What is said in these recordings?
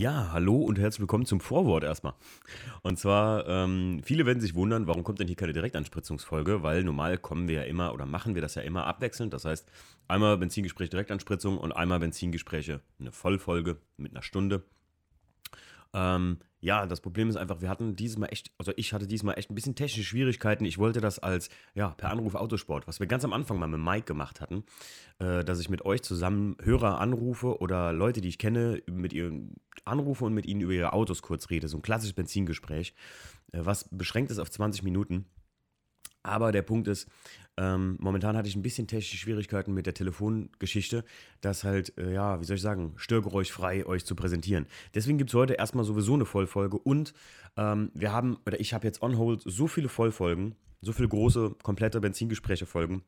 Ja, hallo und herzlich willkommen zum Vorwort erstmal. Und zwar, ähm, viele werden sich wundern, warum kommt denn hier keine Direktanspritzungsfolge? Weil normal kommen wir ja immer oder machen wir das ja immer abwechselnd. Das heißt, einmal Benzingespräch Direktanspritzung und einmal Benzingespräche eine Vollfolge mit einer Stunde. Ähm, ja, das Problem ist einfach, wir hatten dieses Mal echt, also ich hatte diesmal echt ein bisschen technische Schwierigkeiten. Ich wollte das als, ja, per Anruf Autosport, was wir ganz am Anfang mal mit Mike gemacht hatten, äh, dass ich mit euch zusammen Hörer anrufe oder Leute, die ich kenne, mit ihren anrufe und mit ihnen über ihre Autos kurz rede. So ein klassisches Benzingespräch, äh, was beschränkt ist auf 20 Minuten. Aber der Punkt ist, ähm, momentan hatte ich ein bisschen technische Schwierigkeiten mit der Telefongeschichte, das halt, äh, ja, wie soll ich sagen, störgeräuschfrei euch zu präsentieren. Deswegen gibt es heute erstmal sowieso eine Vollfolge und ähm, wir haben, oder ich habe jetzt on hold so viele Vollfolgen, so viele große, komplette Benzingespräche-Folgen,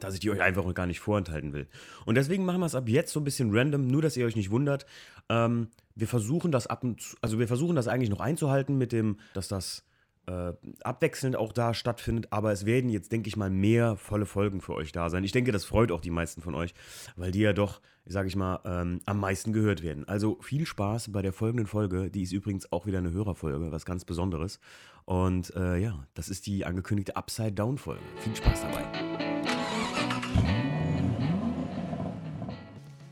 dass ich die euch einfach gar nicht vorenthalten will. Und deswegen machen wir es ab jetzt so ein bisschen random, nur dass ihr euch nicht wundert. Ähm, wir versuchen das ab und zu, also wir versuchen das eigentlich noch einzuhalten mit dem, dass das äh, abwechselnd auch da stattfindet, aber es werden jetzt, denke ich mal, mehr volle Folgen für euch da sein. Ich denke, das freut auch die meisten von euch, weil die ja doch, sage ich mal, ähm, am meisten gehört werden. Also viel Spaß bei der folgenden Folge. Die ist übrigens auch wieder eine Hörerfolge, was ganz Besonderes. Und äh, ja, das ist die angekündigte Upside-Down-Folge. Viel Spaß dabei.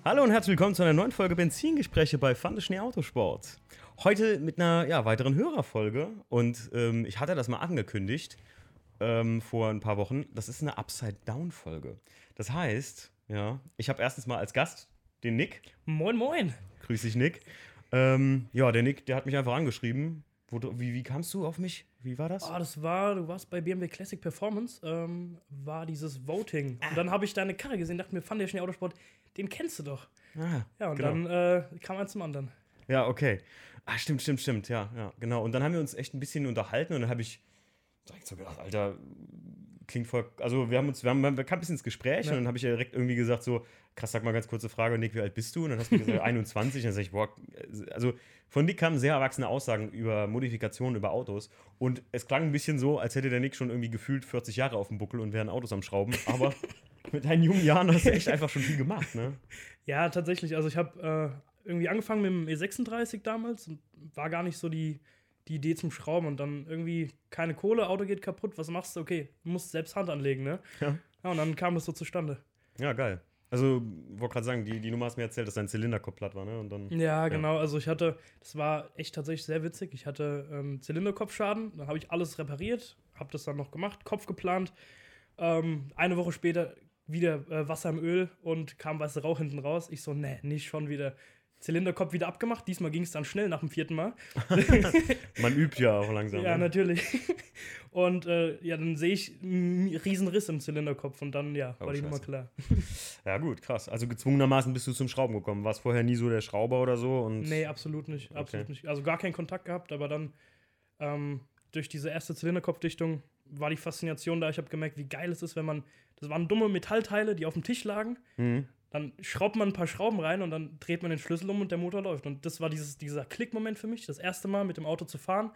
Hallo und herzlich willkommen zu einer neuen Folge Benzingespräche bei Fande Schnee Autosport. Heute mit einer ja, weiteren Hörerfolge und ähm, ich hatte das mal angekündigt ähm, vor ein paar Wochen. Das ist eine Upside-Down-Folge. Das heißt, ja, ich habe erstens mal als Gast den Nick. Moin, moin. Grüß dich, Nick. Ähm, ja, der Nick, der hat mich einfach angeschrieben. Wo, wie, wie kamst du auf mich? Wie war das? Ah, das war, du warst bei BMW Classic Performance, ähm, war dieses Voting. Und dann habe ich deine Karre gesehen, dachte mir, fand der Schnee Autosport, den kennst du doch. Ah, Ja, und genau. dann äh, kam eins zum anderen. Ja, okay. Ah, stimmt, stimmt, stimmt. Ja, ja, genau. Und dann haben wir uns echt ein bisschen unterhalten und dann habe ich direkt so gedacht, Alter, klingt voll. Also, wir haben uns, wir, haben, wir kamen ein bisschen ins Gespräch Ja. und dann habe ich ja direkt irgendwie gesagt, so, krass, sag mal ganz kurze Frage, Nick, wie alt bist du? Und dann hast du gesagt, 21. Und dann sag ich, boah, also von Nick kamen sehr erwachsene Aussagen über Modifikationen, über Autos. Und es klang ein bisschen so, als hätte der Nick schon irgendwie gefühlt 40 Jahre auf dem Buckel und wären Autos am Schrauben. Aber mit deinen jungen Jahren hast du echt einfach schon viel gemacht, ne? Ja, tatsächlich. Also ich habe äh, irgendwie angefangen mit dem E36 damals und war gar nicht so die, die Idee zum Schrauben und dann irgendwie keine Kohle, Auto geht kaputt, was machst du? Okay, musst selbst Hand anlegen, ne? Ja. Ja, und dann kam das so zustande. Ja, geil. Also, wollte gerade sagen, die, die Nummer hast mir erzählt, dass dein Zylinderkopf platt war, ne? Und dann. Ja, genau. Also ich hatte, das war echt tatsächlich sehr witzig. Ich hatte ähm, Zylinderkopfschaden, dann habe ich alles repariert, habe das dann noch gemacht, Kopf geplant. Ähm, eine Woche später wieder äh, Wasser im Öl und kam weißer Rauch hinten raus. Ich so, nee, nicht schon wieder. Zylinderkopf wieder abgemacht. Diesmal ging es dann schnell nach dem vierten Mal. Man übt ja auch langsam. ja, ne? natürlich. Und äh, ja, dann sehe ich einen Riesenriss im Zylinderkopf und dann, ja, Oh, war die Nummer klar. Ja, gut, krass. Also gezwungenermaßen bist du zum Schrauben gekommen. Warst vorher nie so der Schrauber oder so? Und Nee, absolut nicht. Absolut nicht. Also gar keinen Kontakt gehabt, aber dann ähm, durch diese erste Zylinderkopfdichtung war die Faszination da. Ich habe gemerkt, wie geil es ist, wenn man. Das waren dumme Metallteile, die auf dem Tisch lagen. Mhm. Dann schraubt man ein paar Schrauben rein und dann dreht man den Schlüssel um und der Motor läuft. Und das war dieses, dieser Klickmoment für mich, das erste Mal mit dem Auto zu fahren.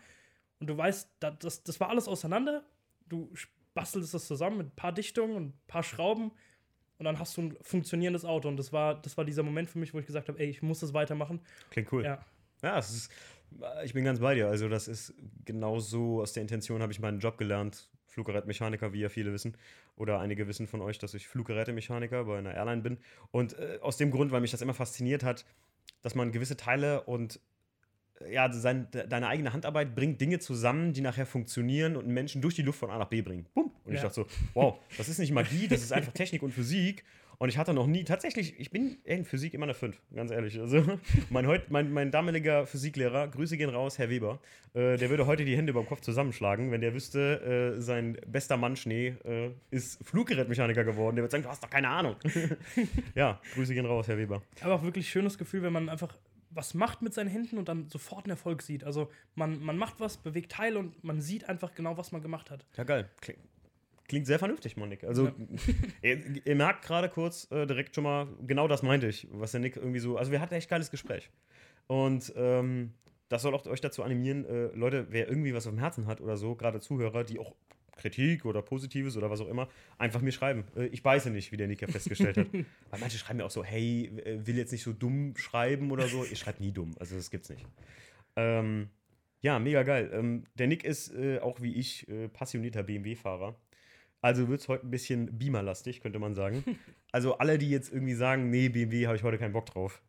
Und du weißt, da- das, das war alles auseinander. Du bastelst das zusammen mit ein paar Dichtungen und ein paar Schrauben. Und dann hast du ein funktionierendes Auto. Und das war, das war dieser Moment für mich, wo ich gesagt habe, ey, ich muss das weitermachen. Klingt cool. Ja. Ja, ist, ich bin ganz bei dir. Also, das ist genauso aus der Intention habe ich meinen Job gelernt. Fluggerätmechaniker, wie ja viele wissen. Oder einige wissen von euch, dass ich Fluggerätemechaniker bei einer Airline bin. Und äh, aus dem Grund, weil mich das immer fasziniert hat, dass man gewisse Teile und äh, ja, sein, de- deine eigene Handarbeit bringt Dinge zusammen, die nachher funktionieren und Menschen durch die Luft von A nach B bringen. Bumm. Und ich Ja. dachte so, wow, das ist nicht Magie, das ist einfach Technik und Physik. Und ich hatte noch nie, tatsächlich, ich bin in Physik immer eine 5, ganz ehrlich. Also, mein, heut, mein, mein damaliger Physiklehrer, Grüße gehen raus, Herr Weber, äh, der würde heute die Hände über dem Kopf zusammenschlagen, wenn der wüsste, äh, sein bester Mann Schnee äh, ist Fluggerätmechaniker geworden. Der würde sagen, du hast doch keine Ahnung. ja, Grüße gehen raus, Herr Weber. Aber auch wirklich schönes Gefühl, wenn man einfach was macht mit seinen Händen und dann sofort einen Erfolg sieht. Also man, man macht was, bewegt Teile und man sieht einfach genau, was man gemacht hat. Ja, geil. Klingt, klingt sehr vernünftig, Monik. Also, ihr, ihr merkt gerade kurz äh, direkt schon mal, genau das meinte ich, was der Nick irgendwie so. Also, wir hatten echt geiles Gespräch. Und ähm, das soll auch euch dazu animieren, äh, Leute, wer irgendwie was auf dem Herzen hat oder so, gerade Zuhörer, die auch Kritik oder Positives oder was auch immer, einfach mir schreiben. Äh, ich beiße nicht, wie der Nick ja festgestellt hat. Weil manche schreiben mir auch so, hey, äh, will jetzt nicht so dumm schreiben oder so. Ich schreibe nie dumm, also das gibt's nicht. Ähm, ja, mega geil. Ähm, der Nick ist äh, auch wie ich äh, passionierter BMW-Fahrer. Also wird es heute ein bisschen Beamer-lastig, könnte man sagen. Also alle, die jetzt irgendwie sagen, nee, BMW habe ich heute keinen Bock drauf,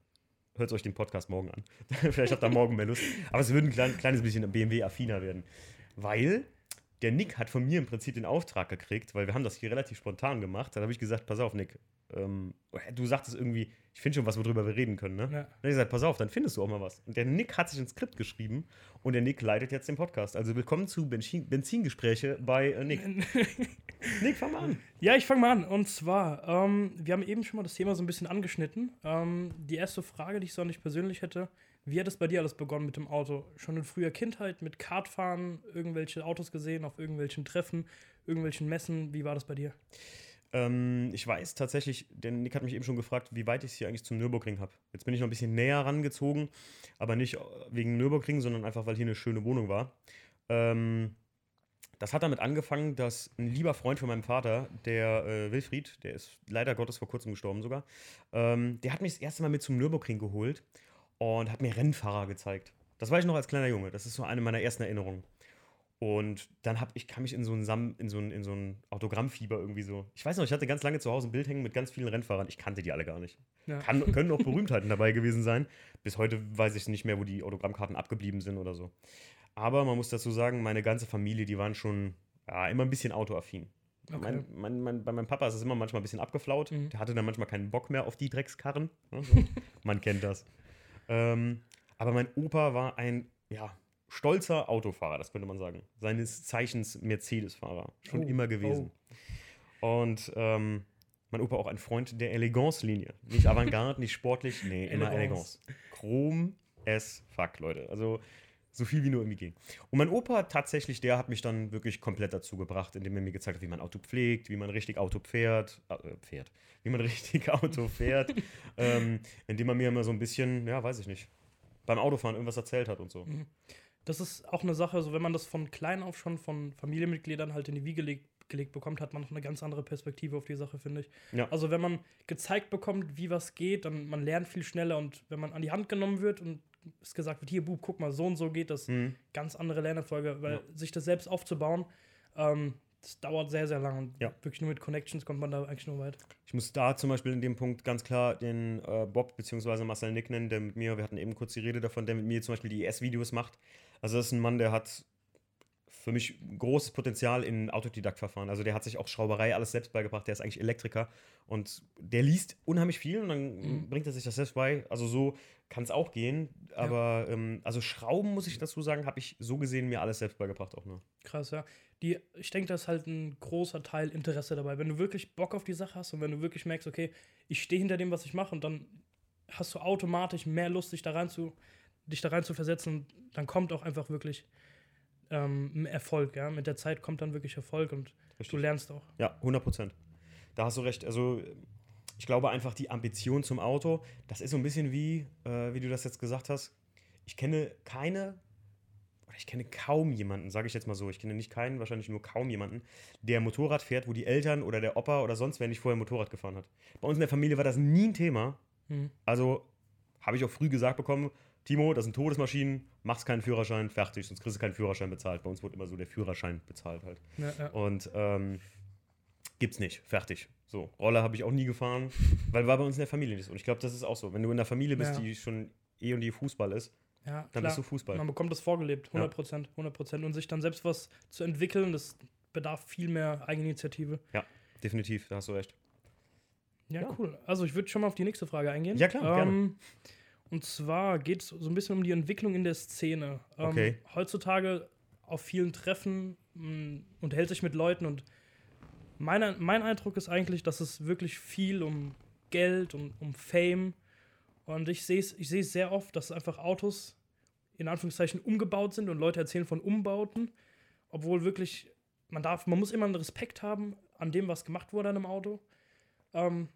hört euch den Podcast morgen an. Vielleicht habt ihr morgen mehr Lust. Aber es wird ein klein, kleines bisschen BMW-affiner werden. Weil der Nick hat von mir im Prinzip den Auftrag gekriegt, weil wir haben das hier relativ spontan gemacht. Dann habe ich gesagt, pass auf, Nick, ähm, du sagtest irgendwie, ich finde schon was, worüber wir reden können, ne? Ja. Dann habe ich gesagt, pass auf, dann findest du auch mal was. Und der Nick hat sich ein Skript geschrieben und der Nick leitet jetzt den Podcast. Also willkommen zu Benzin Benzingespräche bei äh, Nick. Nick, fang mal an. Ja, ich fange mal an. Und zwar, ähm, wir haben eben schon mal das Thema so ein bisschen angeschnitten. Ähm, die erste Frage, die ich so an dich persönlich hätte, wie hat es bei dir alles begonnen mit dem Auto? Schon in früher Kindheit mit Kartfahren, irgendwelche Autos gesehen auf irgendwelchen Treffen, irgendwelchen Messen? Wie war das bei dir? Ähm, ich weiß tatsächlich, denn Nick hat mich eben schon gefragt, wie weit ich es hier eigentlich zum Nürburgring habe. Jetzt bin ich noch ein bisschen näher rangezogen, aber nicht wegen Nürburgring, sondern einfach, weil hier eine schöne Wohnung war. Ähm, das hat damit angefangen, dass ein lieber Freund von meinem Vater, der äh, Wilfried, der ist leider Gottes vor kurzem gestorben sogar, ähm, der hat mich das erste Mal mit zum Nürburgring geholt und hat mir Rennfahrer gezeigt. Das war ich noch als kleiner Junge. Das ist so eine meiner ersten Erinnerungen. Und dann habe ich, kam ich in so, ein Sam, in, so ein, in so ein Autogrammfieber irgendwie so. Ich weiß noch, ich hatte ganz lange zu Hause ein Bild hängen mit ganz vielen Rennfahrern. Ich kannte die alle gar nicht. Ja. Kann, können auch Berühmtheiten dabei gewesen sein. Bis heute weiß ich nicht mehr, wo die Autogrammkarten abgeblieben sind oder so. Aber man muss dazu sagen, meine ganze Familie, die waren schon ja, immer ein bisschen autoaffin. Okay. Mein, mein, mein, bei meinem Papa ist es immer manchmal ein bisschen abgeflaut. Mhm. Der hatte dann manchmal keinen Bock mehr auf die Dreckskarren. Also, man kennt das. Ähm, aber mein Opa war ein, ja, stolzer Autofahrer, das könnte man sagen. Seines Zeichens Mercedes-Fahrer. Schon oh, immer gewesen. Oh. Und ähm, mein Opa auch ein Freund der Elegance-Linie. Nicht Avantgarde, nicht sportlich, nee, immer Elegance. Chrom as fuck, Leute. Also so viel wie nur irgendwie ging. Und mein Opa tatsächlich, der hat mich dann wirklich komplett dazu gebracht, indem er mir gezeigt hat, wie man Auto pflegt, wie man richtig Auto fährt, äh, fährt, wie man richtig Auto fährt, ähm, indem er mir immer so ein bisschen, ja, weiß ich nicht, beim Autofahren irgendwas erzählt hat und so. Mhm. Das ist auch eine Sache, so wenn man das von klein auf schon von Familienmitgliedern halt in die Wiege legt, gelegt bekommt, hat man noch eine ganz andere Perspektive auf die Sache, finde ich. Ja. Also wenn man gezeigt bekommt, wie was geht, dann man lernt viel schneller und wenn man an die Hand genommen wird und es gesagt wird, hier, Bub, guck mal, so und so geht das. Mhm. Ganz andere Lernerfolge, weil ja. sich das selbst aufzubauen, ähm, das dauert sehr, sehr lang. Und ja. wirklich nur mit Connections kommt man da eigentlich nur weit. Ich muss da zum Beispiel in dem Punkt ganz klar den äh, Bob bzw. Marcel Nick nennen, der mit mir, wir hatten eben kurz die Rede davon, der mit mir zum Beispiel die ES-Videos macht. Also das ist ein Mann, der hat für mich großes Potenzial in Autodidaktverfahren. Also der hat sich auch Schrauberei alles selbst beigebracht, der ist eigentlich Elektriker und der liest unheimlich viel und dann mhm. bringt er sich das selbst bei. Also so kann es auch gehen, aber ja. ähm, also Schrauben, muss ich dazu sagen, habe ich so gesehen mir alles selbst beigebracht auch. Ne? Krass, ja. Die, ich denke, da ist halt ein großer Teil Interesse dabei. Wenn du wirklich Bock auf die Sache hast und wenn du wirklich merkst, okay, ich stehe hinter dem, was ich mache und dann hast du automatisch mehr Lust, dich da rein zu, dich da rein zu versetzen, dann kommt auch einfach wirklich ähm, Erfolg, ja. Mit der Zeit kommt dann wirklich Erfolg und Richtig. du lernst auch. Ja, 100 Prozent. Da hast du recht. Also ich glaube einfach die Ambition zum Auto, das ist so ein bisschen wie, äh, wie du das jetzt gesagt hast. Ich kenne keine, oder ich kenne kaum jemanden, sage ich jetzt mal so, ich kenne nicht keinen, wahrscheinlich nur kaum jemanden, der Motorrad fährt, wo die Eltern oder der Opa oder sonst wer nicht vorher Motorrad gefahren hat. Bei uns in der Familie war das nie ein Thema. Mhm. Also habe ich auch früh gesagt bekommen, Timo, das sind Todesmaschinen, machst keinen Führerschein, fertig, sonst kriegst du keinen Führerschein bezahlt. Bei uns wurde immer so der Führerschein bezahlt halt. Ja, ja. Und ähm, gibt's nicht, fertig. So, Roller habe ich auch nie gefahren, weil war bei uns in der Familie nicht so. Und ich glaube, das ist auch so. Wenn du in der Familie bist, ja. die schon eh und je Fußball ist, dann klar. bist du Fußball. Man bekommt das vorgelebt, 100 Prozent, 100 Prozent. Und sich dann selbst was zu entwickeln, das bedarf viel mehr Eigeninitiative. Ja, definitiv, da hast du recht. Ja, ja. cool. Also ich würde schon mal auf die nächste Frage eingehen. Ja, klar, ähm, gerne. Und zwar geht es so ein bisschen um die Entwicklung in der Szene. Ähm, okay. Heutzutage auf vielen Treffen mh, unterhält sich mit Leuten und meine, mein Eindruck ist eigentlich, dass es wirklich viel um Geld und um Fame und ich sehe es ich sehr oft, dass einfach Autos in Anführungszeichen umgebaut sind und Leute erzählen von Umbauten, obwohl wirklich man darf, man muss immer einen Respekt haben an dem, was gemacht wurde an einem Auto. Ähm,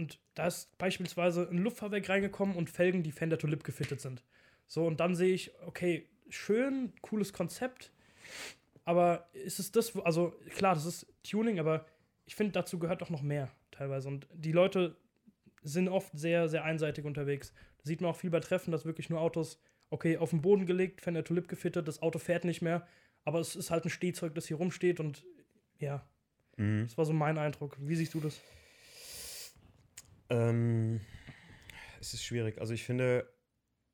und da ist beispielsweise ein Luftfahrwerk reingekommen und Felgen, die Fender Tulip gefittet sind. So, und dann sehe ich, okay, schön, cooles Konzept, Aber ist es das, also klar, das ist Tuning, aber ich finde, dazu gehört auch noch mehr teilweise. Und die Leute sind oft sehr, sehr einseitig unterwegs. Da sieht man auch viel bei Treffen, dass wirklich nur Autos, okay, auf den Boden gelegt, Fender Tulip gefittet, das Auto fährt nicht mehr, aber es ist halt ein Stehzeug, das hier rumsteht und ja, Mhm. das war so mein Eindruck. Wie siehst du das? Ähm, es ist schwierig. Also ich finde,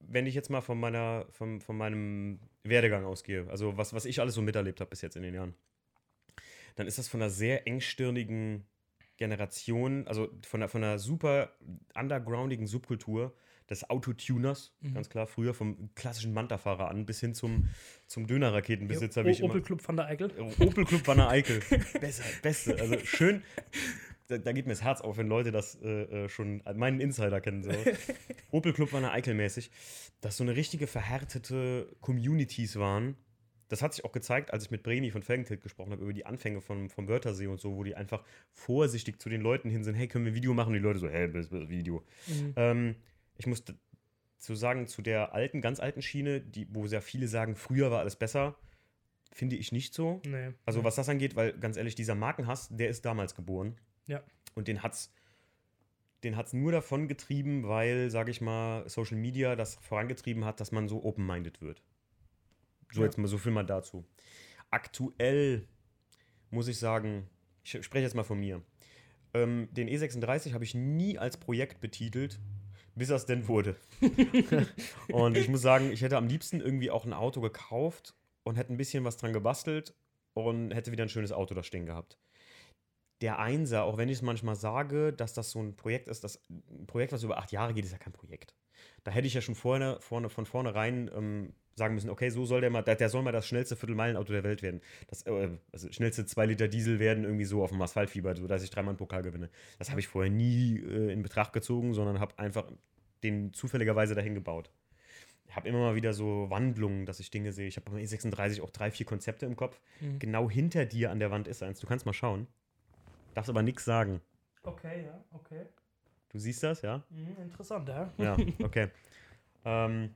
wenn ich jetzt mal von meiner, von, von meinem Werdegang ausgehe, also was, was ich alles so miterlebt habe bis jetzt in den Jahren, dann ist das von einer sehr engstirnigen Generation, also von einer, von einer super undergroundigen Subkultur des Autotuners, Mhm. ganz klar, früher vom klassischen Manta-Fahrer an bis hin zum, zum Dönerraketenbesitzer, ich Opel. Club von der Eickel. Opel Club Wanne Eickel. Besser, beste. Also schön. Da, da geht mir das Herz auf, wenn Leute das äh, äh, schon, meinen Insider kennen. So. Opel Club Wanne Eickel mäßig. Dass so eine richtige verhärtete Communities waren. Das hat sich auch gezeigt, als ich mit Bremi von Felgentilt gesprochen habe, über die Anfänge von, vom Wörthersee und so, wo die einfach vorsichtig zu den Leuten hin sind: hey, können wir ein Video machen? Und die Leute so: hey, das Video. Mhm. Ähm, ich muss zu sagen, zu der alten, ganz alten Schiene, die, wo sehr viele sagen, früher war alles besser, finde ich nicht so. Nee. Also was das angeht, weil ganz ehrlich, dieser Markenhass, der ist damals geboren. Ja. Und den hat's, den hat's nur davon getrieben, weil, sage ich mal, Social Media das vorangetrieben hat, dass man so open-minded wird. So Ja. jetzt mal so viel mal dazu. Aktuell muss ich sagen, ich spreche jetzt mal von mir. Ähm, den E36 habe ich nie als Projekt betitelt, bis er es denn wurde. und ich muss sagen, ich hätte am liebsten irgendwie auch ein Auto gekauft und hätte ein bisschen was dran gebastelt und hätte wieder ein schönes Auto da stehen gehabt. Der Einser, auch wenn ich es manchmal sage, dass das so ein Projekt ist, das ein Projekt, was über acht Jahre geht, ist ja kein Projekt. Da hätte ich ja schon vorne, vorne, von vornherein ähm, sagen müssen, okay, so soll der mal, der, der soll mal das schnellste Viertelmeilenauto der Welt werden. Das äh, also schnellste 2 Liter Diesel werden irgendwie so auf dem Asphaltfieber, so dass ich dreimal einen Pokal gewinne. Das habe ich vorher nie äh, in Betracht gezogen, sondern habe einfach den zufälligerweise dahin gebaut. Ich habe immer mal wieder so Wandlungen, dass ich Dinge sehe. Ich habe beim E36 auch drei, vier Konzepte im Kopf. Mhm. Genau hinter dir an der Wand ist eins. Du kannst mal schauen. Darfst aber nichts sagen. Okay, ja, okay. Du siehst das, ja? Mhm, interessant, ja. Ja, okay. ähm,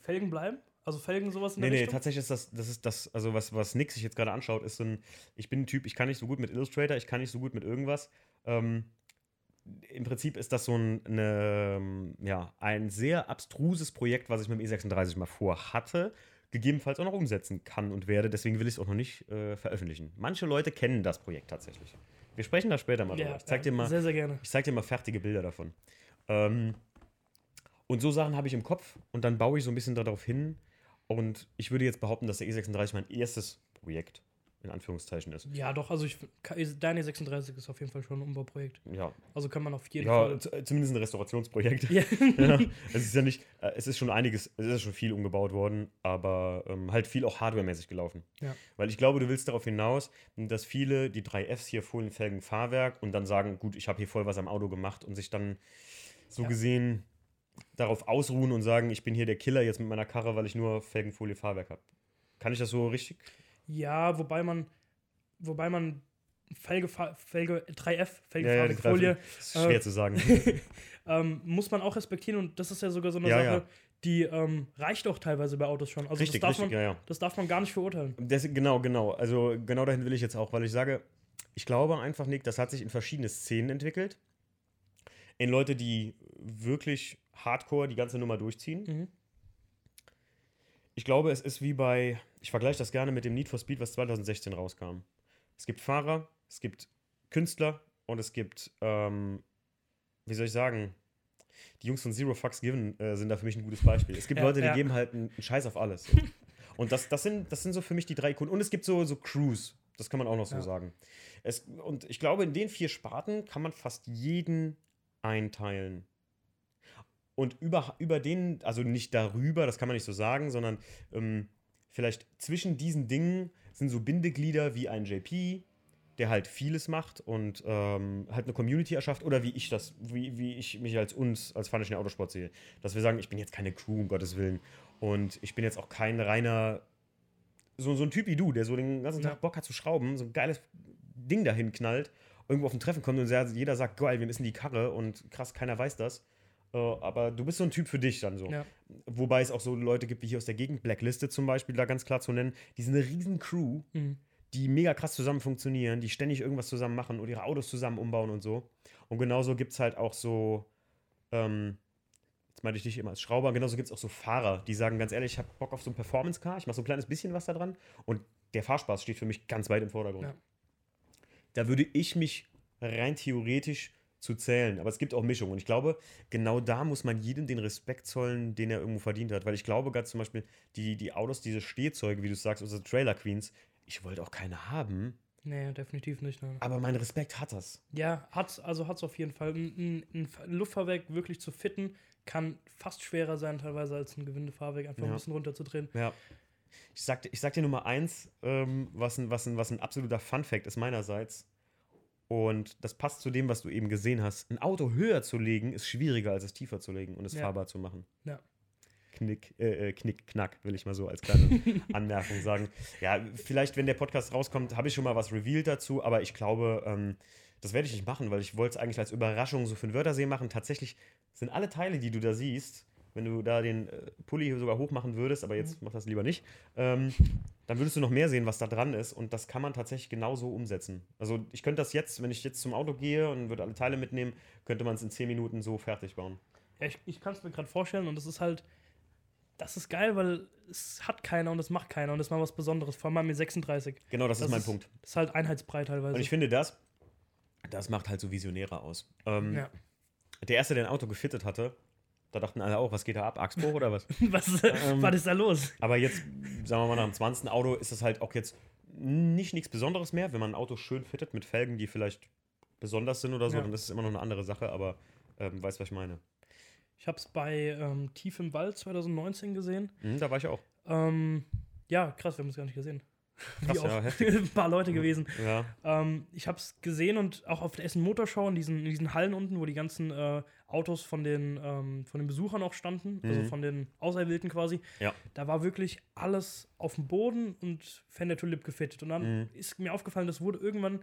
Felgen bleiben? Also Felgen sowas in nee, der nee, Richtung? tatsächlich ist das, das ist das, also was, was Nick sich jetzt gerade anschaut, ist so ein, ich bin ein Typ, ich kann nicht so gut mit Illustrator, ich kann nicht so gut mit irgendwas. Ähm, Im Prinzip ist das so ein, eine, ähm, ja, ein sehr abstruses Projekt, was ich mit dem E36 mal vorhatte, gegebenenfalls auch noch umsetzen kann und werde. Deswegen will ich es auch noch nicht äh, veröffentlichen. Manche Leute kennen das Projekt tatsächlich. Wir sprechen da später mal drüber. Ich zeig dir mal, Sehr, sehr gerne. ich zeig dir mal fertige Bilder davon. Ähm, und so Sachen habe ich im Kopf und dann baue ich so ein bisschen darauf hin. Und ich würde jetzt behaupten, dass der E36 mein erstes Projekt in Anführungszeichen ist. Ja, doch, also ich, deine 36 ist auf jeden Fall schon ein Umbauprojekt. Ja, Also kann man auf jeden ja Fall. z- zumindest ein Restaurationsprojekt. Ja. ja, es ist ja nicht, äh, es ist schon einiges, es ist schon viel umgebaut worden, aber ähm, halt viel auch hardwaremäßig gelaufen. Ja. Weil ich glaube, du willst darauf hinaus, dass viele die 3Fs hier Folien, Felgen, Fahrwerk und dann sagen, gut, ich habe hier voll was am Auto gemacht und sich dann so Ja. gesehen darauf ausruhen und sagen, ich bin hier der Killer jetzt mit meiner Karre, weil ich nur Felgenfolie, Fahrwerk habe. Kann ich das so richtig? Ja, wobei man, wobei man Felge, Felge 3F, Ja, ja, ist schwer Äh, zu sagen. ähm, muss man auch respektieren und das ist ja sogar so eine Ja, Sache, ja. die ähm, reicht auch teilweise bei Autos schon. Also richtig, das, darf richtig, man, ja, ja. das darf man gar nicht verurteilen. Das, genau, genau. Also genau dahin will ich jetzt auch, weil ich sage, ich glaube einfach, Nick, das hat sich in verschiedene Szenen entwickelt. In Leute, die wirklich hardcore die ganze Nummer durchziehen. Mhm. Ich glaube, es ist wie bei, ich vergleiche das gerne mit dem Need for Speed, was 2016 rauskam. Es gibt Fahrer, es gibt Künstler und es gibt, ähm, wie soll ich sagen, die Jungs von Zero Fucks Given äh, sind da für mich ein gutes Beispiel. Es gibt Ja, Leute, die ja. geben halt einen Scheiß auf alles. Und das, das, sind, das sind so für mich die drei Ikonen. Und es gibt so, so Crews, das kann man auch noch so Ja. sagen. Es, und ich glaube, in den vier Sparten kann man fast jeden einteilen. Und über, über den, also nicht darüber, das kann man nicht so sagen, sondern ähm, vielleicht zwischen diesen Dingen sind so Bindeglieder wie ein JP, der halt vieles macht und ähm, halt eine Community erschafft oder wie ich das, wie, wie ich mich als uns, als Funischen Autosport sehe. Dass wir sagen, ich bin jetzt keine Crew, um Gottes Willen. Und ich bin jetzt auch kein reiner, so, so ein Typ wie du, der so den ganzen Ja. Tag Bock hat zu schrauben, so ein geiles Ding dahin knallt, irgendwo auf ein Treffen kommt und jeder sagt, geil, wir müssen die Karre und krass, keiner weiß das. Äh, aber du bist so ein Typ für dich dann so. Ja. Wobei es auch so Leute gibt wie hier aus der Gegend, Blacklisted zum Beispiel, da ganz klar zu nennen. Die sind eine riesen Crew, Mhm. die mega krass zusammen funktionieren, die ständig irgendwas zusammen machen und ihre Autos zusammen umbauen und so. Und genauso gibt es halt auch so, ähm, jetzt meinte ich dich immer als Schrauber, genauso gibt es auch so Fahrer, die sagen ganz ehrlich, ich habe Bock auf so ein Performance-Car, ich mache so ein kleines bisschen was da dran und der Fahrspaß steht für mich ganz weit im Vordergrund. Ja. Da würde ich mich rein theoretisch zu zählen, aber es gibt auch Mischungen und ich glaube, genau da muss man jedem den Respekt zollen, den er irgendwo verdient hat, weil ich glaube, ganz zum Beispiel die, die Autos, diese Stehzeuge, wie du sagst, unsere Trailer Queens, ich wollte auch keine haben, Nee, definitiv nicht. Nein. aber mein Respekt hat das. Ja, hat's, also hat's auf jeden Fall. Ein, ein, ein Luftfahrwerk wirklich zu fitten, kann fast schwerer sein, teilweise als ein Gewindefahrwerk, einfach Ja. ein bisschen runterzudrehen. Ja. Ich sag, ich sag dir Nummer eins, ähm, was, ein, was, ein, was ein absoluter Fun-Fact ist meinerseits. Und das passt zu dem, was du eben gesehen hast. Ein Auto höher zu legen, ist schwieriger, als es tiefer zu legen und es Ja. fahrbar zu machen. Ja. Knick, äh, äh, Knick, Knack, will ich mal so als kleine Anmerkung sagen. Ja, vielleicht, wenn der Podcast rauskommt, habe ich schon mal was revealed dazu, aber ich glaube, ähm, das werde ich nicht machen, weil ich wollte es eigentlich als Überraschung so für den Wörthersee machen. Tatsächlich sind alle Teile, die du da siehst, wenn du da den äh, Pulli sogar hoch machen würdest, aber jetzt mach das lieber nicht, ähm, dann würdest du noch mehr sehen, was da dran ist und das kann man tatsächlich genauso umsetzen. Also ich könnte das jetzt, wenn ich jetzt zum Auto gehe und würde alle Teile mitnehmen, könnte man es in 10 Minuten so fertig bauen. Ja, ich, ich kann es mir gerade vorstellen und das ist halt, das ist geil, weil es hat keiner und es macht keiner und das ist mal was Besonderes, vor allem mit 36. Genau, das, Das ist mein ist- Punkt. Das ist halt einheitsbrei teilweise. Und ich finde das, das macht halt so Visionäre aus. Ähm, ja. Der erste, der ein Auto gefittet hatte, da dachten alle auch, was geht da ab? Achsbruch oder was? was, Ähm, was ist da los? Aber jetzt, sagen wir mal, nach dem 20. Auto ist es halt auch jetzt nicht nichts Besonderes mehr, wenn man ein Auto schön fittet mit Felgen, die vielleicht besonders sind oder so, Ja. dann ist es immer noch eine andere Sache, aber ähm, weißt, was ich meine. Ich habe es bei ähm, Tief im Wald 2019 gesehen. Mhm, da war ich auch. Ähm, ja, krass, wir haben es gar nicht gesehen. Krass, Wie ja, heftig. ein paar Leute gewesen. Ja, Ähm, ich habe es gesehen und auch auf der Essen Motorshow in diesen, in diesen Hallen unten, wo die ganzen äh, Autos von den, ähm, von den Besuchern auch standen, also Mhm. von den Auserwählten quasi. Ja. Da war wirklich alles auf dem Boden und Fender Tulip gefittet. Und dann Mhm. ist mir aufgefallen, das wurde irgendwann,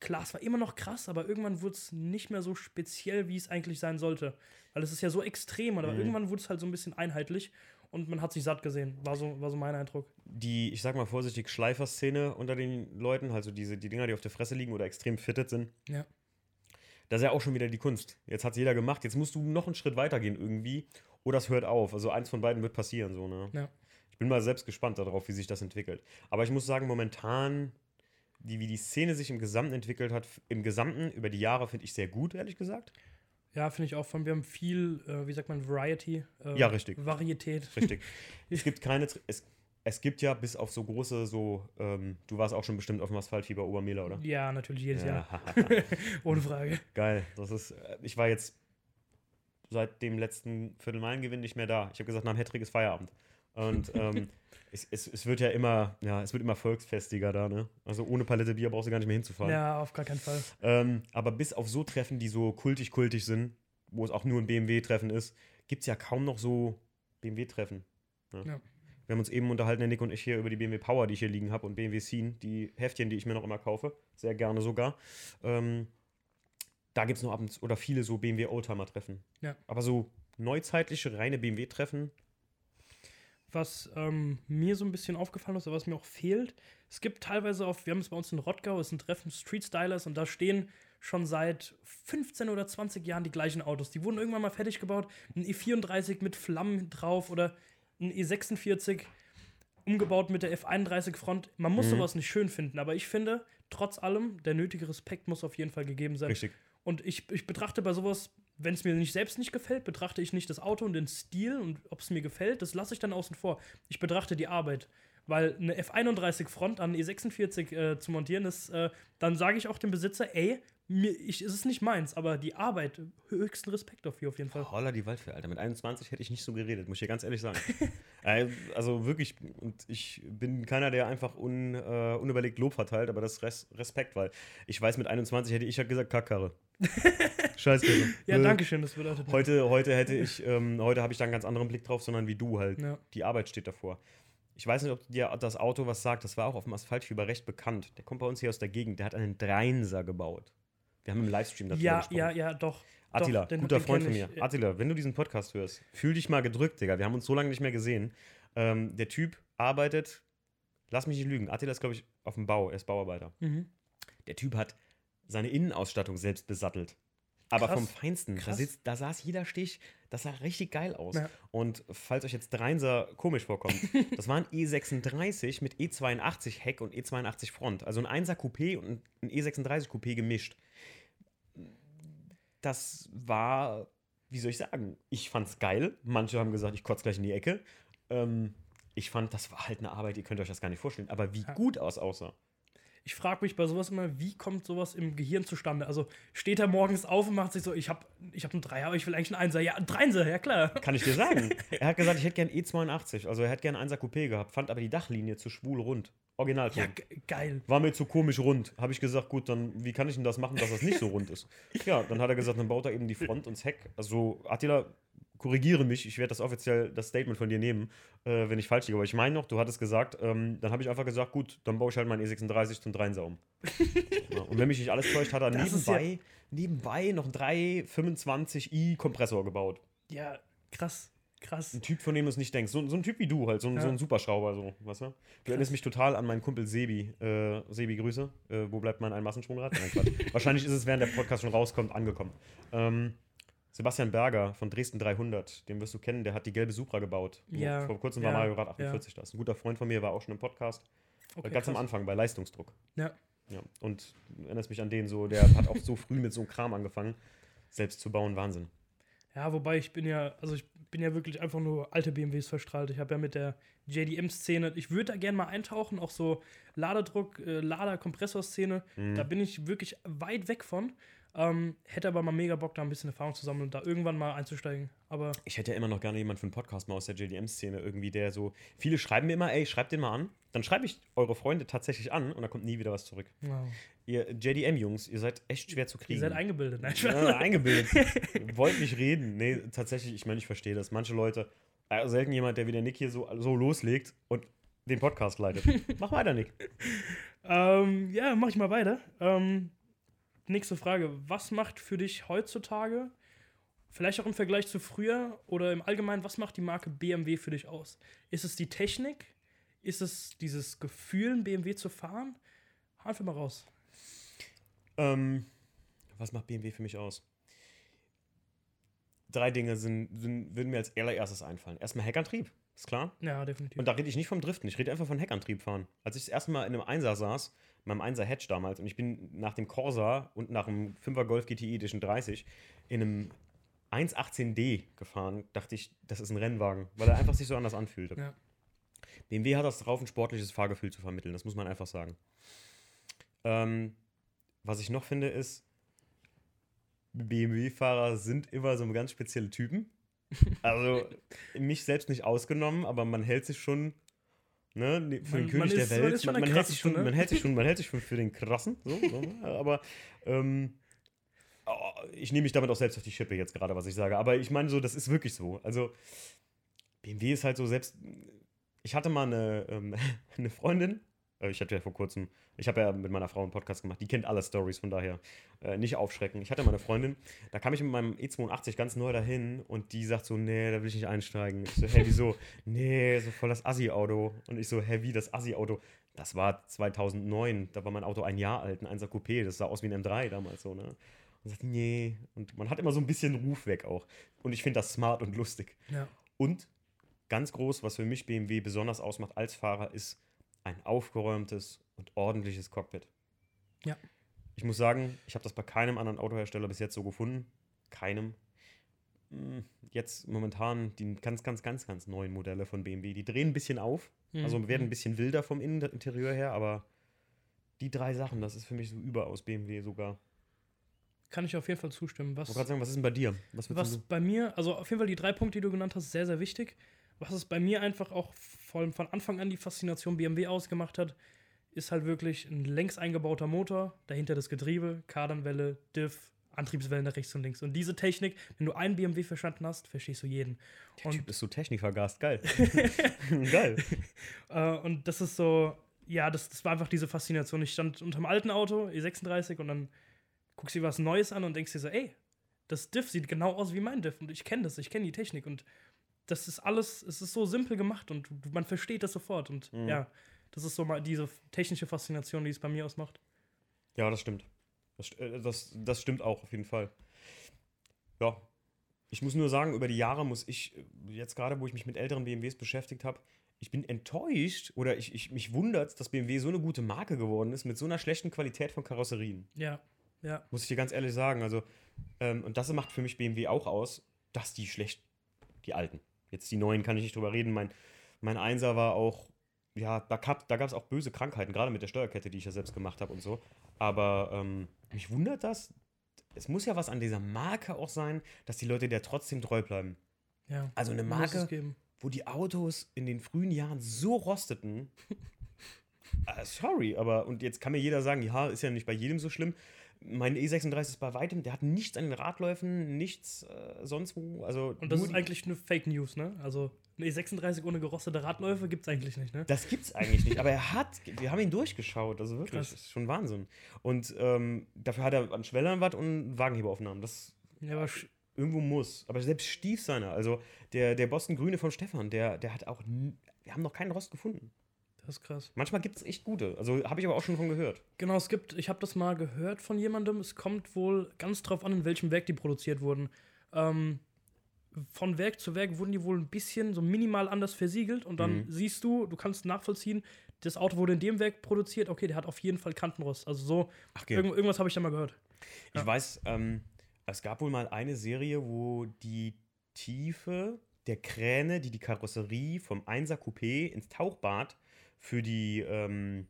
klar, es war immer noch krass, aber irgendwann wurde es nicht mehr so speziell, wie es eigentlich sein sollte. Weil es ist ja so extrem, aber Mhm. irgendwann wurde es halt so ein bisschen einheitlich und man hat sich satt gesehen. War so, war so mein Eindruck. die, ich sag mal vorsichtig, Schleifer-Szene unter den Leuten, also diese, die Dinger, die auf der Fresse liegen oder extrem fitted sind, Ja. das ist ja auch schon wieder die Kunst. Jetzt hat jeder gemacht, jetzt musst du noch einen Schritt weitergehen irgendwie oder es hört auf. Also eins von beiden wird passieren, so, ne? Ja. Ich bin mal selbst gespannt darauf, wie sich das entwickelt. Aber ich muss sagen, momentan, die, wie die Szene sich im Gesamten entwickelt hat, im Gesamten über die Jahre finde ich sehr gut, ehrlich gesagt. Ja, finde ich auch. Von, wir haben viel, äh, wie sagt man, Variety. Äh, Ja, richtig. Varietät. Richtig. es gibt keine, es, es gibt ja bis auf so große, so, ähm, du warst auch schon bestimmt auf dem Asphaltfieber Obermehler, oder? Ja, natürlich jedes Jahr. Ja, Ohne Frage. geil. Das ist, äh, ich war jetzt seit dem letzten Viertelmeilengewinn nicht mehr da. Ich habe gesagt, nach dem Hattrick ist Feierabend. Und ähm, es, es, es wird ja immer, ja, es wird immer volksfestiger da, ne? Also ohne Palette Bier brauchst du gar nicht mehr hinzufahren. Ja, auf gar keinen Fall. Ähm, aber bis auf so Treffen, die so kultig-kultig sind, wo es auch nur ein BMW-Treffen ist, gibt es ja kaum noch so BMW-Treffen. Ne? Ja. Wir haben uns eben unterhalten, der Nick und ich, hier über die BMW Power, die ich hier liegen habe und BMW Scene, die Heftchen, die ich mir noch immer kaufe. Sehr gerne sogar. Ähm, da gibt es noch abends oder viele so BMW Oldtimer-Treffen. Ja. Aber so neuzeitliche, reine BMW-Treffen, Was ähm, mir so ein bisschen aufgefallen ist, aber was mir auch fehlt, es gibt teilweise auf, wir haben es bei uns in Rottgau, es ist ein Treffen Street Stylers und da stehen schon seit 15 oder 20 Jahren die gleichen Autos. Die wurden irgendwann mal fertig gebaut. Ein E34 mit Flammen drauf oder ein E46 umgebaut mit der F31 Front. Man muss Mhm. sowas nicht schön finden, aber ich finde, trotz allem, der nötige Respekt muss auf jeden Fall gegeben sein. richtig. Und ich, ich betrachte bei sowas, wenn es mir nicht selbst nicht gefällt, betrachte ich nicht das Auto und den Stil und ob es mir gefällt, das lasse ich dann außen vor. Ich betrachte die Arbeit. Weil eine F31 Front an E46 äh, zu montieren ist, äh, dann sage ich auch dem Besitzer, ey, mir, ich, es ist nicht meins, aber die Arbeit, höchsten Respekt dafür auf jeden Fall. Holla die Waldfee, Alter. Mit 21 hätte ich nicht so geredet, muss ich dir ganz ehrlich sagen. Äh, also wirklich, und ich bin keiner, der einfach un, äh, unüberlegt Lob verteilt, aber das Res Respekt, weil ich weiß, mit 21 hätte ich ja gesagt, Kackkarre. Scheiße. Ja, danke schön, das bedeutet. Heute, heute hätte ich, ähm, heute habe ich da einen ganz anderen Blick drauf, sondern wie du halt. Ja. Die Arbeit steht davor. Ich weiß nicht, ob dir das Auto was sagt, das war auch auf dem Asphaltfieber recht bekannt. Der kommt bei uns hier aus der Gegend, der hat einen Dreinser gebaut. Wir haben im Livestream darüber Ja, gesprochen. ja, ja, doch. Attila, den- guter den Freund von mir. ich. Attila, wenn du diesen Podcast hörst, fühl dich mal gedrückt, Digga. Wir haben uns so lange nicht mehr gesehen. Ähm, der Typ arbeitet, lass mich nicht lügen, Attila ist, glaube ich, auf dem Bau, er ist Bauarbeiter. Mhm. Der Typ hat seine Innenausstattung selbst besattelt. Aber Krass. vom Feinsten. Da, sitzt, da saß jeder Stich, das sah richtig geil aus. Ja. Und falls euch jetzt Dreinser komisch vorkommt, das war ein E36 mit E82 Heck und E82 Front. Also ein 1er Coupé und ein E36 Coupé gemischt. Das war, wie soll ich sagen, ich fand's geil. Manche haben gesagt, ich kotze gleich in die Ecke. Ähm, ich fand, das war halt eine Arbeit, ihr könnt euch das gar nicht vorstellen. Aber wie Ja. gut aus aussah. Ich frage mich bei sowas immer, wie kommt sowas im Gehirn zustande? Also steht er morgens auf und macht sich so, ich habe ich hab einen Dreier, aber ich will eigentlich einen Einser. Ja, einen Dreiser, ja klar. Kann ich dir sagen. er hat gesagt, ich hätte gern E82. Also er hätte gern 1er Coupé gehabt, fand aber die Dachlinie zu schwul rund. Originalton. Ja, ge- geil. War mir zu komisch rund. Habe ich gesagt, gut, dann wie kann ich denn das machen, dass das nicht so rund ist? Ja, dann hat er gesagt, dann baut er eben die Front und das Heck. Also Attila, korrigiere mich, ich werde das offiziell, das Statement von dir nehmen, äh, wenn ich falsch liege. Aber ich meine noch, du hattest gesagt, ähm, dann habe ich einfach gesagt, gut, dann baue ich halt meinen E36 zum Dreienser um. ja, und wenn mich nicht alles täuscht, hat er Das nebenbei, nebenbei noch einen 325i Kompressor gebaut. Ja, krass. Krass. Ein Typ, von dem du es nicht denkst. So, so ein Typ wie du halt, so, ein- Ja. so ein Superschrauber, so, weißt du? Du erinnerst mich total an meinen Kumpel Sebi. Äh, Sebi, Grüße. Äh, wo bleibt mein Einmassenschwungrad? Nein. Wahrscheinlich ist es, während der Podcast schon rauskommt, angekommen. Ähm, Sebastian Berger von Dresden 300, den wirst du kennen, der hat die gelbe Supra gebaut. Ja, Vor kurzem war ja, Mario Rad 48 da. Ist ein guter Freund von mir, war auch schon im Podcast. Okay, Ganz am krass. Anfang, bei Leistungsdruck. Ja. Ja. Und du erinnerst mich an den so, der hat auch so früh mit so einem Kram angefangen, selbst zu bauen. Wahnsinn. Ja, wobei ich bin ja, also ich bin ja wirklich einfach nur alte BMWs verstrahlt. Ich habe ja mit der JDM-Szene, ich würde da gerne mal eintauchen, auch so Ladedruck, äh, Lader-Kompressor-Szene. Mhm. Da bin ich wirklich weit weg von. Ähm, hätte aber mal mega Bock, da ein bisschen Erfahrung zu sammeln und da irgendwann mal einzusteigen. Aber Ich hätte ja immer noch gerne jemanden für einen Podcast mal aus der JDM-Szene, irgendwie, der so. Viele schreiben mir immer, ey, schreibt den mal an. Dann schreibe ich eure Freunde tatsächlich an und dann kommt nie wieder was zurück. wow. Ihr JDM-Jungs, ihr seid echt schwer zu kriegen. ihr seid eingebildet. Nein, ja, eingebildet. Wollt nicht reden. Nee, tatsächlich, ich meine, ich verstehe das. Manche Leute, äh, selten jemand, der wie der Nick hier so, so loslegt und den Podcast leitet. Mach weiter, Nick. Ähm, ja, mach ich mal weiter. Ähm, nächste Frage. Was macht für dich heutzutage, vielleicht auch im Vergleich zu früher oder im Allgemeinen, was macht die Marke BMW für dich aus? Ist es die Technik? Ist es dieses Gefühl, BMW zu fahren? Einfach mal raus. Ähm, was macht BMW für mich aus? Drei Dinge sind, sind, würden mir als allererstes einfallen. Erstmal Heckantrieb, ist klar. Ja, definitiv. Und da rede ich nicht vom Driften, ich rede einfach von Heckantrieb fahren. Als ich das erste Mal in einem Einser saß, meinem Einser Hedge damals, und ich bin nach dem Corsa und nach dem 5er Golf GTI Edition 30 in einem 118D gefahren, dachte ich, das ist ein Rennwagen, weil er einfach sich so anders anfühlte. Ja. BMW hat das drauf, ein sportliches Fahrgefühl zu vermitteln, das muss man einfach sagen. Ähm, was ich noch finde, ist, BMW-Fahrer sind immer so ganz spezielle Typen. Also, mich selbst nicht ausgenommen, aber man hält sich schon ne, ne, für Man- den König der ist- Welt. ist schon Man, der man, hält sich Krasseste, schon, ne? man hält sich schon, man hält sich schon für den Krassen. So, so, aber ähm, oh, ich nehme mich damit auch selbst auf die Schippe jetzt gerade, was ich sage. Aber ich meine so, das ist wirklich so. Also, BMW ist halt so selbst. Ich hatte mal eine, ähm, eine Freundin, ich hatte ja vor kurzem, ich habe ja mit meiner Frau einen Podcast gemacht, die kennt alle Stories, von daher äh, nicht aufschrecken. Ich hatte mal eine Freundin, da kam ich mit meinem E82 ganz neu dahin und die sagt so, nee, da will ich nicht einsteigen. Ich so, hä, wieso? nee, so voll das Assi-Auto. Und ich so, hä, wie das Assi-Auto? Das war 2009, da war mein Auto ein Jahr alt, ein 1er Coupé, das sah aus wie ein M3 damals so, ne? Und sagt, nee. Und man hat immer so ein bisschen Ruf weg auch. Und ich finde das smart und lustig. Ja. Und ganz groß, was für mich BMW besonders ausmacht als Fahrer, ist ein aufgeräumtes und ordentliches Cockpit. Ja. Ich muss sagen, ich habe das bei keinem anderen Autohersteller bis jetzt so gefunden. Keinem. Hm, Jetzt momentan die ganz, ganz, ganz, ganz neuen Modelle von BMW, die drehen ein bisschen auf, also Mhm. werden ein bisschen wilder vom Interieur her, aber die drei Sachen, das ist für mich so überaus BMW sogar. Kann ich auf jeden Fall zustimmen. Ich Was, wollte gerade sagen, was ist denn bei dir? Was was bei mir, also auf jeden Fall die drei Punkte, die du genannt hast, sehr, sehr wichtig. Was es bei mir einfach auch von, von Anfang an die Faszination BMW ausgemacht hat, ist halt wirklich ein längs eingebauter Motor, dahinter das Getriebe, Kardanwelle, Diff, Antriebswellen nach rechts und links. Und diese Technik, wenn du einen BMW verstanden hast, verstehst du jeden. Der Und- Typ ist so technikvergast, geil. geil. Äh, und das ist so, ja, das, das war einfach diese Faszination. Ich stand unter dem alten Auto, E36, und dann guckst du dir was Neues an und denkst dir so, ey, das Diff sieht genau aus wie mein Diff und ich kenne das, ich kenne die Technik und das ist alles, es ist so simpel gemacht und man versteht das sofort und Mhm. ja, das ist so mal diese technische Faszination, die es bei mir ausmacht. Ja, das stimmt. Das, äh, das, das stimmt auch, auf jeden Fall. Ja. Ich muss nur sagen, über die Jahre muss ich, äh, jetzt gerade, wo ich mich mit älteren BMWs beschäftigt habe, ich bin enttäuscht oder ich, ich, mich wundert, dass BMW so eine gute Marke geworden ist mit so einer schlechten Qualität von Karosserien. Ja, ja, Muss ich dir ganz ehrlich sagen. Also, ähm, und das macht für mich BMW auch aus, dass die schlecht, die alten. Jetzt die neuen kann ich nicht drüber reden. Mein, mein Einser war auch, ja, da gab da es auch böse Krankheiten, gerade mit der Steuerkette, die ich ja selbst gemacht habe und so. Aber ähm, mich wundert das. Es muss ja was an dieser Marke auch sein, dass die Leute der trotzdem treu bleiben. ja. Also eine Marke, wo die Autos in den frühen Jahren so rosteten. äh, sorry, aber und jetzt kann mir jeder sagen, ja, ist ja nicht bei jedem so schlimm. Mein E36 ist bei weitem, der hat nichts an den Radläufen, nichts äh, sonst wo. Also Und das ist eigentlich nur Fake News, ne? Also eine E36 ohne gerostete Radläufe gibt's eigentlich nicht, ne? Das gibt's eigentlich nicht, aber er hat, wir haben ihn durchgeschaut, also wirklich, Krass. das ist schon Wahnsinn. Und ähm, dafür hat er an Schwellern was und Wagenheberaufnahmen. Das Ja, aber irgendwo muss. Aber selbst Stief seiner, also der, der Boston Grüne von Stefan, der, der hat auch, wir haben noch keinen Rost gefunden. Das ist krass. Manchmal gibt es echt gute, also habe ich aber auch schon von gehört. Genau, es gibt, ich habe das mal gehört von jemandem, es kommt wohl ganz drauf an, in welchem Werk die produziert wurden. Ähm, von Werk zu Werk wurden die wohl ein bisschen so minimal anders versiegelt und dann Mhm. siehst du, du kannst nachvollziehen, das Auto wurde in dem Werk produziert, okay, der hat auf jeden Fall Kantenrost. Also so, Ach, irgend, irgendwas habe ich da mal gehört. Ich Ja. weiß, ähm, es gab wohl mal eine Serie, wo die Tiefe der Kräne, die die Karosserie vom 1er Coupé ins Tauchbad für die ähm,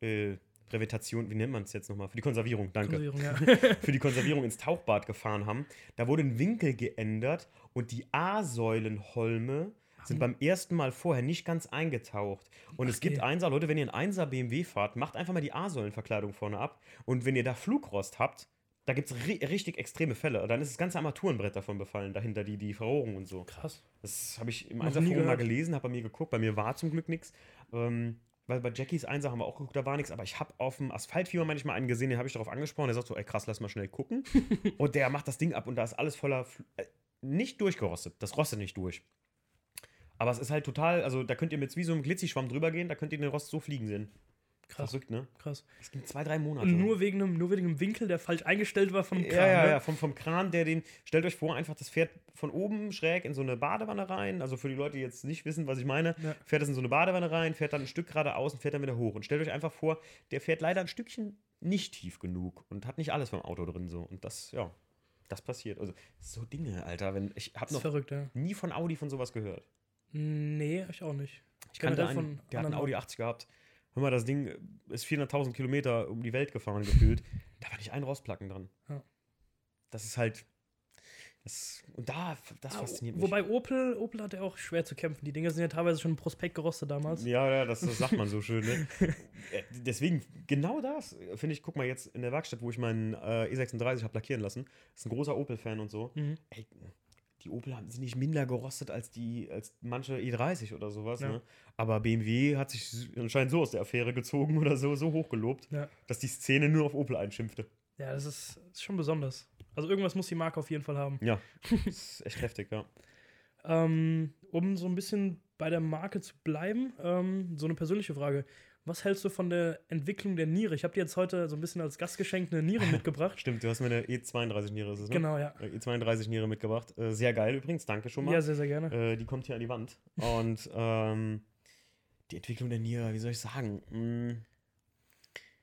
äh, Brevetation, wie nennt man es jetzt nochmal? Für die Konservierung, danke. Konservierung, ja. Für die Konservierung ins Tauchbad gefahren haben. Da wurde ein Winkel geändert und die A-Säulenholme sind beim ersten Mal vorher nicht ganz eingetaucht. Und es gibt. Einser, Leute, wenn ihr einen 1er BMW fahrt, macht einfach mal die A-Säulenverkleidung vorne ab. Und wenn ihr da Flugrost habt, da gibt es ri richtig extreme Fälle. Dann ist das ganze Armaturenbrett davon befallen, dahinter die, die Verrohrung und so. Krass. Das habe ich im Einserforum mal gelesen, habe bei mir geguckt. Bei mir war zum Glück nichts. Ähm, weil bei Jackies Einser haben wir auch geguckt, da war nichts. Aber ich habe auf dem Asphaltfieber manchmal einen gesehen, den habe ich darauf angesprochen. Der sagt so, ey krass, lass mal schnell gucken. und der macht das Ding ab und da ist alles voller, Fl äh, nicht durchgerostet. Das rostet nicht durch. Aber es ist halt total, also da könnt ihr mit wie so einem Glitzischwamm drüber gehen, da könnt ihr den Rost so fliegen sehen. Krass. Verrückt, ne? Krass. Es ging zwei, drei Monate. Und nur wegen, einem, nur wegen einem Winkel, der falsch eingestellt war von einem Ja, Kran, ja, ne? ja, vom, vom Kran, der den, stellt euch vor, einfach das fährt von oben schräg in so eine Badewanne rein. Also für die Leute, die jetzt nicht wissen, was ich meine, Ja. fährt das in so eine Badewanne rein, fährt dann ein Stück geradeaus und fährt dann wieder hoch. Und stellt euch einfach vor, der fährt leider ein Stückchen nicht tief genug und hat nicht alles vom Auto drin so. Und das, ja, das passiert. Also so Dinge, Alter. Wenn, ich habe Das ist noch verrückt, ja. nie von Audi von sowas gehört. Nee, ich auch nicht. Ich kannte einen, von der hat einen Audi 80 gehabt. Hör mal, das Ding ist 400.000 Kilometer um die Welt gefahren gefühlt. Da war nicht ein Rostplacken dran. Ja. Das ist halt. Das, und da, das Ah, fasziniert mich. Wobei Opel, Opel hat ja auch schwer zu kämpfen. Die Dinge sind ja teilweise schon im Prospekt gerostet damals. Ja, ja, das, das sagt man so schön. Ne? Äh, Deswegen, genau das, äh, finde ich, guck mal jetzt in der Werkstatt, wo ich meinen äh, E36 habe lackieren lassen. ist ein großer Opel-Fan und so. Mhm. Ey, die Opel haben sind nicht minder gerostet als die, als manche E30 oder sowas. Ja. Ne? Aber BMW hat sich anscheinend so aus der Affäre gezogen oder so, so hochgelobt, Ja. dass die Szene nur auf Opel einschimpfte. Ja, das ist, ist schon besonders. Also irgendwas muss die Marke auf jeden Fall haben. Ja, das ist echt heftig, ja. Ähm, um so ein bisschen bei der Marke zu bleiben, ähm, so eine persönliche Frage. Was hältst du von der Entwicklung der Niere? Ich habe dir jetzt heute so ein bisschen als Gastgeschenk eine Niere mitgebracht. Stimmt, du hast mir eine E32-Niere, ist es, ne? Genau, ja. Äh, E32-Niere mitgebracht. Äh, sehr geil übrigens, danke schon mal. Ja, sehr, sehr gerne. Äh, die kommt hier an die Wand. Und ähm, die Entwicklung der Niere, wie soll ich sagen? Mm,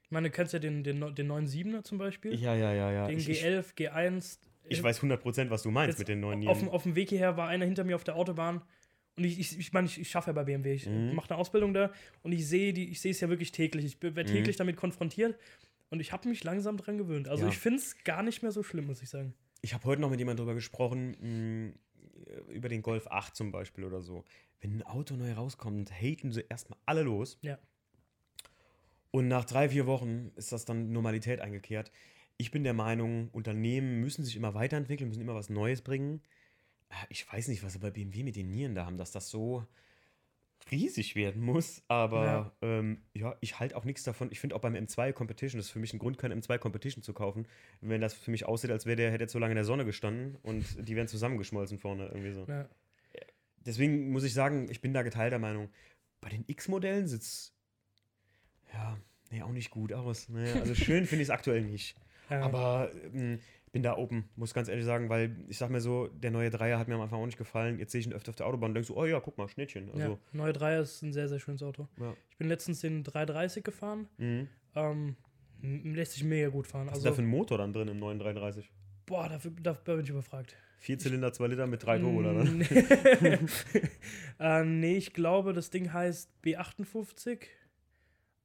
Ich meine, du kennst ja den, den, den 9.7er zum Beispiel. ja, ja, ja, ja. den ich, ich, G11, G1. ich weiß 100%, was du meinst mit den neuen auf, Nieren. auf dem Weg hierher war einer hinter mir auf der Autobahn. Und ich, ich, ich meine, ich, ich schaffe ja bei BMW. Ich Mhm. mache eine Ausbildung da und ich sehe die, ich sehe es ja wirklich täglich. Ich werde Mhm. täglich damit konfrontiert und ich habe mich langsam dran gewöhnt. Also Ja. ich finde es gar nicht mehr so schlimm, muss ich sagen. Ich habe heute noch mit jemandem drüber gesprochen, mh, über den Golf 8 zum Beispiel oder so. Wenn ein Auto neu rauskommt, haten sie erstmal alle los. Ja. Und nach drei, vier Wochen ist das dann Normalität eingekehrt. Ich bin der Meinung, Unternehmen müssen sich immer weiterentwickeln, müssen immer was Neues bringen. Ah, Ich weiß nicht, was sie bei BMW mit den Nieren da haben, dass das so riesig werden muss, aber ja, ähm, ja ich halte auch nichts davon. Ich finde auch beim M2 Competition, das ist für mich ein Grund, kein M2 Competition zu kaufen, wenn das für mich aussieht, als wäre der hätte so lange in der Sonne gestanden und die wären zusammengeschmolzen vorne irgendwie so. Ja. Deswegen muss ich sagen, ich bin da geteilter Meinung. Bei den X-Modellen sieht es ja, nee, auch nicht gut aus. Naja, ne? also schön finde ich es aktuell nicht. Ja. Aber ähm, bin da open, muss ganz ehrlich sagen, weil ich sag mir so, der neue Dreier hat mir am Anfang auch nicht gefallen. Jetzt sehe ich ihn öfter auf der Autobahn und denke so, oh ja, guck mal, Schnittchen. Also, ja, neue Dreier ist ein sehr, sehr schönes Auto. Ja. Ich bin letztens den 330 gefahren. Mhm. Ähm, lässt sich mega gut fahren. Was also, ist da für ein Motor dann drin im neuen 330? Boah, dafür, dafür bin ich überfragt. Vier Zylinder, zwei Liter mit drei Turbo, oder? Ne? äh, nee, ich glaube, das Ding heißt B58.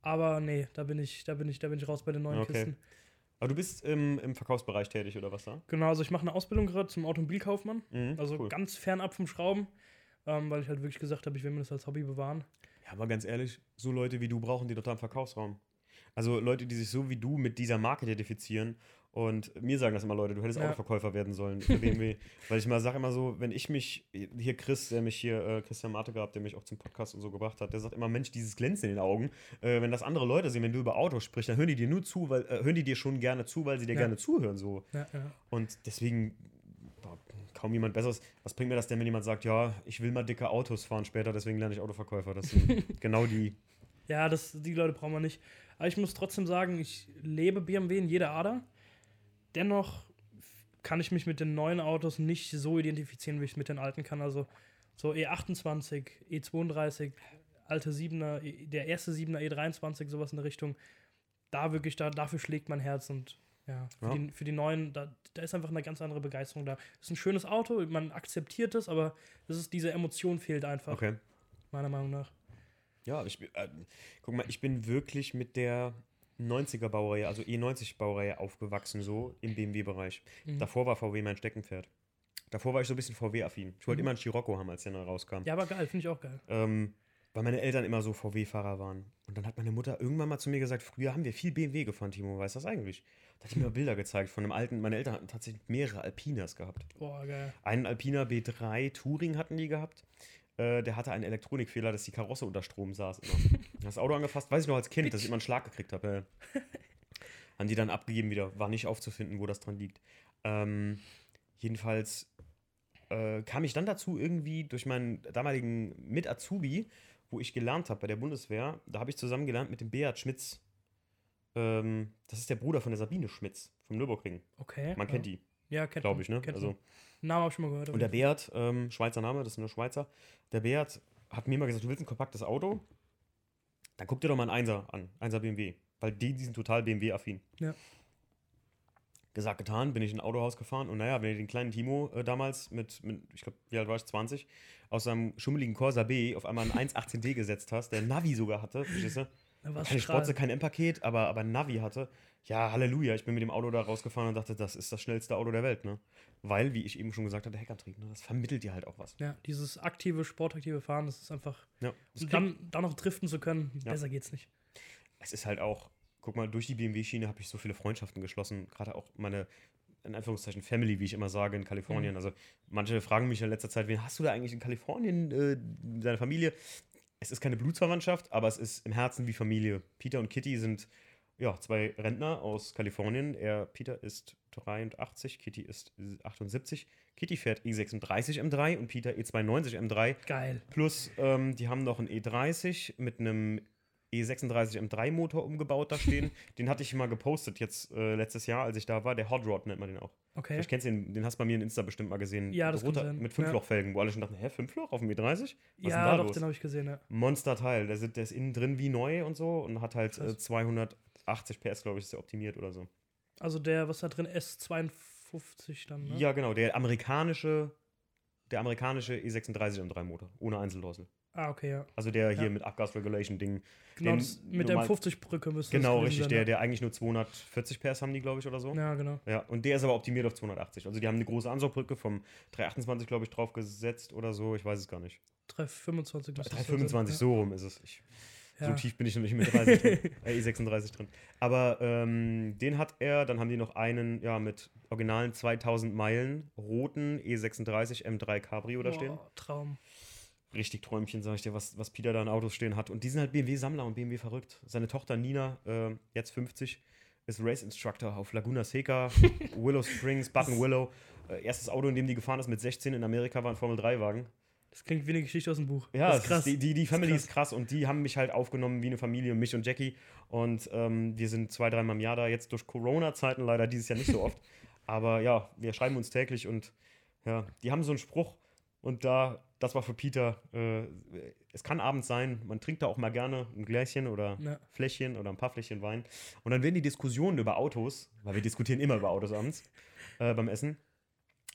Aber nee, da bin ich, da bin ich, da bin ich raus bei den neuen okay. Kisten. Aber du bist im, im Verkaufsbereich tätig oder was da? Genau, also ich mache eine Ausbildung gerade zum Automobilkaufmann. Mhm, also cool. ganz fernab vom Schrauben, ähm, weil ich halt wirklich gesagt habe, ich will mir das als Hobby bewahren. Ja, aber ganz ehrlich, so Leute wie du brauchen die total im Verkaufsraum. Also Leute, die sich so wie du mit dieser Marke identifizieren und mir sagen das immer Leute, du hättest ja. Autoverkäufer werden sollen für BMW. Weil ich mal sage immer so, wenn ich mich, hier Chris, der mich hier, äh, Christian Marte gehabt, der mich auch zum Podcast und so gebracht hat, der sagt immer, Mensch, dieses Glänzen in den Augen, äh, wenn das andere Leute sehen, wenn du über Autos sprichst, dann hören die dir nur zu, weil, äh, hören die dir schon gerne zu, weil sie dir ja. gerne zuhören. So. Ja, und deswegen boah, kaum jemand Besseres. Was bringt mir das denn, wenn jemand sagt, ja, ich will mal dicke Autos fahren später, deswegen lerne ich Autoverkäufer. Das sind genau die. Ja, das, die Leute brauchen wir nicht. Aber ich muss trotzdem sagen, ich lebe BMW in jeder Ader dennoch kann ich mich mit den neuen Autos nicht so identifizieren, wie ich es mit den alten kann. Also so E28, E32, alte 7er, der erste 7er E23, sowas in der Richtung. Da wirklich, da, dafür schlägt mein Herz und ja, für, ja. Die, für die neuen, da, da ist einfach eine ganz andere Begeisterung da. Es ist ein schönes Auto, man akzeptiert es, aber das ist, diese Emotion fehlt einfach. Okay. Meiner Meinung nach. Ja, ich, äh, guck mal, ich bin wirklich mit der 90er Baureihe, also E90 Baureihe aufgewachsen, so im BMW-Bereich. Mhm. Davor war VW mein Steckenpferd. Davor war ich so ein bisschen VW-affin. Ich wollte mhm. immer einen Scirocco haben, als der neu rauskam. Ja, aber geil, finde ich auch geil. Ähm, weil meine Eltern immer so VW-Fahrer waren. Und dann hat meine Mutter irgendwann mal zu mir gesagt, früher haben wir viel BMW gefahren, Timo, weißt du das eigentlich? Da hat die mir Bilder gezeigt von einem alten, meine Eltern hatten tatsächlich mehrere Alpinas gehabt. Boah, geil. Einen Alpina B3 Touring hatten die gehabt. Äh, der hatte einen Elektronikfehler, dass die Karosse unter Strom saß. Immer. das Auto angefasst, weiß ich noch als Kind, Bitch. dass ich immer einen Schlag gekriegt habe. Äh. Haben die dann abgegeben wieder. War nicht aufzufinden, wo das dran liegt. Ähm, jedenfalls äh, kam ich dann dazu irgendwie durch meinen damaligen Mit-Azubi, wo ich gelernt habe bei der Bundeswehr. Da habe ich zusammen gelernt mit dem Beat Schmitz. Ähm, das ist der Bruder von der Sabine Schmitz vom Nürburgring. Okay. Man ja. kennt die. Ja, kennt Glaube ich, ne? Also, Name habe ich schon mal gehört. Und der Beat, ähm, Schweizer Name, das ist nur Schweizer, der Beat hat mir mal gesagt, du willst ein kompaktes Auto? Dann guck dir doch mal einen Einser an, Einser BMW. Weil die, die sind total BMW-affin. Ja. Gesagt, getan, bin ich in ein Autohaus gefahren und naja, wenn ich den kleinen Timo äh, damals mit, mit, ich glaube, wie alt war ich, 20, aus seinem schummeligen Corsa B auf einmal einen 1.18D gesetzt hast, der Navi sogar hatte, verstehst du? Keine Sportse, kein M-Paket, aber, aber Navi hatte. Ja, Halleluja, ich bin mit dem Auto da rausgefahren und dachte, das ist das schnellste Auto der Welt, ne? Weil, wie ich eben schon gesagt hatte, Heckantrieb, ne? das vermittelt dir halt auch was. Ja, dieses aktive, sportaktive Fahren, das ist einfach. Ja, und dann, dann noch driften zu können, ja. besser geht's nicht. Es ist halt auch, guck mal, durch die BMW-Schiene habe ich so viele Freundschaften geschlossen, gerade auch meine, in Anführungszeichen, Family, wie ich immer sage, in Kalifornien. Mhm. Also, manche fragen mich in letzter Zeit, wen hast du da eigentlich in Kalifornien, äh, deine Familie? Es ist keine Blutsverwandtschaft, aber es ist im Herzen wie Familie. Peter und Kitty sind ja, zwei Rentner aus Kalifornien. Er, Peter ist 83, Kitty ist 78. Kitty fährt E36 M3 und Peter E92 M3. Geil. Plus, ähm, die haben noch einen E30 mit einem E36 M3 Motor umgebaut da stehen. den hatte ich mal gepostet jetzt äh, letztes Jahr, als ich da war. Der Hot Rod nennt man den auch. Okay. Ich kennst den, den hast du bei mir in Insta bestimmt mal gesehen. Ja, das Roter, Mit Fünflochfelgen, ja. wo alle schon dachten, hä, Fünfloch auf dem E30? Was ja, doch, los? den habe ich gesehen, ja. Monster-Teil. Der, der, ist innen drin wie neu und so und hat halt äh, 280 PS, glaube ich, ist der optimiert oder so. Also der, was da drin, S52 dann, ne? Ja, genau. Der amerikanische, der amerikanische E36 M3 Motor, ohne Einzeldrossel. Ah, okay, ja. Also der hier ja. mit Abgas-Regulation-Ding. Genau, mit der 50-Brücke müsste Genau, richtig. Sein, der, der eigentlich nur 240 PS haben die, glaube ich, oder so. Ja, genau. Ja, und der ist aber optimiert auf 280. Also die haben eine große Ansaugbrücke vom 328, glaube ich, drauf gesetzt oder so. Ich weiß es gar nicht. 325. 325, so rum ist es. Ich, ja. So tief bin ich noch nicht mit 30 drin. Äh, E36 drin. Aber ähm, den hat er. Dann haben die noch einen, ja, mit originalen 2000 Meilen roten E36 M3 Cabrio da stehen. Traum richtig Träumchen, sag ich dir, was, was Peter da in Autos stehen hat. Und die sind halt BMW-Sammler und BMW verrückt. Seine Tochter Nina, äh, jetzt 50, ist Race Instructor auf Laguna Seca, Willow Springs, Button Willow. Äh, erstes Auto, in dem die gefahren ist mit 16 in Amerika, war ein Formel-3-Wagen. Das klingt wie eine Geschichte aus dem Buch. Ja, das ist krass. Die, die, die Family ist krass. ist krass. und die haben mich halt aufgenommen wie eine Familie, mich und Jackie. Und ähm, wir sind zwei, dreimal im Jahr da. Jetzt durch Corona-Zeiten leider dieses Jahr nicht so oft. Aber ja, wir schreiben uns täglich und ja, die haben so einen Spruch. Und da, das war für Peter, äh, es kann abends sein, man trinkt da auch mal gerne ein Gläschen oder ja. Fläschchen oder ein paar Fläschchen Wein. Und dann werden die Diskussionen über Autos, weil wir diskutieren immer über Autos abends äh, beim Essen,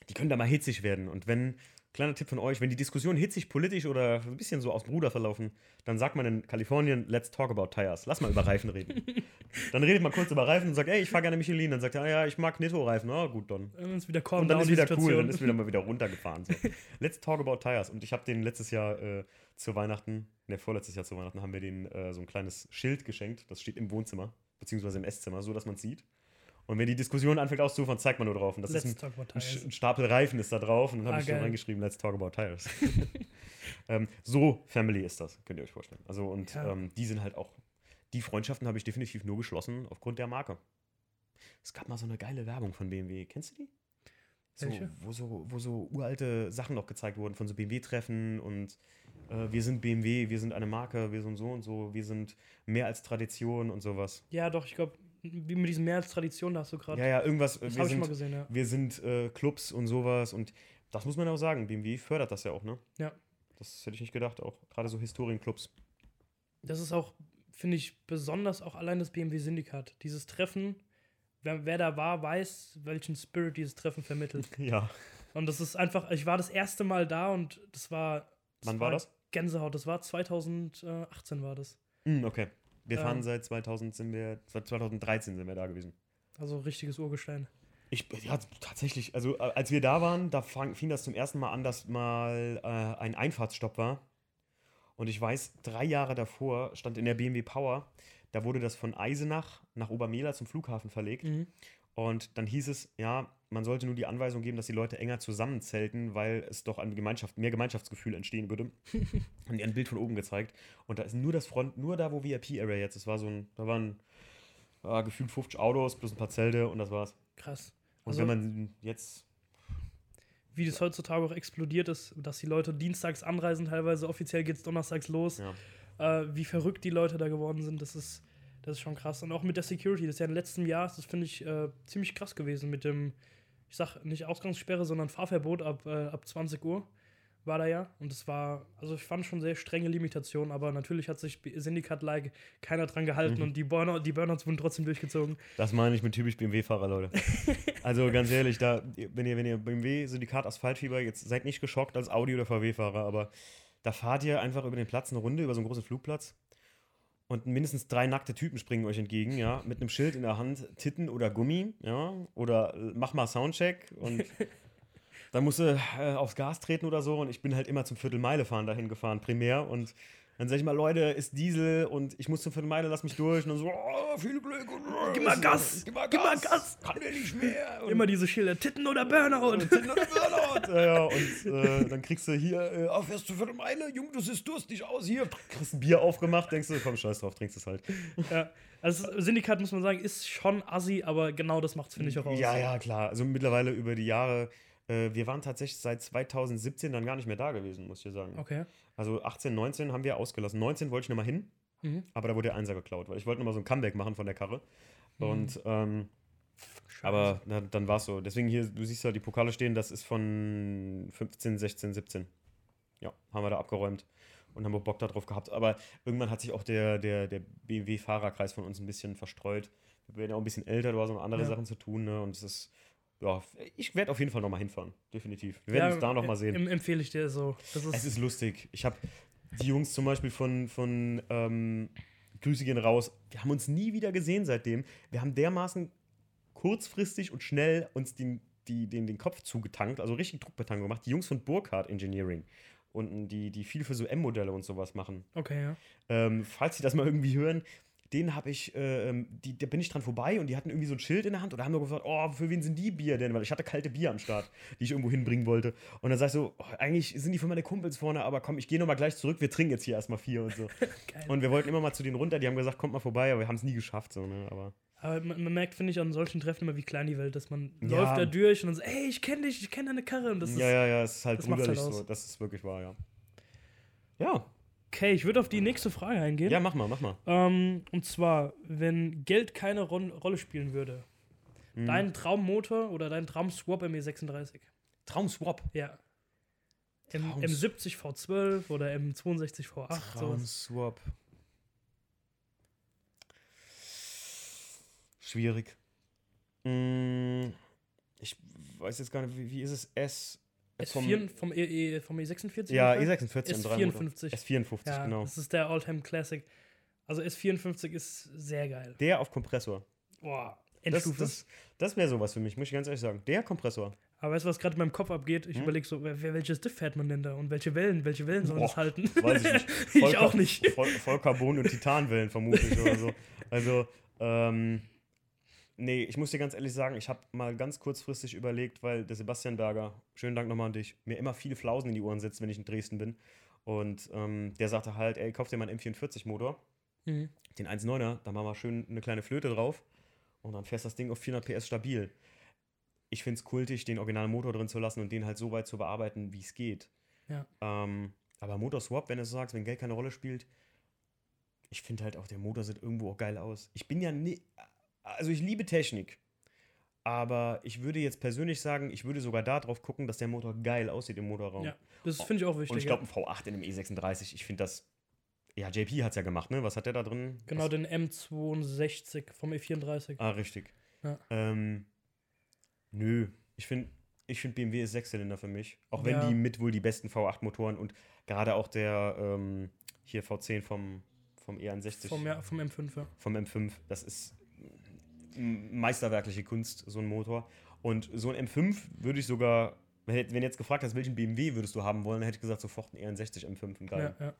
die können da mal hitzig werden. Und wenn Kleiner Tipp von euch, wenn die Diskussion hitzig politisch oder ein bisschen so aus dem Ruder verlaufen, dann sagt man in Kalifornien, let's talk about tires. Lass mal über Reifen reden. dann redet man kurz über Reifen und sagt, ey, ich fahre gerne Michelin. Dann sagt er, ah, ja, ich mag Netto-Reifen. Ah, gut, dann. Dann ist wieder und dann ist wieder cool, dann ist wieder mal wieder runtergefahren. So. let's talk about tires. Und ich habe den letztes Jahr äh, zu Weihnachten, ne, vorletztes Jahr zu Weihnachten, haben wir den äh, so ein kleines Schild geschenkt. Das steht im Wohnzimmer, beziehungsweise im Esszimmer, so dass man es sieht. Und wenn die Diskussion anfängt auszufahren, zeigt man nur drauf. Und das let's ist ein, ein, Stapel Reifen ist da drauf. Und dann habe ah, ich geil. reingeschrieben, let's talk about tires. ähm, so Family ist das, könnt ihr euch vorstellen. Also und ja. ähm, die sind halt auch, die Freundschaften habe ich definitiv nur geschlossen aufgrund der Marke. Es gab mal so eine geile Werbung von BMW. Kennst du die? So, wo, so, wo so uralte Sachen noch gezeigt wurden von so BMW-Treffen und äh, wir sind BMW, wir sind eine Marke, wir sind so und so, wir sind mehr als Tradition und sowas. Ja, doch, ich glaube, wie mit diesem Mehr als Tradition, da hast du gerade. Ja, ja, irgendwas. Das habe ich mal gesehen, ja. Wir sind äh, Clubs und sowas und das muss man auch sagen. BMW fördert das ja auch, ne? Ja. Das hätte ich nicht gedacht, auch gerade so Historienclubs. Das ist auch, finde ich, besonders auch allein das BMW-Syndikat. Dieses Treffen, wer, wer da war, weiß, welchen Spirit dieses Treffen vermittelt. Ja. Und das ist einfach, ich war das erste Mal da und das war. Das Wann war, war das? Gänsehaut, das war 2018 war das. Mm, okay. Wir fahren ähm, seit 2000 sind wir, 2013 sind wir da gewesen. Also richtiges Urgestein. Ich, ja, tatsächlich. Also, äh, als wir da waren, da fang, fing das zum ersten Mal an, dass mal äh, ein Einfahrtsstopp war. Und ich weiß, drei Jahre davor stand in der BMW Power, da wurde das von Eisenach nach Obermehler zum Flughafen verlegt. Mhm. Und dann hieß es, ja, man sollte nur die Anweisung geben, dass die Leute enger zusammenzelten, weil es doch an Gemeinschaft, mehr Gemeinschaftsgefühl entstehen würde. Haben die ein Bild von oben gezeigt. Und da ist nur das Front, nur da, wo VIP-Area jetzt ist, war so ein, da waren äh, gefühlt 50 Autos plus ein paar Zelte und das war's. Krass. Und also, wenn man jetzt. Wie das heutzutage auch explodiert ist, dass die Leute dienstags anreisen, teilweise offiziell geht es donnerstags los. Ja. Äh, wie verrückt die Leute da geworden sind, das ist, das ist schon krass. Und auch mit der Security, das ist ja im letzten Jahr, das finde ich äh, ziemlich krass gewesen mit dem ich sag nicht Ausgangssperre, sondern Fahrverbot ab, äh, ab 20 Uhr war da ja. Und es war, also ich fand schon sehr strenge Limitationen, aber natürlich hat sich Syndikat-like keiner dran gehalten mhm. und die, Burnout, die Burnouts wurden trotzdem durchgezogen. Das meine ich mit typisch BMW-Fahrer, Leute. also ganz ehrlich, da, wenn ihr, wenn ihr BMW-Syndikat Asphaltfieber, jetzt seid nicht geschockt als Audi- oder VW-Fahrer, aber da fahrt ihr einfach über den Platz eine Runde, über so einen großen Flugplatz und mindestens drei nackte Typen springen euch entgegen, ja, mit einem Schild in der Hand, Titten oder Gummi, ja, oder äh, mach mal Soundcheck und dann musst du äh, aufs Gas treten oder so. Und ich bin halt immer zum Viertelmeile fahren dahin gefahren, primär. Und dann sag ich mal, Leute, ist Diesel und ich muss zum Viertelmeile, lass mich durch. Und dann so, oh, viel Glück. Und, oh, gib mal Gas, gib mal Gas, gib mal Gas. Kann der nicht mehr. Und Immer diese Schilder, Titten oder Burnout. Titten oder Burnout. ja, ja, und äh, dann kriegst du hier, äh, oh, fährst du Viertelmeile, Junge, du siehst durstig aus. Hier, kriegst ein Bier aufgemacht, denkst du, komm, scheiß drauf, trinkst es halt. Ja. Also Syndikat, muss man sagen, ist schon assi, aber genau das macht es, finde ich, auch aus. Ja, ja, klar. Also mittlerweile über die Jahre äh, wir waren tatsächlich seit 2017 dann gar nicht mehr da gewesen, muss ich dir sagen. Okay. Also 18, 19 haben wir ausgelassen. 19 wollte ich nochmal hin, mhm. aber da wurde der Einser geklaut, weil ich wollte nochmal so ein Comeback machen von der Karre. Mhm. Und ähm, aber na, dann war es so. Deswegen hier, du siehst ja die Pokale stehen, das ist von 15, 16, 17. Ja, haben wir da abgeräumt und haben Bock darauf gehabt. Aber irgendwann hat sich auch der, der, der BMW-Fahrerkreis von uns ein bisschen verstreut. Wir werden ja auch ein bisschen älter, du hast noch andere ja. Sachen zu tun, ne? Und es ist ja, ich werde auf jeden Fall nochmal hinfahren. Definitiv. Wir werden ja, uns da nochmal sehen. Empfehle ich dir so. Ist es ist lustig. Ich habe die Jungs zum Beispiel von, von ähm, Grüße gehen raus. Wir haben uns nie wieder gesehen seitdem. Wir haben dermaßen kurzfristig und schnell uns den, die, den, den Kopf zugetankt, also richtig Druckbetankung gemacht. Die Jungs von Burkhardt Engineering und die, die viel für so M-Modelle und sowas machen. Okay, ja. Ähm, falls Sie das mal irgendwie hören, den habe ich, äh, ähm, die, da bin ich dran vorbei und die hatten irgendwie so ein Schild in der Hand oder haben nur gefragt, oh, für wen sind die Bier denn? Weil ich hatte kalte Bier am Start, die ich irgendwo hinbringen wollte. Und dann sag ich so, oh, eigentlich sind die für meine Kumpels vorne, aber komm, ich gehe nochmal gleich zurück, wir trinken jetzt hier erstmal vier und so. Und wir wollten immer mal zu denen runter, die haben gesagt, kommt mal vorbei, aber wir haben es nie geschafft, so, ne, aber. Aber man, man merkt, finde ich, an solchen Treffen immer, wie klein die Welt ist. Man Ja. läuft da durch und dann so, ey, ich kenne dich, ich kenne deine Karre. Und das ist ja, ja, ja, es ist halt brüderlich halt so, das ist wirklich wahr, ja. Ja, okay. Ich würde auf die nächste Frage eingehen. ja, mach mal, mach mal. Ähm, und zwar, wenn Geld keine Ron Rolle spielen würde, Mhm. dein Traummotor oder dein Traum-Swap ME36? Traumswap. Ja. M Traums- M70 V12 oder M62 V8. sowas. Traumswap. Schwierig. Mm, Ich weiß jetzt gar nicht, wie, wie ist es? S. S4 vom, e, e, vom E46? ja, ungefähr? E46 im Dreimotor. S54. S54, Ja, genau. das ist der Alltime Classic. Also S54 ist sehr geil. Der auf Kompressor. Boah, Das, Endstufe. das, das wäre sowas für mich, muss ich ganz ehrlich sagen. Der Kompressor. Aber weißt du, was gerade in meinem Kopf abgeht? Ich Hm? überlege so, wer, welches Diff fährt man denn da? Und welche Wellen? Welche Wellen sollen Boah, das halten? Weiß ich nicht. ich auch nicht. Voll, Vollcarbon und Titanwellen vermutlich oder so. Also, ähm, nee, ich muss dir ganz ehrlich sagen, ich habe mal ganz kurzfristig überlegt, weil der Sebastian Berger, schönen Dank nochmal an dich, mir immer viele Flausen in die Ohren setzt, wenn ich in Dresden bin. Und ähm, der sagte halt, ey, kauf dir mal einen M44-Motor, Mhm. den 1.9er, da machen wir schön eine kleine Flöte drauf und dann fährst das Ding auf 400 PS stabil. Ich finde es kultig, den originalen Motor drin zu lassen und den halt so weit zu bearbeiten, wie es geht. Ja. Ähm, aber Motorswap, wenn du so sagst, wenn Geld keine Rolle spielt, ich finde halt auch, der Motor sieht irgendwo auch geil aus. Ich bin ja nie, also ich liebe Technik, aber ich würde jetzt persönlich sagen, ich würde sogar da drauf gucken, dass der Motor geil aussieht im Motorraum. Ja, das finde ich auch wichtig. Und ich glaube, ein V8 in einem E36, ich finde das, ja, JP hat es ja gemacht, ne? Was hat der da drin? Genau, Was- den M62 vom E E34. Ah, richtig. Ja. Ähm, nö, ich finde ich find BMW ist Sechszylinder für mich. Auch wenn Ja. die mit wohl die besten V8-Motoren und gerade auch der ähm, hier V10 vom, vom E61, Vom, ja, vom M5. Ja. vom M5, das ist meisterwerkliche Kunst, so ein Motor. Und so ein M5 würde ich sogar, wenn jetzt gefragt hast, welchen BMW würdest du haben wollen, dann hätte ich gesagt, sofort ein E61 M5, ein geil. Ja, ja,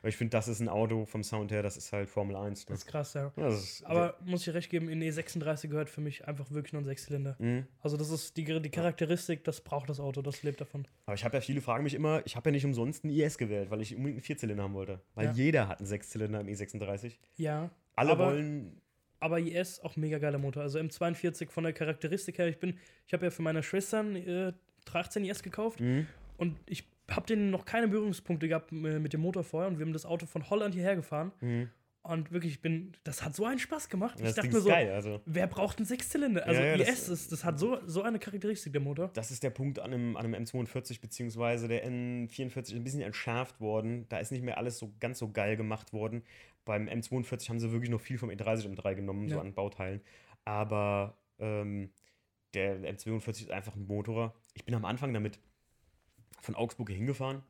Weil ich finde, das ist ein Auto vom Sound her, das ist halt Formel 1. Ne? das ist krass, ja. Ja, ist, Aber muss ich recht geben, in E36 gehört für mich einfach wirklich nur ein Sechszylinder. Mhm. Also das ist die, die Charakteristik, das braucht das Auto, das lebt davon. Aber ich habe ja viele fragen mich immer, ich habe ja nicht umsonst einen IS gewählt, weil ich unbedingt einen Vierzylinder haben wollte. Weil Ja. jeder hat einen Sechszylinder im E36. Ja. Alle aber, wollen. Aber IS auch mega geiler Motor. Also M42 von der Charakteristik her, ich bin, ich habe ja für meine Schwestern äh, 18 IS gekauft Mhm. und ich habe denen noch keine Berührungspunkte gehabt äh, mit dem Motor vorher und wir haben das Auto von Holland hierher gefahren Mhm. und wirklich, ich bin, das hat so einen Spaß gemacht. Das ich dachte Ding mir so, geil. Also, wer braucht einen Sechszylinder? Also Ja, ja, das- IS, ist, das hat so, so eine Charakteristik, der Motor. das ist der Punkt an einem, an einem M42 beziehungsweise der N44 ist ein bisschen entschärft worden. Da ist nicht mehr alles so ganz so geil gemacht worden. Beim M42 haben sie wirklich noch viel vom E30 M3 genommen, so Ja. an Bauteilen. Aber ähm, der M42 ist einfach ein Motor. Ich bin am Anfang damit von Augsburg hier hingefahren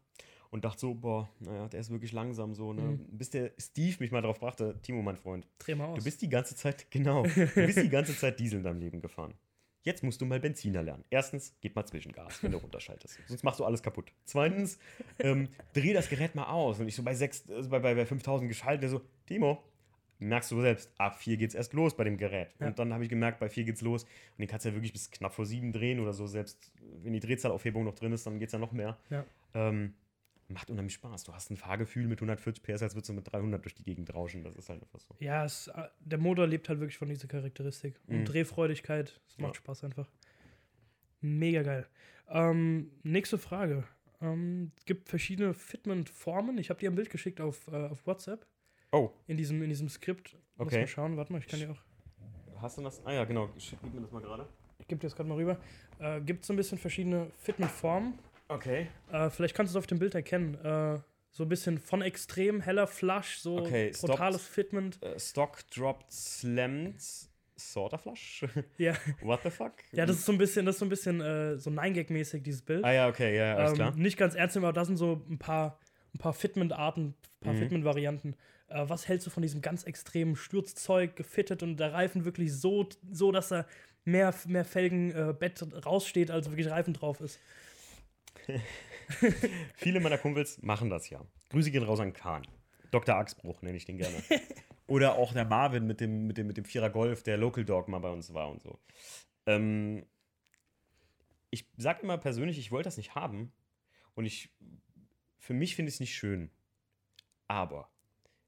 und dachte so, boah, naja, der ist wirklich langsam so, ne? Mhm. Bis der Steve mich mal drauf brachte, Timo, mein Freund, Dreh mal aus. du bist die ganze Zeit, genau, du bist die ganze Zeit Diesel in deinem Leben gefahren. Jetzt musst du mal Benziner lernen. Erstens, gib mal Zwischengas, wenn du runterschaltest. Sonst machst du alles kaputt. Zweitens, ähm, dreh das Gerät mal aus. Und ich so bei, 6, also bei, bei, bei 5000 geschaltet, der so, Timo, merkst du selbst, ab 4 geht's erst los bei dem Gerät. Ja. Und dann habe ich gemerkt, bei 4 geht's los. Und den kannst du ja wirklich bis knapp vor 7 drehen oder so. Selbst wenn die Drehzahlaufhebung noch drin ist, dann geht's ja noch mehr. Ja. Ähm, macht unheimlich Spaß. Du hast ein Fahrgefühl mit 140 PS, als würdest du mit 300 durch die Gegend rauschen. Das ist halt einfach so. Ja, es, äh, der Motor lebt halt wirklich von dieser Charakteristik. Und Mhm. Drehfreudigkeit, es macht Ja. Spaß einfach. Mega geil. Ähm, nächste Frage. Ähm, gibt verschiedene Fitment-Formen. Ich habe dir ein Bild geschickt auf, äh, auf WhatsApp. Oh, In diesem, in diesem Skript. Muss Okay. mal schauen. Warte mal, ich kann dir auch. hast du das? Ah ja, genau. Schick gib mir das mal gerade. Ich gebe dir das gerade mal rüber. Äh, gibt so ein bisschen verschiedene Fitment-Formen. Okay. Äh, vielleicht kannst du es auf dem Bild erkennen. Äh, so ein bisschen von extrem heller Flush, so Okay, brutales Fitment. Äh, Stock dropped slammed. Sorter Flush? Ja. What the fuck? ja, das ist so ein bisschen, das ist so ein bisschen äh, so 9-Gag-mäßig, dieses Bild. Ah ja, okay, ja, alles ähm, klar. Nicht ganz ernst aber da sind so ein paar, ein paar Fitment-Arten, ein paar Mhm. Fitment-Varianten. Äh, was hältst du von diesem ganz extremen Stürzzeug gefittet und der Reifen wirklich so, so dass da mehr, mehr Felgenbett raussteht, als wirklich Reifen drauf ist? Viele meiner Kumpels machen das ja. Grüße gehen raus an Kahn. Dr. Achsbruch nenne ich den gerne. Oder auch der Marvin mit dem, mit dem, mit dem Vierer Golf, der Local Dog mal bei uns war und so. Ähm, ich sag immer persönlich, ich wollte das nicht haben. Und ich, für mich finde ich es nicht schön. Aber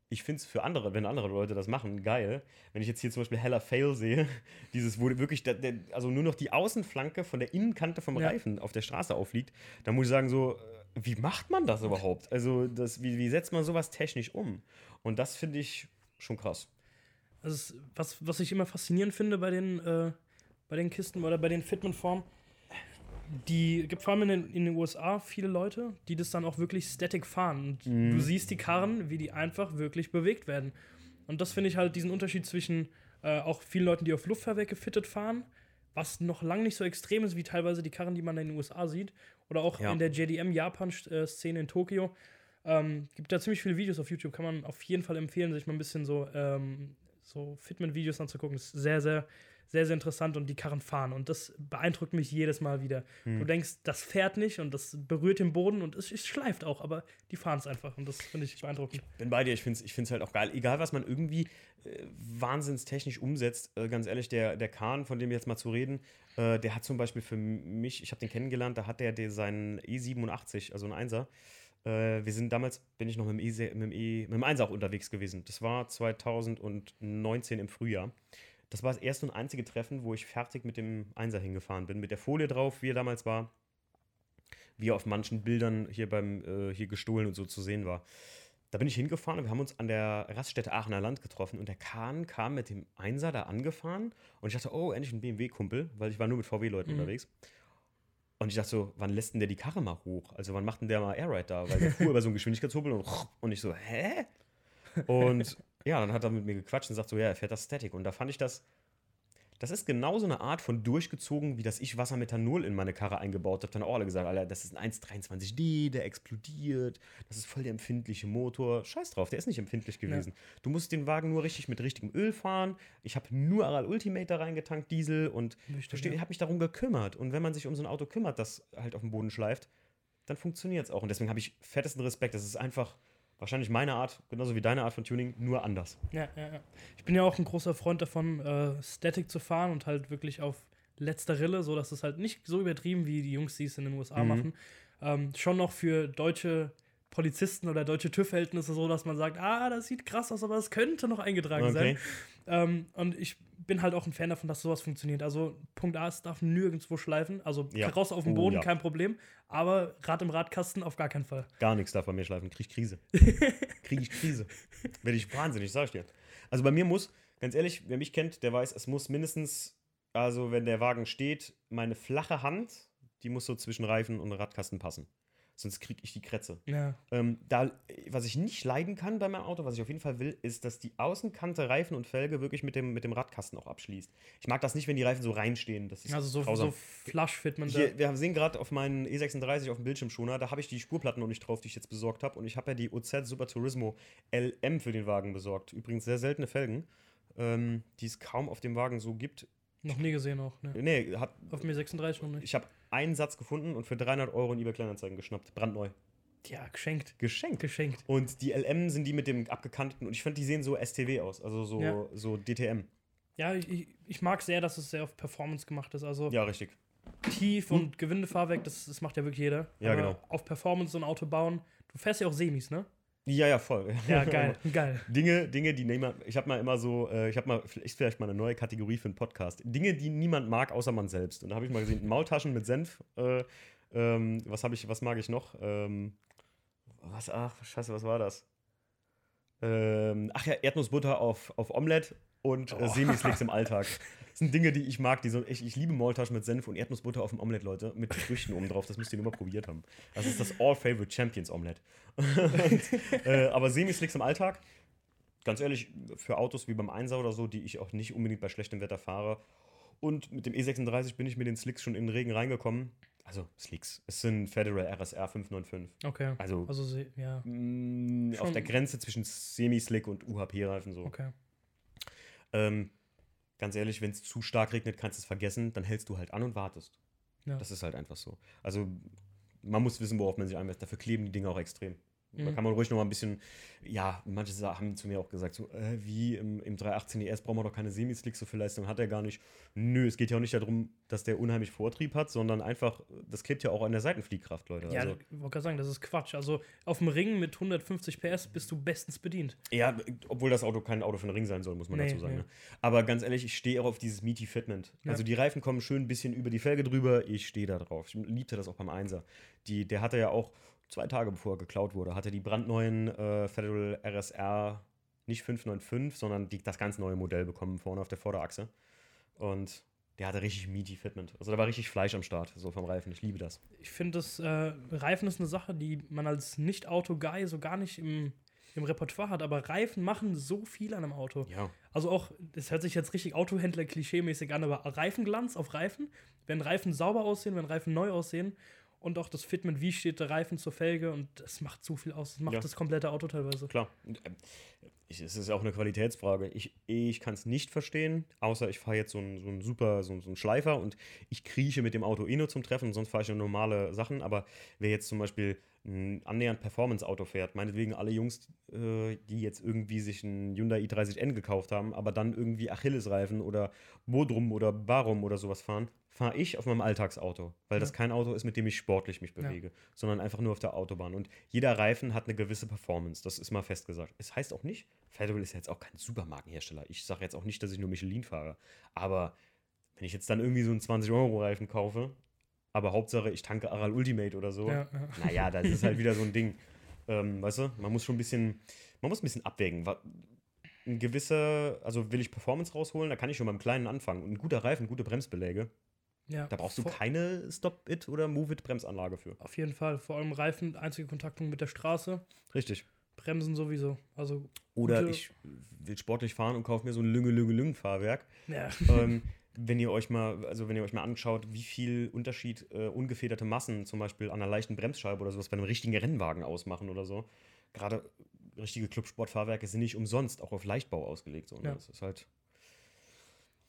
ich finde es für andere, wenn andere Leute das machen, geil. Wenn ich jetzt hier zum Beispiel Hella Fail sehe, dieses, wo wirklich, der, der, also nur noch die Außenflanke von der Innenkante vom Ja. Reifen auf der Straße aufliegt, dann muss ich sagen, so, äh, wie macht man das überhaupt? Also, das, wie, wie setzt man sowas technisch um? Und das finde ich schon krass. Also was, was ich immer faszinierend finde bei den, äh, bei den Kisten oder bei den Fitment-Formen, die gibt vor allem in den, in den USA viele Leute, die das dann auch wirklich static fahren. Und Mhm. du siehst die Karren, wie die einfach wirklich bewegt werden. Und das finde ich halt diesen Unterschied zwischen äh, auch vielen Leuten, die auf Luftfahrwerk gefittet fahren, was noch lang nicht so extrem ist wie teilweise die Karren, die man in den USA sieht. Oder auch Ja. in der JDM-Japan-Szene in Tokio. Ähm, gibt da ziemlich viele Videos auf YouTube, kann man auf jeden Fall empfehlen, sich mal ein bisschen so, ähm, so Fitment-Videos anzugucken. Das ist sehr, sehr, sehr, sehr interessant und die Karren fahren. Und das beeindruckt mich jedes Mal wieder. Du denkst, das fährt nicht und das berührt den Boden und es, es schleift auch, aber die fahren es einfach und das finde ich beeindruckend. bin bei dir, ich finde es ich find's halt auch geil. Egal, was man irgendwie äh, wahnsinnstechnisch umsetzt, äh, ganz ehrlich, der, der Kahn, von dem jetzt mal zu reden, äh, der hat zum Beispiel für mich, ich habe den kennengelernt, da hat der, der seinen E87, also ein Einser. Äh, wir sind damals, bin ich noch mit dem, e, mit, dem e, mit dem Einser auch unterwegs gewesen. Das war 2019 im Frühjahr. Das war das erste und einzige Treffen, wo ich fertig mit dem Einser hingefahren bin, mit der Folie drauf, wie er damals war, wie er auf manchen Bildern hier beim äh, hier gestohlen und so zu sehen war. Da bin ich hingefahren und wir haben uns an der Raststätte Aachener Land getroffen und der Kahn kam mit dem Einser da angefahren und ich dachte, oh, endlich ein BMW-Kumpel, weil ich war nur mit VW-Leuten Mhm. unterwegs. Und ich dachte so, wann lässt denn der die Karre mal hoch? Also wann macht denn der mal Airride da? Weil der fuhr über so einen Geschwindigkeitshobel und, und ich so, hä? Und ja, dann hat er mit mir gequatscht und sagt so, ja, er fährt das Static. Und da fand ich das, das ist genau so eine Art von durchgezogen, wie dass ich Wassermethanol in meine Karre eingebaut habe. Dann auch alle gesagt, Alter, das ist ein 1,23D, der explodiert, das ist voll der empfindliche Motor. Scheiß drauf, der ist nicht empfindlich gewesen. Du musst den Wagen nur richtig mit richtigem Öl fahren. Ich habe nur Aral Ultimate da reingetankt, Diesel und ja. ich habe mich darum gekümmert. Und wenn man sich um so ein Auto kümmert, das halt auf dem Boden schleift, dann funktioniert es auch. Und deswegen habe ich fettesten Respekt. Das ist einfach wahrscheinlich meine Art, genauso wie deine Art von Tuning, nur anders. Ja, ja, ja. Ich bin ja auch ein großer Freund davon, äh, Static zu fahren und halt wirklich auf letzter Rille, so dass es halt nicht so übertrieben wie die Jungs, die es in den USA Mhm. machen. Ähm, schon noch für deutsche Polizisten oder deutsche TÜV-Verhältnisse so, dass man sagt, ah, das sieht krass aus, aber das könnte noch eingetragen sein. Okay. Ähm, und ich bin halt auch ein Fan davon, dass sowas funktioniert. Also Punkt A, es darf nirgendwo schleifen. Also Ja. raus auf dem Oh, Boden, ja. kein Problem. Aber Rad im Radkasten auf gar keinen Fall. Gar nichts darf bei mir schleifen. Krieg ich Krise. Krieg ich Krise. Werde ich wahnsinnig, sag ich dir. Also bei mir muss, ganz ehrlich, wer mich kennt, der weiß, es muss mindestens, also wenn der Wagen steht, meine flache Hand, die muss so zwischen Reifen und Radkasten passen. Sonst kriege ich die Krätze. Ja. Ähm, da, was ich nicht leiden kann bei meinem Auto, was ich auf jeden Fall will, ist, dass die Außenkante Reifen und Felge wirklich mit dem, mit dem Radkasten auch abschließt. Ich mag das nicht, wenn die Reifen so reinstehen. Das ist Also so, grausam. so Flush-Fitment. Hier, wir sehen gerade auf meinen E36 auf dem Bildschirmschoner, da habe ich die Spurplatten noch nicht drauf, die ich jetzt besorgt habe. Und ich habe ja die OZ Super Turismo LM für den Wagen besorgt. Übrigens sehr seltene Felgen, ähm, die es kaum auf dem Wagen so gibt. Noch nie gesehen auch. Ne. Nee, hat, Auf mir 36 noch nicht. ich habe einen Satz gefunden und für 300 Euro in eBay Kleinanzeigen geschnappt. Brandneu. Ja, geschenkt. Geschenkt. Geschenkt. Und die LM sind die mit dem abgekanteten und ich finde, die sehen so STW aus, also so, Ja. so DTM. Ja, ich, ich, mag sehr, dass es sehr auf Performance gemacht ist. Also Ja, richtig. tief und Gewindefahrwerk, das, das macht ja wirklich jeder. Ja, Aber genau. Auf Performance so ein Auto bauen. Du fährst ja auch Semis, ne? Ja, ja, voll. Ja, geil, geil. Dinge, Dinge, die niemand. Ich habe mal immer so, äh, ich habe mal, ist vielleicht mal eine neue Kategorie für einen Podcast. Dinge, die niemand mag, außer man selbst. Und da habe ich mal gesehen, Maultaschen mit Senf. Äh, ähm, was habe ich, was mag ich noch? Ähm, was, ach, scheiße, was war das? Ähm, ach ja, Erdnussbutter auf, auf Omelette und äh, Oh. Semislicks im Alltag. Das sind Dinge, die ich mag. Die so, ich, ich liebe Maultaschen mit Senf und Erdnussbutter auf dem Omelette, Leute. Mit Früchten oben drauf. Das müsst ihr nur mal probiert haben. Das ist das All-Favorite Champions Omelette. und, äh, aber Semislicks im Alltag, ganz ehrlich, für Autos wie beim Einser oder so, die ich auch nicht unbedingt bei schlechtem Wetter fahre. Und mit dem E36 bin ich mit den Slicks schon in den Regen reingekommen. Also Slicks. Es sind Federal RSR 595. Okay. Also Also, ja, mh, auf Schon- der Grenze zwischen Semi-Slick und UHP-Reifen so. okay. Ähm, ganz ehrlich, wenn es zu stark regnet, kannst du es vergessen, dann hältst du halt an und wartest. Ja. Das ist halt einfach so. Also man muss wissen, worauf man sich einlässt. Dafür kleben die Dinge auch extrem. Da Mhm. kann man ruhig noch mal ein bisschen, ja, manche haben zu mir auch gesagt, so, äh, wie im, im 318 ES brauchen wir doch keine Semislicks, so viel Leistung hat er gar nicht. Nö, es geht ja auch nicht darum, dass der unheimlich Vortrieb hat, sondern einfach, das klebt ja auch an der Seitenfliehkraft, Leute. Ja, also, ich wollte gerade sagen, das ist Quatsch. Also auf dem Ring mit 150 PS bist du bestens bedient. ja, obwohl das Auto kein Auto für den Ring sein soll, muss man Nee, dazu sagen. nee. Ne? Aber ganz ehrlich, ich stehe auch auf dieses Meaty Fitment. Ja. Also die Reifen kommen schön ein bisschen über die Felge drüber, ich stehe da drauf. Ich liebte das auch beim Einser. Die, der hatte ja auch zwei Tage bevor er geklaut wurde, hatte die brandneuen äh, Federal RSR nicht 595, sondern die, das ganz neue Modell bekommen vorne auf der Vorderachse. Und der hatte richtig Meaty Fitment. Also da war richtig Fleisch am Start, so vom Reifen. Ich liebe das. Ich finde, das äh, Reifen ist eine Sache, die man als Nicht-Auto-Guy so gar nicht im, im Repertoire hat. Aber Reifen machen so viel an einem Auto. Ja. Also auch, das hört sich jetzt richtig Autohändler-klischee-mäßig an, aber Reifenglanz auf Reifen, wenn Reifen sauber aussehen, wenn Reifen neu aussehen und auch das Fitment, wie steht der Reifen zur Felge und das macht so viel aus. Das macht Ja. das komplette Auto teilweise. Klar. Es ist auch eine Qualitätsfrage. Ich, ich kann es nicht verstehen, außer ich fahre jetzt so einen so einen super, so, so einen Schleifer und ich krieche mit dem Auto eh nur zum Treffen, sonst fahre ich nur normale Sachen. Aber wer jetzt zum Beispiel ein annähernd Performance-Auto fährt, meinetwegen alle Jungs, äh, die jetzt irgendwie sich einen Hyundai i30N gekauft haben, aber dann irgendwie Achillesreifen oder Bodrum oder Barum oder sowas fahren, fahre ich auf meinem Alltagsauto, weil das Ja. kein Auto ist, mit dem ich sportlich mich bewege, sondern einfach nur auf der Autobahn. Und jeder Reifen hat eine gewisse Performance, das ist mal festgesagt. Es heißt auch nicht, Federal ist ja jetzt auch kein Supermarkenhersteller. Ich sage jetzt auch nicht, dass ich nur Michelin fahre, aber wenn ich jetzt dann irgendwie so einen 20-Euro-Reifen kaufe, aber Hauptsache ich tanke Aral Ultimate oder so, Ja, ja. naja, das ist halt wieder so ein Ding. Ähm, weißt du, man muss schon ein bisschen, man muss ein bisschen abwägen. Ein gewisser, also will ich Performance rausholen, da kann ich schon beim Kleinen anfangen. Und ein guter Reifen, gute Bremsbeläge, ja. da brauchst du keine Stop-It oder Move-It-Bremsanlage für. Auf jeden Fall. Vor allem Reifen, einzige Kontaktung mit der Straße, Richtig. Bremsen sowieso. Also, Oder ich will sportlich fahren und kaufe mir so ein Lünge-Lünge-Lüngen-Fahrwerk. ja. ähm, wenn ihr euch mal, also wenn ihr euch mal anschaut, wie viel Unterschied äh, ungefederte Massen zum Beispiel an einer leichten Bremsscheibe oder sowas bei einem richtigen Rennwagen ausmachen oder so. Gerade richtige Clubsportfahrwerke sind nicht umsonst auch auf Leichtbau ausgelegt. So, ne? Ja. Das ist halt.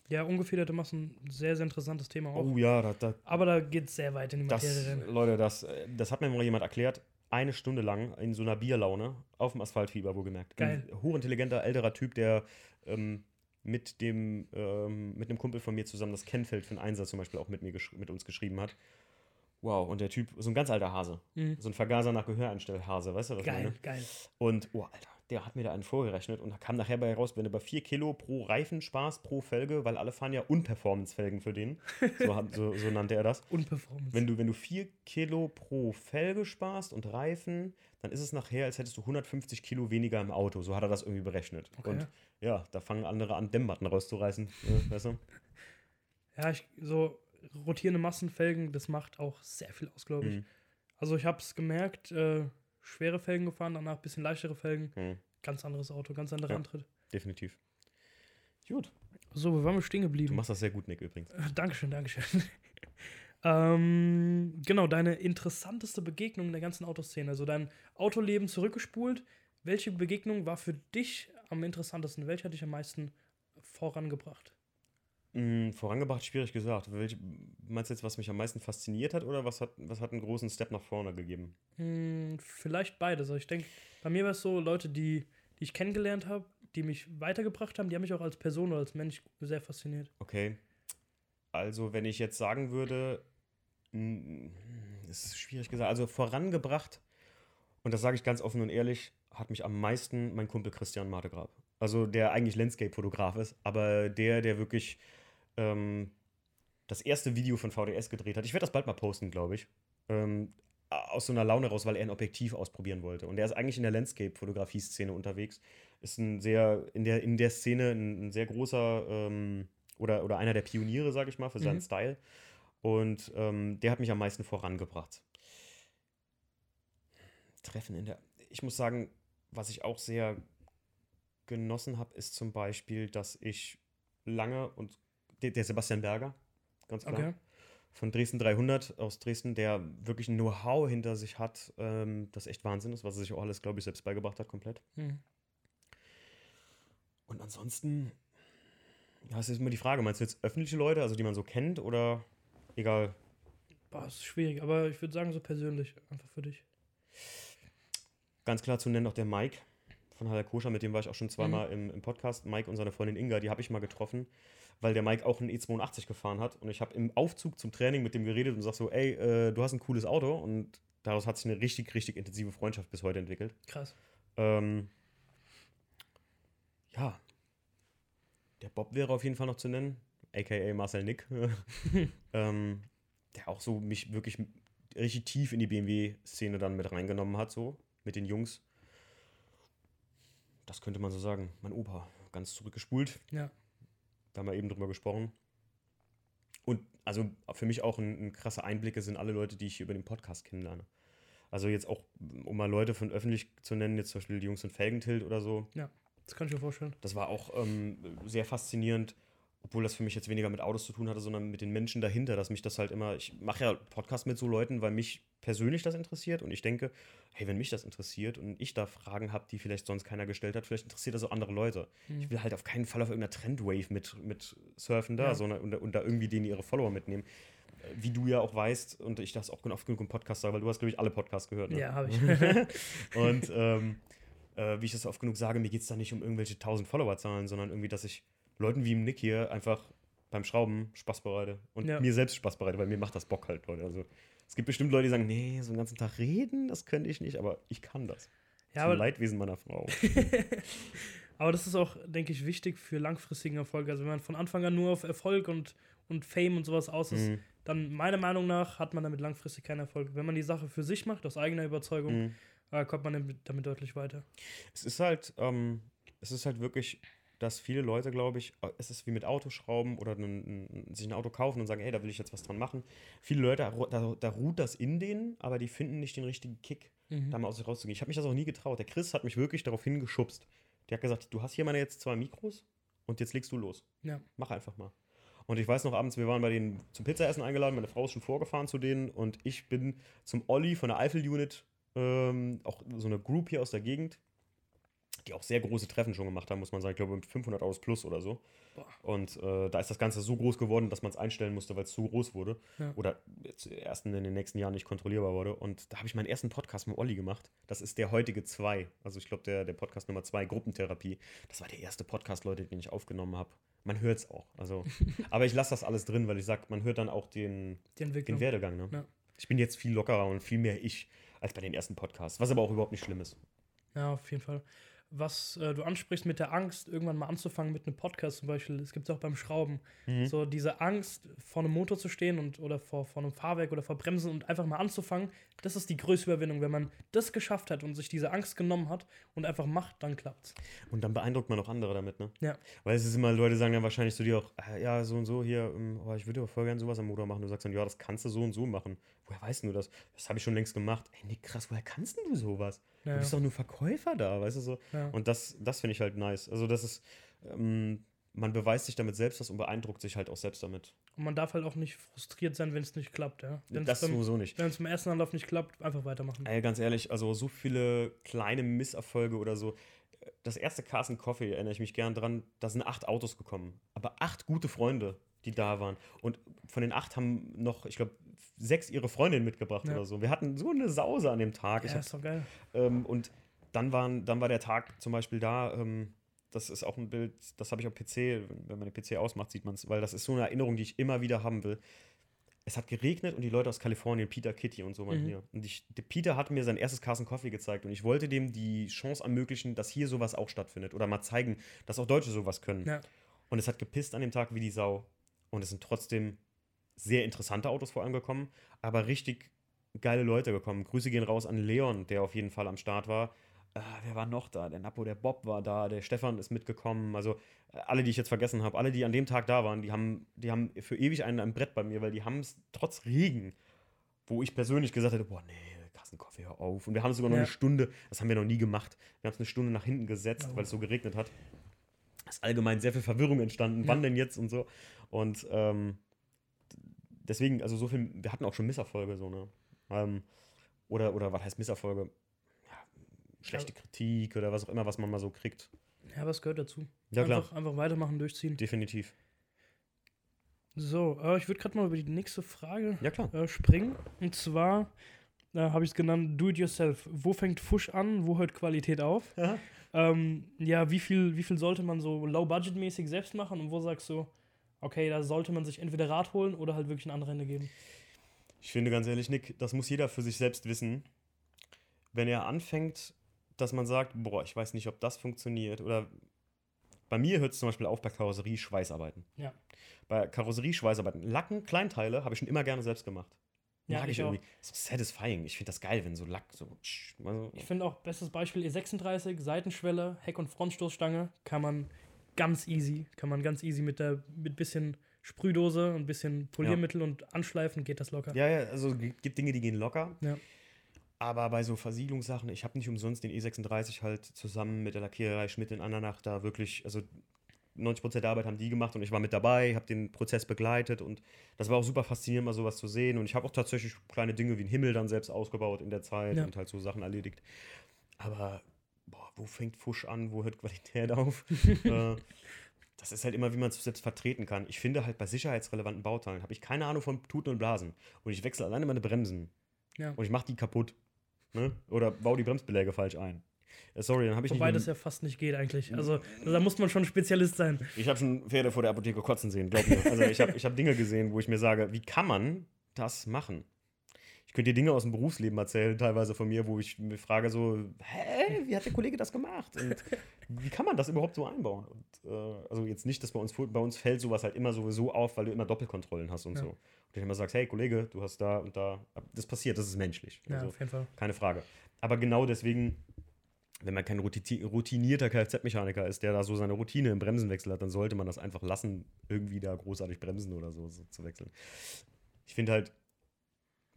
Ja, ungefederte Massen, sehr, sehr interessantes Thema auch. Oh ja, da, da, Aber da geht es sehr weit in die das, Materie rein. Leute, das, äh, das hat mir mal jemand erklärt. Eine Stunde lang in so einer Bierlaune auf dem Asphaltfieber, wohlgemerkt. Geil. Ein hochintelligenter älterer Typ, der ähm, mit dem ähm, mit einem Kumpel von mir zusammen das Kennfeld für den Einsatz zum Beispiel auch mit mir mit uns geschrieben hat. Wow, und der Typ, so ein ganz alter Hase. Mhm. So ein Vergaser nach Gehöreinstellhase, weißt du, was ich Geil, meine? geil. Und, oh, Alter, der hat mir da einen vorgerechnet und da kam nachher bei raus, wenn du bei 4 Kilo pro Reifen sparst, pro Felge, weil alle fahren ja Unperformance-Felgen für den. So, hat- so, so nannte er das. Und Performance. Wenn du, wenn du 4 Kilo pro Felge sparst und Reifen, dann ist es nachher, als hättest du 150 Kilo weniger im Auto. So hat er das irgendwie berechnet. Okay. Und ja, da fangen andere an, Dämmmatten rauszureißen. äh, weißt du? Ja, ich, so rotierende Massenfelgen, das macht auch sehr viel aus, glaube ich. Mhm. Also ich habe es gemerkt, äh, schwere Felgen gefahren, danach ein bisschen leichtere Felgen. Mhm, Ganz anderes Auto, ganz anderer Ja. Antritt. definitiv. Gut. So, wo waren wir stehen Du geblieben? machst das sehr gut, Nick, übrigens. Äh, Dankeschön, Dankeschön. ähm, genau, deine interessanteste Begegnung in der ganzen Autoszene. Also dein Autoleben zurückgespult. Welche Begegnung war für dich am interessantesten? Welche hat dich am meisten vorangebracht? Mm, vorangebracht, schwierig gesagt. Welche, meinst du jetzt, was mich am meisten fasziniert hat oder was hat, was hat einen großen Step nach vorne gegeben? Hm, vielleicht beides. Also ich denke, bei mir war es so, Leute, die, die ich kennengelernt habe, die mich weitergebracht haben, die haben mich auch als Person oder als Mensch sehr fasziniert. Okay. Also, wenn ich jetzt sagen würde, mm, das ist schwierig gesagt, also vorangebracht, und das sage ich ganz offen und ehrlich, hat mich am meisten mein Kumpel Christian Martegrab. Also, der eigentlich Landscape-Fotograf ist, aber der, der wirklich ähm, das erste Video von VDS gedreht hat. Ich werde das bald mal posten, glaube ich. Ähm, aus so einer Laune raus, weil er ein Objektiv ausprobieren wollte. Und er ist eigentlich in der Landscape-Fotografie-Szene unterwegs. Ist ein sehr, in der, in der Szene ein, ein sehr großer ähm, oder, oder einer der Pioniere, sage ich mal, für seinen Mhm. Style. Und ähm, der hat mich am meisten vorangebracht. Treffen in der. Ich muss sagen, was ich auch sehr genossen habe, ist zum Beispiel, dass ich lange und der, der Sebastian Berger, ganz klar, Okay. von Dresden 300 aus Dresden, der wirklich ein Know-how hinter sich hat, ähm, das echt Wahnsinn ist, was er sich auch alles, glaube ich, selbst beigebracht hat, komplett. Hm. Und ansonsten, ja, es ist immer die Frage, meinst du jetzt öffentliche Leute, also die man so kennt oder egal? Boah, ist schwierig, aber ich würde sagen, so persönlich, einfach für dich. Ganz klar zu nennen noch der Mike von Haller Koscher, mit dem war ich auch schon zweimal im, im Podcast. Mike und seine Freundin Inga, die habe ich mal getroffen, weil der Mike auch einen E82 gefahren hat. Und ich habe im Aufzug zum Training mit dem geredet und sag so, ey, äh, du hast ein cooles Auto. Und daraus hat sich eine richtig, richtig intensive Freundschaft bis heute entwickelt. Krass. Ähm, ja. Der Bob wäre auf jeden Fall noch zu nennen, aka Marcel Nick. ähm, der auch so mich wirklich richtig tief in die BMW-Szene dann mit reingenommen hat, so mit den Jungs. Das könnte man so sagen. Mein Opa, ganz zurückgespult. Ja. Da haben wir eben drüber gesprochen. Und also für mich auch ein, ein krasse Einblicke sind alle Leute, die ich über den Podcast kennenlerne. Also jetzt auch, um mal Leute von öffentlich zu nennen, jetzt zum Beispiel die Jungs von Felgentilt oder so. Das kann ich mir vorstellen. Das war auch ähm, sehr faszinierend, obwohl das für mich jetzt weniger mit Autos zu tun hatte, sondern mit den Menschen dahinter, dass mich das halt immer, ich mache ja Podcast mit so Leuten, weil mich persönlich das interessiert und ich denke, hey, wenn mich das interessiert und ich da Fragen habe, die vielleicht sonst keiner gestellt hat, vielleicht interessiert das auch andere Leute. Mhm. Ich will halt auf keinen Fall auf irgendeiner Trendwave mit, mit surfen da, Ja. sondern und, und da irgendwie denen ihre Follower mitnehmen. Wie du ja auch weißt, und ich das auch oft genug im Podcast sage, weil du hast, glaube ich, alle Podcasts gehört. Ne? Ja, habe ich. Und ähm, äh, wie ich das oft genug sage, mir geht es da nicht um irgendwelche tausend Followerzahlen, sondern irgendwie, dass ich Leuten wie im Nick hier einfach beim Schrauben Spaß bereite und Ja. mir selbst Spaß bereite, weil mir macht das Bock halt, Leute. Also es gibt bestimmt Leute, die sagen, nee, so den ganzen Tag reden, das könnte ich nicht, aber ich kann das. ja, Zum aber, Leidwesen meiner Frau. aber das ist auch, denke ich, wichtig für langfristigen Erfolg. Also wenn man von Anfang an nur auf Erfolg und, und Fame und sowas aus ist, Mhm. dann meiner Meinung nach hat man damit langfristig keinen Erfolg. Wenn man die Sache für sich macht, aus eigener Überzeugung, Mhm. äh, kommt man damit, damit deutlich weiter. Es ist halt, ähm, es ist halt wirklich, dass viele Leute, glaube ich, äh, es ist wie mit Autoschrauben oder ein, ein, sich ein Auto kaufen und sagen, ey, da will ich jetzt was dran machen. Viele Leute, da, da ruht das in denen, aber die finden nicht den richtigen Kick, Mhm. da mal aus sich rauszugehen. Ich habe mich das auch nie getraut. Der Chris hat mich wirklich darauf hingeschubst. Der hat gesagt, du hast hier meine jetzt zwei Mikros und jetzt legst du los. Ja. Mach einfach mal. Und ich weiß noch, abends, wir waren bei denen zum Pizzaessen eingeladen, meine Frau ist schon vorgefahren zu denen und ich bin zum Olli von der Eifel-Unit, ähm, auch so eine Group hier aus der Gegend, die auch sehr große Treffen schon gemacht haben, muss man sagen, ich glaube mit 500 Autos plus oder so. Boah. Und äh, da ist das Ganze so groß geworden, dass man es einstellen musste, weil es zu groß wurde. Ja. Oder erst in den nächsten Jahren nicht kontrollierbar wurde. Und da habe ich meinen ersten Podcast mit Olli gemacht. Das ist der heutige 2. Also ich glaube, der, der Podcast Nummer 2, Gruppentherapie. Das war der erste Podcast, Leute, den ich aufgenommen habe. Man hört es auch. Also, aber ich lasse das alles drin, weil ich sage, man hört dann auch den, Entwicklung. den Werdegang. Ne? Ja. Ich bin jetzt viel lockerer und viel mehr ich als bei den ersten Podcasts. Was aber auch überhaupt nicht schlimm ist. Ja, auf jeden Fall. Was äh, du ansprichst mit der Angst, irgendwann mal anzufangen mit einem Podcast zum Beispiel, es gibt es auch beim Schrauben. Mhm. So diese Angst, vor einem Motor zu stehen und oder vor, vor einem Fahrwerk oder vor Bremsen und einfach mal anzufangen, das ist die größte Überwindung. Wenn man das geschafft hat und sich diese Angst genommen hat und einfach macht, dann klappt's. Und dann beeindruckt man auch andere damit, ne? Ja. Weil es ist immer, Leute sagen dann wahrscheinlich zu dir auch, äh, ja, so und so hier, ähm, oh, ich würde aber voll gerne sowas am Motor machen. Du sagst dann, ja, das kannst du so und so machen. Woher weißt du das? Das habe ich schon längst gemacht. Ey, nee, krass, woher kannst denn du sowas? Ja, Du bist doch nur Verkäufer da, weißt du so? ja. Und das, das finde ich halt nice. Also, das ist, ähm, man beweist sich damit selbst was und beeindruckt sich halt auch selbst damit. Und man darf halt auch nicht frustriert sein, wenn es nicht klappt. Ja? Wenn das es beim, sowieso nicht. wenn's beim ersten Anlauf nicht klappt, einfach weitermachen. Ey, ganz ehrlich, also so viele kleine Misserfolge oder so. Das erste Carson Coffee erinnere ich mich gern dran, da sind acht Autos gekommen. Aber acht gute Freunde, die da waren. Und von den acht haben noch, ich glaube, sechs ihre Freundin mitgebracht Ja. oder so. Wir hatten so eine Sause an dem Tag. Ja, ist doch geil. ähm, und dann, waren, dann war der Tag zum Beispiel da, ähm, das ist auch ein Bild, das habe ich auf PC, wenn man den PC ausmacht, sieht man es, weil das ist so eine Erinnerung, die ich immer wieder haben will. Es hat geregnet und die Leute aus Kalifornien, Peter Kitty und so waren Mhm. hier. Und ich, Peter hat mir sein erstes Carson Coffee gezeigt und ich wollte dem die Chance ermöglichen, dass hier sowas auch stattfindet oder mal zeigen, dass auch Deutsche sowas können. Ja. Und es hat gepisst an dem Tag wie die Sau. Und es sind trotzdem sehr interessante Autos vor allem gekommen, aber richtig geile Leute gekommen. Grüße gehen raus an Leon, der auf jeden Fall am Start war. Äh, wer war noch da? Der Napo, der Bob war da, der Stefan ist mitgekommen. Also äh, alle, die ich jetzt vergessen habe, alle, die an dem Tag da waren, die haben, die haben für ewig einen am Brett bei mir, weil die haben es trotz Regen, wo ich persönlich gesagt hätte, boah, nee, Carsten Coffee, hör auf. Und wir haben es sogar noch Ja. eine Stunde, das haben wir noch nie gemacht, wir haben es eine Stunde nach hinten gesetzt, Oh. weil es so geregnet hat. Es ist allgemein sehr viel Verwirrung entstanden, Ja. wann denn jetzt und so. Und ähm, deswegen, also so viel, wir hatten auch schon Misserfolge, so, ne? Ähm, oder, oder was heißt Misserfolge? Ja, schlechte Kritik oder was auch immer, was man mal so kriegt. Ja, aber es gehört dazu. Ja, klar, Einfach, einfach weitermachen, durchziehen. definitiv. So, äh, ich würde gerade mal über die nächste Frage Ja, klar. äh, springen. Und zwar, da habe ich es genannt, do it yourself. Wo fängt Fusch an, wo hört Qualität auf? Ja. Ähm, ja, wie viel, wie viel sollte man so low-budget-mäßig selbst machen und wo sagst du, okay, da sollte man sich entweder Rat holen oder halt wirklich eine andere Hände geben? Ich finde ganz ehrlich, Nick, das muss jeder für sich selbst wissen. Wenn er anfängt, dass man sagt, boah, ich weiß nicht, ob das funktioniert. Oder bei mir hört es zum Beispiel auf bei Karosserie-Schweißarbeiten. Ja. Bei Karosserie-Schweißarbeiten, Lacken, Kleinteile habe ich schon immer gerne selbst gemacht. Ja, Mag ich ich auch. So satisfying. Ich finde das geil, wenn so Lack so. Also, Ich finde auch, bestes Beispiel E36, Seitenschwelle, Heck- und Frontstoßstange, kann man ganz easy, kann man ganz easy mit der, mit bisschen Sprühdose und bisschen Poliermittel und Anschleifen geht das locker. ja, ja, also es gibt Dinge, die gehen locker. Ja. Aber bei so Versiegelungssachen, ich habe nicht umsonst den E36 halt zusammen mit der Lackiererei Schmidt in Andernach da wirklich, also 90% der Arbeit haben die gemacht und ich war mit dabei, habe den Prozess begleitet und das war auch super faszinierend, mal sowas zu sehen. Und ich habe auch tatsächlich kleine Dinge wie einen Himmel dann selbst ausgebaut in der Zeit Ja. und halt so Sachen erledigt. Aber, boah, wo fängt Fusch an, wo hört Qualität auf? äh, das ist halt immer, wie man es selbst vertreten kann. Ich finde halt bei sicherheitsrelevanten Bauteilen habe ich keine Ahnung von Tuten und Blasen. Und ich wechsle alleine meine Bremsen. Ja. Und ich mache die kaputt. Ne? Oder baue die Bremsbeläge falsch ein. Äh, sorry, dann habe ich Wobei nicht. das ja fast nicht geht eigentlich. Also da muss man schon Spezialist sein. Ich habe schon Pferde vor der Apotheke kotzen sehen, glaub mir. Also ich habe ich hab Dinge gesehen, wo ich mir sage, wie kann man das machen? Ich könnte dir Dinge aus dem Berufsleben erzählen, teilweise von mir, wo ich mir frage so, hä, wie hat der Kollege das gemacht? Und wie kann man das überhaupt so einbauen? Und, äh, also jetzt nicht, dass bei uns, bei uns fällt sowas halt immer sowieso auf, weil du immer Doppelkontrollen hast und Ja. so. Und du immer sagst, hey Kollege, du hast da und da, das passiert, das ist menschlich. Ja, Also, auf jeden Fall. keine Frage. Aber genau deswegen, wenn man kein routi- routinierter Kfz-Mechaniker ist, der da so seine Routine im Bremsenwechsel hat, dann sollte man das einfach lassen, irgendwie da großartig bremsen oder so, so zu wechseln. Ich finde halt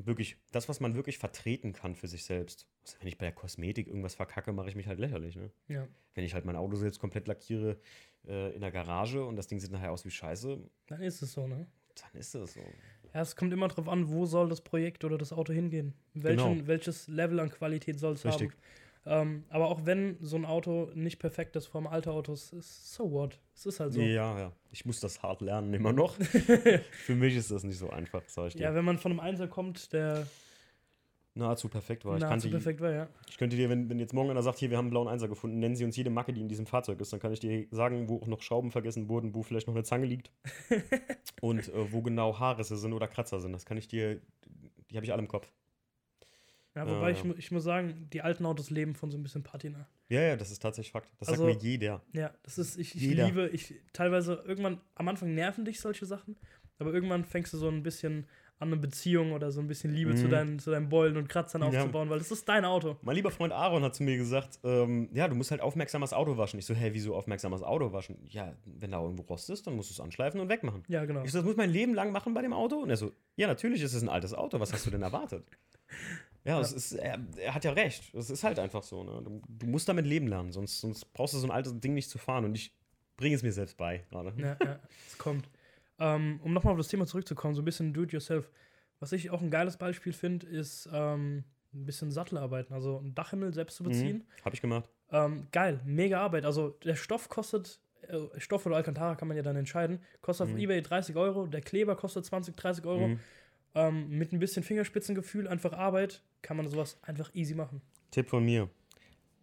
wirklich, das, was man wirklich vertreten kann für sich selbst. Also wenn ich bei der Kosmetik irgendwas verkacke, mache ich mich halt lächerlich. Ne? Ja. Wenn ich halt mein Auto selbst komplett lackiere äh, in der Garage und das Ding sieht nachher aus wie Scheiße, Dann ist es so, ne? dann ist das so. Ja, es kommt immer drauf an, wo soll das Projekt oder das Auto hingehen. Welchen, Genau. Welches Level an Qualität soll es haben. Ähm, aber auch wenn so ein Auto nicht perfekt ist vom alten Autos, ist so what. Es ist halt so. Ja, ja. Ich muss das hart lernen, immer noch. für mich ist das nicht so einfach, sag ich dir. Ja, wenn man von einem Einser kommt, der nahezu perfekt war. Ich, nahezu kannte, perfekt war, ja. ich könnte dir, wenn, wenn jetzt morgen einer sagt, hier, wir haben einen blauen Einser gefunden, nennen Sie uns jede Macke, die in diesem Fahrzeug ist, dann kann ich dir sagen, wo auch noch Schrauben vergessen wurden, wo vielleicht noch eine Zange liegt und äh, wo genau Haarrisse sind oder Kratzer sind. Das kann ich dir, die habe ich alle im Kopf. Ja, wobei Ja, ich, ich muss sagen, die alten Autos leben von so ein bisschen Patina. Ja, ja, das ist tatsächlich Fakt. Das Also- sagt mir jeder. Ja, das ist, ich, ich Jeder. liebe, ich teilweise irgendwann, am Anfang nerven dich solche Sachen, aber irgendwann fängst du so ein bisschen an eine Beziehung oder so ein bisschen Liebe zu, Mhm. deinen, zu deinen Beulen und Kratzern Ja. aufzubauen, weil das ist dein Auto. Mein lieber Freund Aaron hat zu mir gesagt, ähm, ja, du musst halt aufmerksam das Auto waschen. Ich so, hä, wieso aufmerksam das Auto waschen? Ja, wenn da irgendwo Rost ist, dann musst du es anschleifen und wegmachen. Ja, genau. Ich so, das muss mein Leben lang machen bei dem Auto? Und er so, ja, natürlich ist es ein altes Auto. Was hast du denn erwartet? Ja, Es ist, er, er hat ja recht. Es ist halt einfach so. Ne? Du, du musst damit leben lernen, sonst, sonst brauchst du so ein altes Ding nicht zu fahren. Und ich bringe es mir selbst bei gerade. Ja, ja, es kommt. Ähm, um nochmal auf das Thema zurückzukommen, so ein bisschen do-it-yourself. Was ich auch ein geiles Beispiel finde, ist ähm, ein bisschen Sattelarbeiten, also einen Dachhimmel selbst zu beziehen. Mhm, Hab ich gemacht. Ähm, geil, mega Arbeit. Also der Stoff kostet, äh, Stoff oder Alcantara kann man ja dann entscheiden, kostet auf Mhm. Ebay 30 Euro, der Kleber kostet 20, 30 Euro. Mhm. Ähm, mit ein bisschen Fingerspitzengefühl, einfach Arbeit, kann man sowas einfach easy machen. Tipp von mir.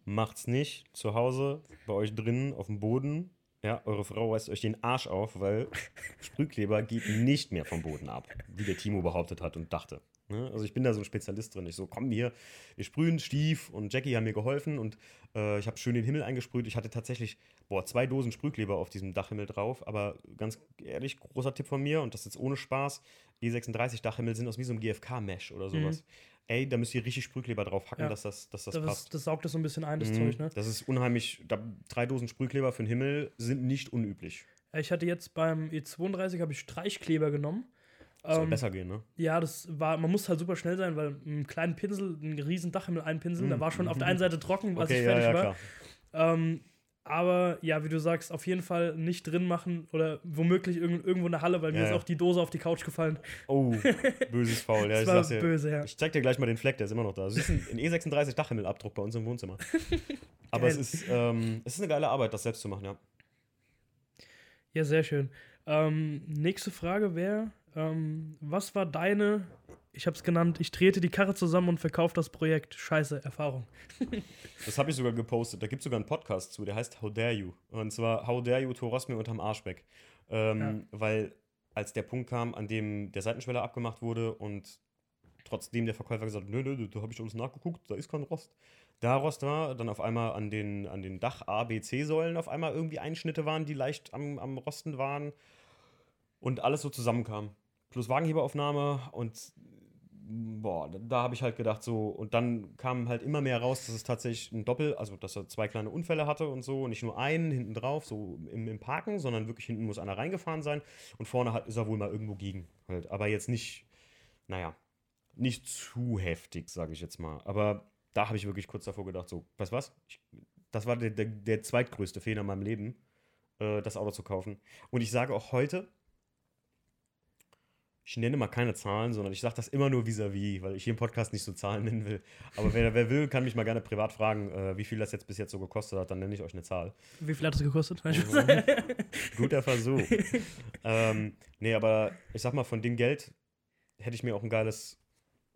Macht's nicht zu Hause, bei euch drinnen, auf dem Boden. Ja, eure Frau reißt euch den Arsch auf, weil Sprühkleber geht nicht mehr vom Boden ab, wie der Timo behauptet hat und dachte. Ne? Also ich bin da so ein Spezialist drin. Ich so, komm hier, wir sprühen, Stief und Jackie haben mir geholfen und äh, ich habe schön den Himmel eingesprüht. Ich hatte tatsächlich, boah, zwei Dosen Sprühkleber auf diesem Dachhimmel drauf, aber ganz ehrlich, großer Tipp von mir und das jetzt ohne Spaß, E36 Dachhimmel sind aus wie so einem GFK-Mesh oder sowas. Ey, da müsst ihr richtig Sprühkleber drauf hacken, Ja. dass das, dass das, Das, passt. ist, das saugt das so ein bisschen ein, das Mhm. Zeug, ne? Das ist unheimlich. Da, drei Dosen Sprühkleber für den Himmel sind nicht unüblich. Ich hatte jetzt beim E32 habe ich Streichkleber genommen. Soll Ähm, besser gehen, ne? Ja, das war, man muss halt super schnell sein, weil mit einem kleinen Pinsel, einen riesen Dachhimmel einpinseln, Mhm. da war schon auf der einen Seite trocken, als Okay, ich ja, fertig ja, war. klar. Ähm, aber ja, wie du sagst, auf jeden Fall nicht drin machen oder womöglich irg irgendwo in der Halle, weil mir Ja, ist ja. auch die Dose auf die Couch gefallen. Oh, böses Faul. Ja, das ich, war sag's dir. böse, ja. ich zeig dir gleich mal den Fleck, der ist immer noch da. Das ist ein, ein E36 Dachhimmelabdruck bei uns im Wohnzimmer. Aber es ist, ähm, es ist eine geile Arbeit, das selbst zu machen, ja. Ja, sehr schön. Ähm, nächste Frage wäre, ähm, was war deine Ich habe es genannt, ich trete die Karre zusammen und verkaufe das Projekt. Scheiße, Erfahrung. Das habe ich sogar gepostet. Da gibt es sogar einen Podcast zu, der heißt How Dare You. Und zwar How Dare You, Toros mir unterm Arsch weg. Ähm, Weil als der Punkt kam, an dem der Seitenschweller abgemacht wurde und trotzdem der Verkäufer gesagt hat, nö, nö, da habe ich alles nachgeguckt, da ist kein Rost. Da Rost war, dann auf einmal an den, an den Dach A, B, C-Säulen auf einmal irgendwie Einschnitte waren, die leicht am, am Rosten waren und alles so zusammenkam. Plus Wagenheberaufnahme und boah, da, da habe ich halt gedacht so, und dann kam halt immer mehr raus, dass es tatsächlich ein Doppel, also dass er zwei kleine Unfälle hatte und so, nicht nur einen hinten drauf, so im, im Parken, sondern wirklich hinten muss einer reingefahren sein und vorne hat, ist er wohl mal irgendwo gegen. Halt. Aber jetzt nicht, naja, nicht zu heftig, sage ich jetzt mal. Aber da habe ich wirklich kurz davor gedacht, so, du was? Ich, das war der, der, der zweitgrößte Fehler in meinem Leben, äh, das Auto zu kaufen. Und ich sage auch heute, ich nenne mal keine Zahlen, sondern ich sage das immer nur vis-à-vis, weil ich hier im Podcast nicht so Zahlen nennen will. Aber wer, wer will, kann mich mal gerne privat fragen, äh, wie viel das jetzt bis jetzt so gekostet hat, dann nenne ich euch eine Zahl. Wie viel hat es gekostet? Guter Versuch. ähm, nee, aber ich sag mal, von dem Geld hätte ich mir auch ein geiles,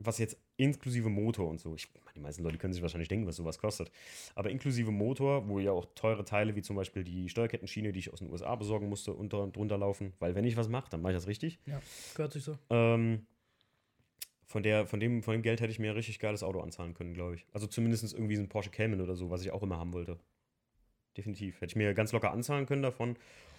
was jetzt inklusive Motor und so, ich, die meisten Leute können sich wahrscheinlich denken, was sowas kostet, aber inklusive Motor, wo ja auch teure Teile wie zum Beispiel die Steuerkettenschiene, die ich aus den USA besorgen musste, unter und drunter laufen, weil wenn ich was mache, dann mache ich das richtig. ja, gehört sich so. Ähm, von, der, von, dem, von dem Geld hätte ich mir ein richtig geiles Auto anzahlen können, glaube ich. Also zumindest irgendwie so ein Porsche Cayman oder so, was ich auch immer haben wollte. Definitiv. Hätte ich mir ganz locker anzahlen können davon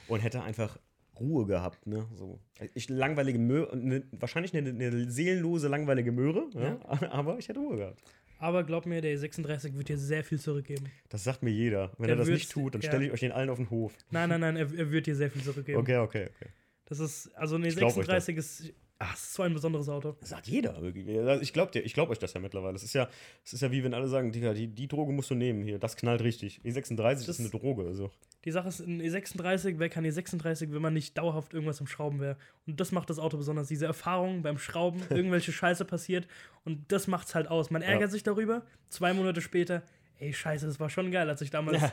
und hätte einfach Ruhe gehabt, ne? So. Ich langweilige Möhre, ne, wahrscheinlich eine, eine seelenlose, langweilige Möhre, ja? aber ich hätte Ruhe gehabt. Aber glaub mir, der 36 wird dir sehr viel zurückgeben. Das sagt mir jeder. Wenn Der er das nicht tut, dann ja. stelle ich euch den allen auf den Hof. Nein, nein, nein, er, er wird dir sehr viel zurückgeben. Okay, okay, okay. Das ist, also eine Ich glaub euch 36 ist, ach, es ist so ein besonderes Auto. Das sagt jeder. Also Ich glaube glaub euch das ja mittlerweile. Es ist ja, es ist ja wie wenn alle sagen, Digga, die, die Droge musst du nehmen hier. Das knallt richtig. E36 Das- ist eine Droge. Also. Die Sache ist, ein E36, wer kann E36, wenn man nicht dauerhaft irgendwas am Schrauben wäre? Und das macht das Auto besonders. Diese Erfahrung beim Schrauben, irgendwelche Scheiße passiert und das macht's halt aus. Man ärgert Ja. sich darüber, zwei Monate später, ey, Scheiße, das war schon geil, als ich damals, Ja.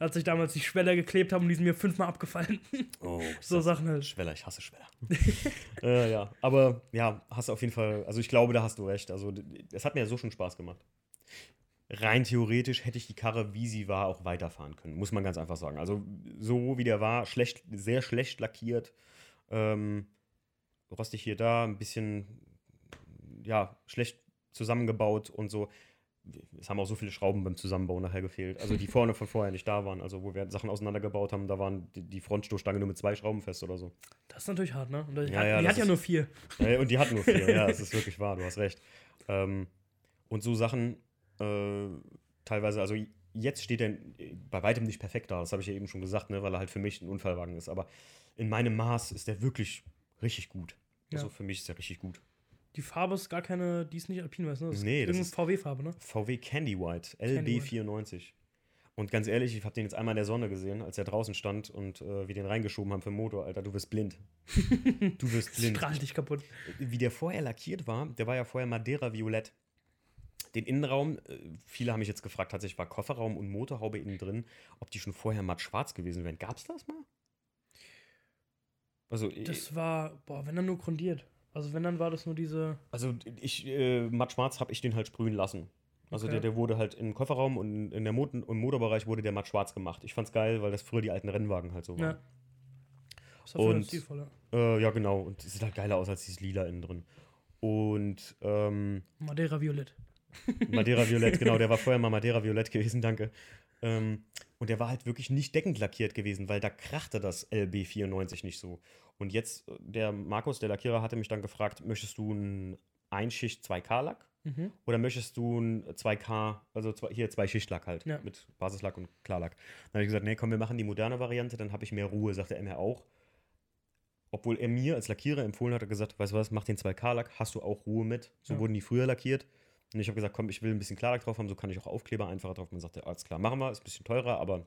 Als ich damals die Schweller geklebt habe und die sind mir fünfmal abgefallen. Oh, so Sachen halt. Schweller, ich hasse Schweller. äh, ja, aber ja, hast du auf jeden Fall, also ich glaube, da hast du recht. Also es hat mir ja so schon Spaß gemacht. Rein theoretisch hätte ich die Karre, wie sie war, auch weiterfahren können, muss man ganz einfach sagen. Also so wie der war, schlecht, sehr schlecht lackiert, ähm, rostig hier da, ein bisschen, ja, schlecht zusammengebaut und so. Es haben auch so viele Schrauben beim Zusammenbau nachher gefehlt. Also die vorne von vorher nicht da waren. Also wo wir Sachen auseinandergebaut haben, da waren die, die Frontstoßstange nur mit zwei Schrauben fest oder so. Das ist natürlich hart, ne? Und die Ja, hat, ja, die hat ja ist- nur vier. Ja, und die hatten nur vier, ja, das ist wirklich wahr, du hast recht. Ähm, und so Sachen, äh, teilweise, also jetzt steht er bei weitem nicht perfekt da, das habe ich ja eben schon gesagt, ne, weil er halt für mich ein Unfallwagen ist. Aber in meinem Maß ist der wirklich richtig gut. Also für mich ist der richtig gut. Die Farbe ist gar keine, die ist nicht alpin, weißt du? Das ist Nee, das irgendeine ist- VW-Farbe, ne? VW Candy White, Candy LB94. Und ganz ehrlich, ich habe den jetzt einmal in der Sonne gesehen, als er draußen stand und äh, wir den reingeschoben haben für den Motor. Alter, du wirst blind. Du wirst blind. Strahlt dich kaputt. wie der vorher lackiert war, der war ja vorher Madeira Violett. Den Innenraum, äh, viele haben mich jetzt gefragt, tatsächlich war Kofferraum und Motorhaube innen drin, ob die schon vorher matt schwarz gewesen wären. Gab's das mal? Also, Das war, boah, wenn dann nur grundiert. Also wenn dann war das nur diese. also ich, äh, matt schwarz habe ich den halt sprühen lassen. Also Okay. der, der wurde halt im Kofferraum und in der Mot im Motorbereich wurde der matt schwarz gemacht. Ich fand's geil, weil das früher die alten Rennwagen halt so waren. Ja. Jeden Fall Und- stilvoll, ja. Äh, ja, genau. Und es sieht halt geiler aus als dieses Lila innen drin. Und ähm, Madeira Violett. Madeira Violett, genau, der war vorher mal Madeira Violett gewesen, danke. Ähm, und der war halt wirklich nicht deckend lackiert gewesen, weil da krachte das LB94 nicht so. Und jetzt, äh, der Markus, der Lackierer, hatte mich dann gefragt, möchtest du einen Einschicht 2K-Lack Mhm. oder möchtest du einen 2K, also zwei, hier zwei Schichtlack halt, Ja. mit Basislack und Klarlack. Dann habe ich gesagt, nee, komm, wir machen die moderne Variante, dann habe ich mehr Ruhe, sagte er mir auch. Obwohl er mir als Lackierer empfohlen hat, hat er gesagt, weißt du was, mach den 2K-Lack, hast du auch Ruhe mit. So Ja. wurden die früher lackiert. Und ich habe gesagt, komm, ich will ein bisschen Klarlack drauf haben, so kann ich auch Aufkleber einfacher drauf. Und dann sagte er, alles klar, machen wir, ist ein bisschen teurer, aber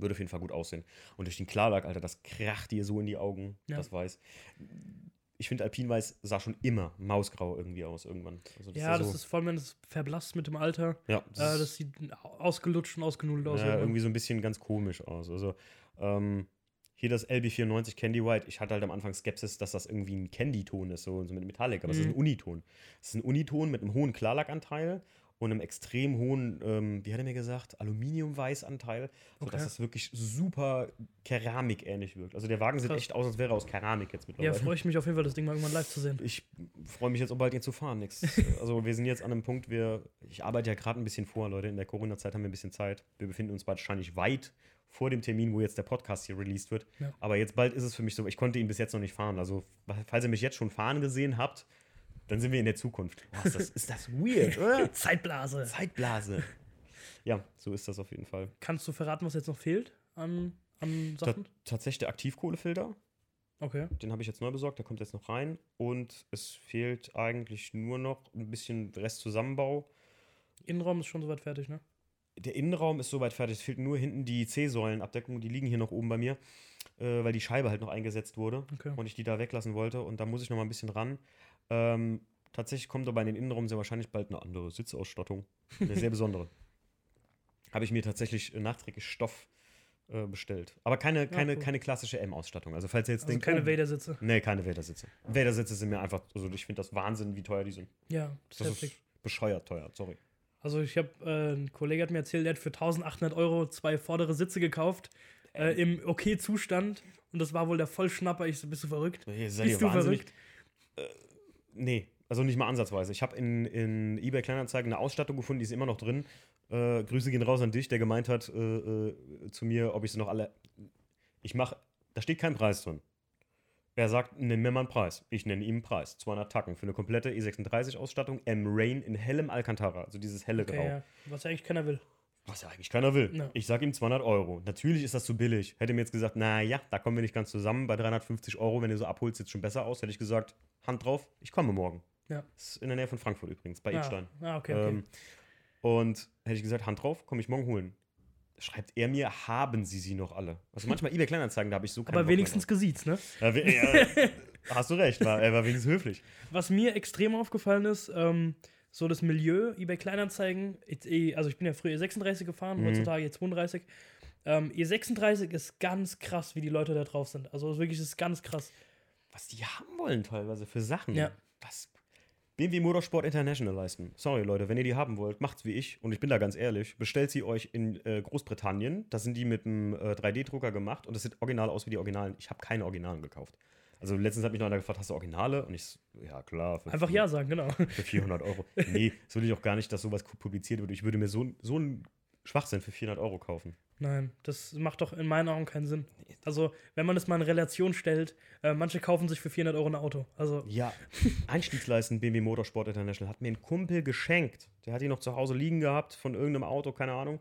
würde auf jeden Fall gut aussehen. Und durch den Klarlack, Alter, das kracht dir so in die Augen, Ja. das Weiß. Ich finde, Alpinweiß sah schon immer mausgrau irgendwie aus irgendwann. Also Ja, das so, ist vor allem, wenn es verblasst mit dem Alter. ja, Äh, das sieht ausgelutscht und ausgenudelt aus. ja, irgendwann. irgendwie so ein bisschen ganz komisch aus. Also, ähm, Hier das LB94 Candy White. Ich hatte halt am Anfang Skepsis, dass das irgendwie ein Candy-Ton ist, so, so mit Metallic, aber es ist ein Mhm. Uniton. Es ist ein Uniton mit einem hohen Klarlackanteil und einem extrem hohen, ähm, wie hat er mir gesagt, Aluminiumweißanteil, sodass Okay. es wirklich super keramikähnlich wirkt. Also der Wagen sieht Krass. echt aus, als wäre er aus Keramik jetzt Ja, mittlerweile. freue ich mich auf jeden Fall, das Ding mal irgendwann live zu sehen. Ich freue mich jetzt auch bald, ihn zu fahren. Nix. Also wir sind jetzt an einem Punkt, wir, ich arbeite ja gerade ein bisschen vor, Leute. In der Corona-Zeit haben wir ein bisschen Zeit. Wir befinden uns wahrscheinlich weit vor dem Termin, wo jetzt der Podcast hier released wird. Ja. Aber jetzt bald ist es für mich so, ich konnte ihn bis jetzt noch nicht fahren. Also falls ihr mich jetzt schon fahren gesehen habt, dann sind wir in der Zukunft. Boah, ist, das, ist das weird, oder? Zeitblase. Zeitblase. Ja, so ist das auf jeden Fall. Kannst du verraten, was jetzt noch fehlt an, an Ta Sachen? tatsächlich der Aktivkohlefilter. Okay. Den habe ich jetzt neu besorgt, der kommt jetzt noch rein. Und es fehlt eigentlich nur noch ein bisschen Restzusammenbau. Innenraum ist schon soweit fertig, ne? Der Innenraum ist soweit fertig. Es fehlt nur hinten die C-Säulenabdeckung. Die liegen hier noch oben bei mir, äh, weil die Scheibe halt noch eingesetzt wurde Okay. und ich die da weglassen wollte. Und da muss ich noch mal ein bisschen ran. Ähm, tatsächlich kommt aber in den Innenraum sehr wahrscheinlich bald eine andere Sitzausstattung. Eine sehr besondere. Habe ich mir tatsächlich äh, nachträglich Stoff äh, bestellt. Aber keine, keine, cool. keine klassische M-Ausstattung. Also falls ihr jetzt Also denkt, keine oh, Vader-Sitze. Nee, keine Vader-Sitze. Vader-Sitze sind mir einfach, also ich finde das Wahnsinn, wie teuer die sind. Ja, das Das ist bescheuert teuer, sorry. Also ich habe, äh, ein Kollege hat mir erzählt, der hat für 1800 Euro zwei vordere Sitze gekauft, äh, im okay Zustand. Und das war wohl der Vollschnapper. Ich so, bist du verrückt? Hey, seid Bist ihr du wahnsinnig? verrückt? Nee, also nicht mal ansatzweise. Ich habe in, in eBay Kleinanzeigen eine Ausstattung gefunden, die ist immer noch drin. Äh, Grüße gehen raus an dich, der gemeint hat äh, äh, zu mir, ob ich sie noch alle. Ich mache, da steht kein Preis drin. Er sagt, nenn mir mal einen Preis. Ich nenne ihm einen Preis. 200 Tacken für eine komplette E36-Ausstattung. M-Rain in hellem Alcantara, also dieses helle Grau. Okay, ja. Was ja eigentlich keiner will. Was ja eigentlich keiner will. Ja. Ich sag ihm 200 Euro. Natürlich ist das zu billig. Hätte mir jetzt gesagt, naja, da kommen wir nicht ganz zusammen. Bei 350 Euro, wenn du so abholst, sieht es schon besser aus. Hätte ich gesagt, Hand drauf, ich komme morgen. Ja. Das ist in der Nähe von Frankfurt übrigens, bei Ah, Edstein. ah, okay, okay. Ähm, und hätte ich gesagt, Hand drauf, komme ich morgen holen. Schreibt er mir, haben Sie sie noch alle? Also manchmal eBay Kleinanzeigen, da habe ich so keinen Aber Bock wenigstens gesiezt, ne? Ja, we- ja, hast du recht, war, er war wenigstens höflich. Was mir extrem aufgefallen ist, ähm, so das Milieu, eBay Kleinanzeigen, jetzt eh- also ich bin ja früher E36 gefahren, Mhm. heutzutage E32. Ähm, E36 ist ganz krass, wie die Leute da drauf sind. Also wirklich, es ist ganz krass. Was die haben wollen teilweise für Sachen. Ja. Das BMW Motorsport International leisten. Sorry, Leute, wenn ihr die haben wollt, macht's wie ich. Und ich bin da ganz ehrlich. Bestellt sie euch in äh, Großbritannien. Da sind die mit einem äh, 3D-Drucker gemacht und das sieht original aus wie die Originalen. Ich habe keine Originalen gekauft. Also letztens hat mich noch einer gefragt, hast du Originale? Und ich, ja klar. für Einfach vier- ja sagen, genau. Für 400 Euro. nee, das will ich auch gar nicht, dass sowas publiziert wird. Ich würde mir so, so einen Schwachsinn für 400 Euro kaufen. Nein, das macht doch in meinen Augen keinen Sinn. Also, wenn man das mal in Relation stellt, äh, manche kaufen sich für 400 Euro ein Auto. Also, Ja, Einstiegsleisten BMW Motorsport International hat mir ein Kumpel geschenkt. Der hat die noch zu Hause liegen gehabt von irgendeinem Auto, keine Ahnung.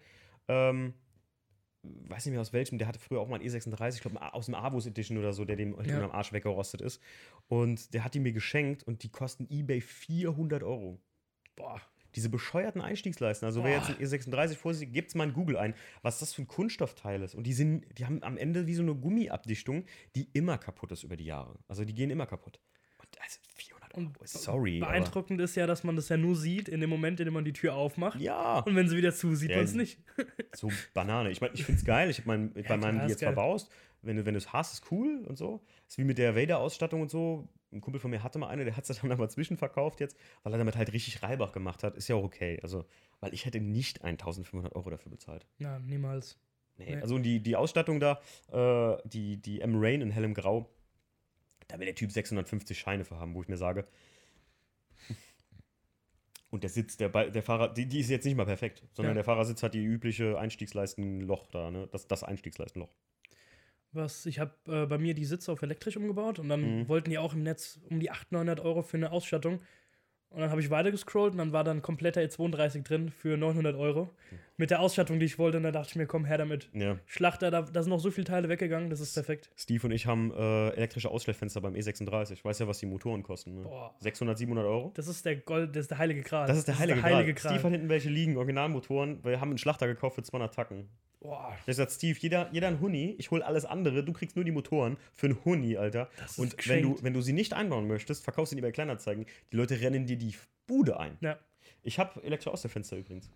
Ähm, weiß nicht mehr aus welchem, der hatte früher auch mal einen E36, ich glaube aus dem Avus Edition oder so, der dem Ja. am Arsch weggerostet ist. Und der hat die mir geschenkt und die kosten eBay 400 Euro. boah, Diese bescheuerten Einstiegsleisten. Also wer jetzt ein E36 vor sich, gebt mal in Google ein, was das für ein Kunststoffteil ist. Und die sind, die haben am Ende wie so eine Gummiabdichtung, die immer kaputt ist über die Jahre. Also die gehen immer kaputt. Und also 400 Euro, sorry. beeindruckend ist ja, dass man das ja nur sieht in dem Moment, in dem man die Tür aufmacht. Ja, Und wenn sie wieder zu, sieht Ja, man es nicht. so Banane. Ich meine, ich finde es geil. Ich habe mein, bei meinem die jetzt geil. verbaust. Wenn du, wenn du es hast, ist cool und so. Ist wie mit der Vader-Ausstattung und so. Ein Kumpel von mir hatte mal eine, der hat sie dann aber zwischenverkauft jetzt, weil er damit halt richtig Reibach gemacht hat. Ist ja auch okay. Also, weil ich hätte nicht 1500 Euro dafür bezahlt. Na, niemals. Nee. Nee. Also die, die Ausstattung da, äh, die, die M-Rain in hellem Grau, da will der Typ 650 Scheine für haben, wo ich mir sage. Und der Sitz, der, Be- der Fahrer, die, die ist jetzt nicht mal perfekt, sondern Ja. der Fahrersitz hat die übliche Einstiegsleistenloch da, ne? Das, das Einstiegsleistenloch. Was, ich habe äh, bei mir die Sitze auf elektrisch umgebaut und dann Mhm. wollten die auch im Netz um die 800, 900 Euro für eine Ausstattung. Und dann habe ich weiter gescrollt und dann war dann kompletter E32 drin für 900 Euro. Mit der Ausstattung, die ich wollte. Und da dachte ich mir, komm her damit. Ja. Schlachter, da, da sind noch so viele Teile weggegangen, das ist perfekt. Steve und ich haben äh, elektrische Ausstellfenster beim E36. Ich weiß ja, was die Motoren kosten. Ne? Boah. 600, 700 Euro. Das ist der Gold, das ist der heilige Gral. Das ist der heilige, Gral. heilige Steve hat hinten welche liegen, Originalmotoren. Wir haben einen Schlachter gekauft für 200 Tacken. Boah, Ich sagt Steve, jeder, jeder ein Huni, ich hole alles andere, du kriegst nur die Motoren für einen Huni, Alter. Das ist Und wenn geschenkt. du, wenn du sie nicht einbauen möchtest, verkaufst du die bei Kleinanzeigen. Die Leute rennen dir die Bude ein. ja. Ich habe Elektroaußenfenster übrigens.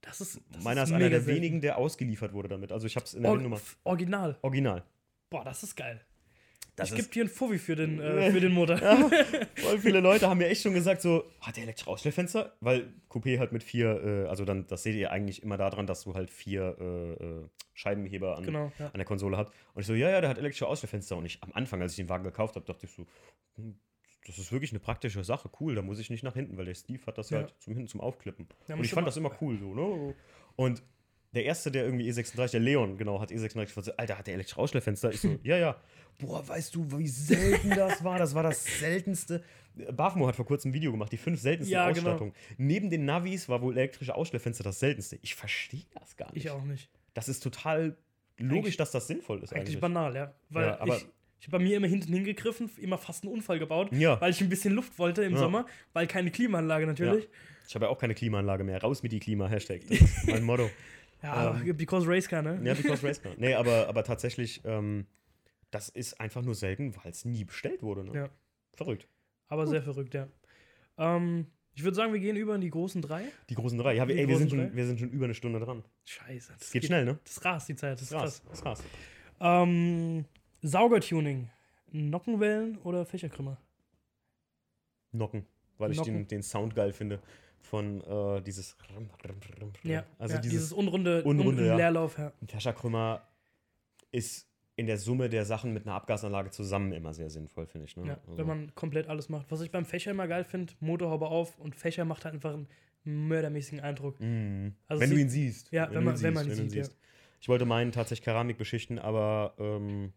Das ist. Das Meiner ist, ist einer der selten. wenigen, der ausgeliefert wurde damit. Also ich habe es in der Or Nummer. Original. Original. Boah, das ist geil. Das ich gebe dir einen Fuffi für den, äh, für den Motor. Ja, voll viele Leute haben mir echt schon gesagt, so, hat der elektrische Ausstellfenster? Weil Coupé halt mit vier, äh, also dann, das seht ihr eigentlich immer daran, dass du halt vier äh, äh, Scheibenheber an, Genau, ja. an der Konsole hast. Und ich so, ja, ja, der hat elektrische Ausstellfenster. Und ich am Anfang, als ich den Wagen gekauft habe, dachte ich so, hm, das ist wirklich eine praktische Sache, cool, da muss ich nicht nach hinten, weil der Steve hat das Ja. halt zum hinten zum Aufklippen. Ja, und ich fand das immer cool so, ne? Und der erste, der irgendwie E36, der Leon, genau, hat E36 gesagt, so, Alter, hat der elektrische Ausstellfenster? Ich so, ja, ja. Boah, weißt du, wie selten das war? Das war das seltenste. Bafmo hat vor kurzem ein Video gemacht, die fünf seltensten Ja, genau. Ausstattungen. Neben den Navis war wohl elektrische Ausstellfenster das seltenste. Ich verstehe das gar nicht. Ich auch nicht. Das ist total logisch, Eigentlich- dass das sinnvoll ist Eigentlich eigentlich. banal, ja. Weil Ja, aber- ich, ich habe bei mir immer hinten hingegriffen, immer fast einen Unfall gebaut, Ja. weil ich ein bisschen Luft wollte im Ja. Sommer, weil keine Klimaanlage natürlich. Ich habe ja auch keine Klimaanlage mehr. Raus mit die Klima, Hashtag. Das ist mein Motto. Ja, because Race Car, ne? Ja, because race car. Nee, aber, aber tatsächlich, ähm, das ist einfach nur selten, weil es nie bestellt wurde. Ne? Ja. Verrückt. Aber sehr verrückt, ja. Ähm, ich würde sagen, wir gehen über in die großen drei. Die großen drei. Ja, wir, ey, wir, sind großen schon, drei? wir sind schon über eine Stunde dran. Scheiße. Das Das geht schnell, ne? Das rast die Zeit, das ist krass. Das ist krass. Ähm, Saugertuning. Nockenwellen oder Fächerkrümmer? Nocken. Weil ich Nocken. den, den Sound geil finde von äh, dieses. Ja, Also ja, dieses, dieses unrunde, Unrunde, un- ja. Leerlauf, ja. Fächerkrümmer ist in der Summe der Sachen mit einer Abgasanlage zusammen immer sehr sinnvoll, finde ich. Ne? ja. Also- Wenn man komplett alles macht. Was ich beim Fächer immer geil finde, Motorhaube auf und Fächer macht halt einfach einen mördermäßigen Eindruck. Mhm. Also wenn du ihn siehst. Ja, wenn du man- ihn wenn man siehst, ihn sieht, ja. Ich wollte meinen tatsächlich Keramik beschichten, aber ähm,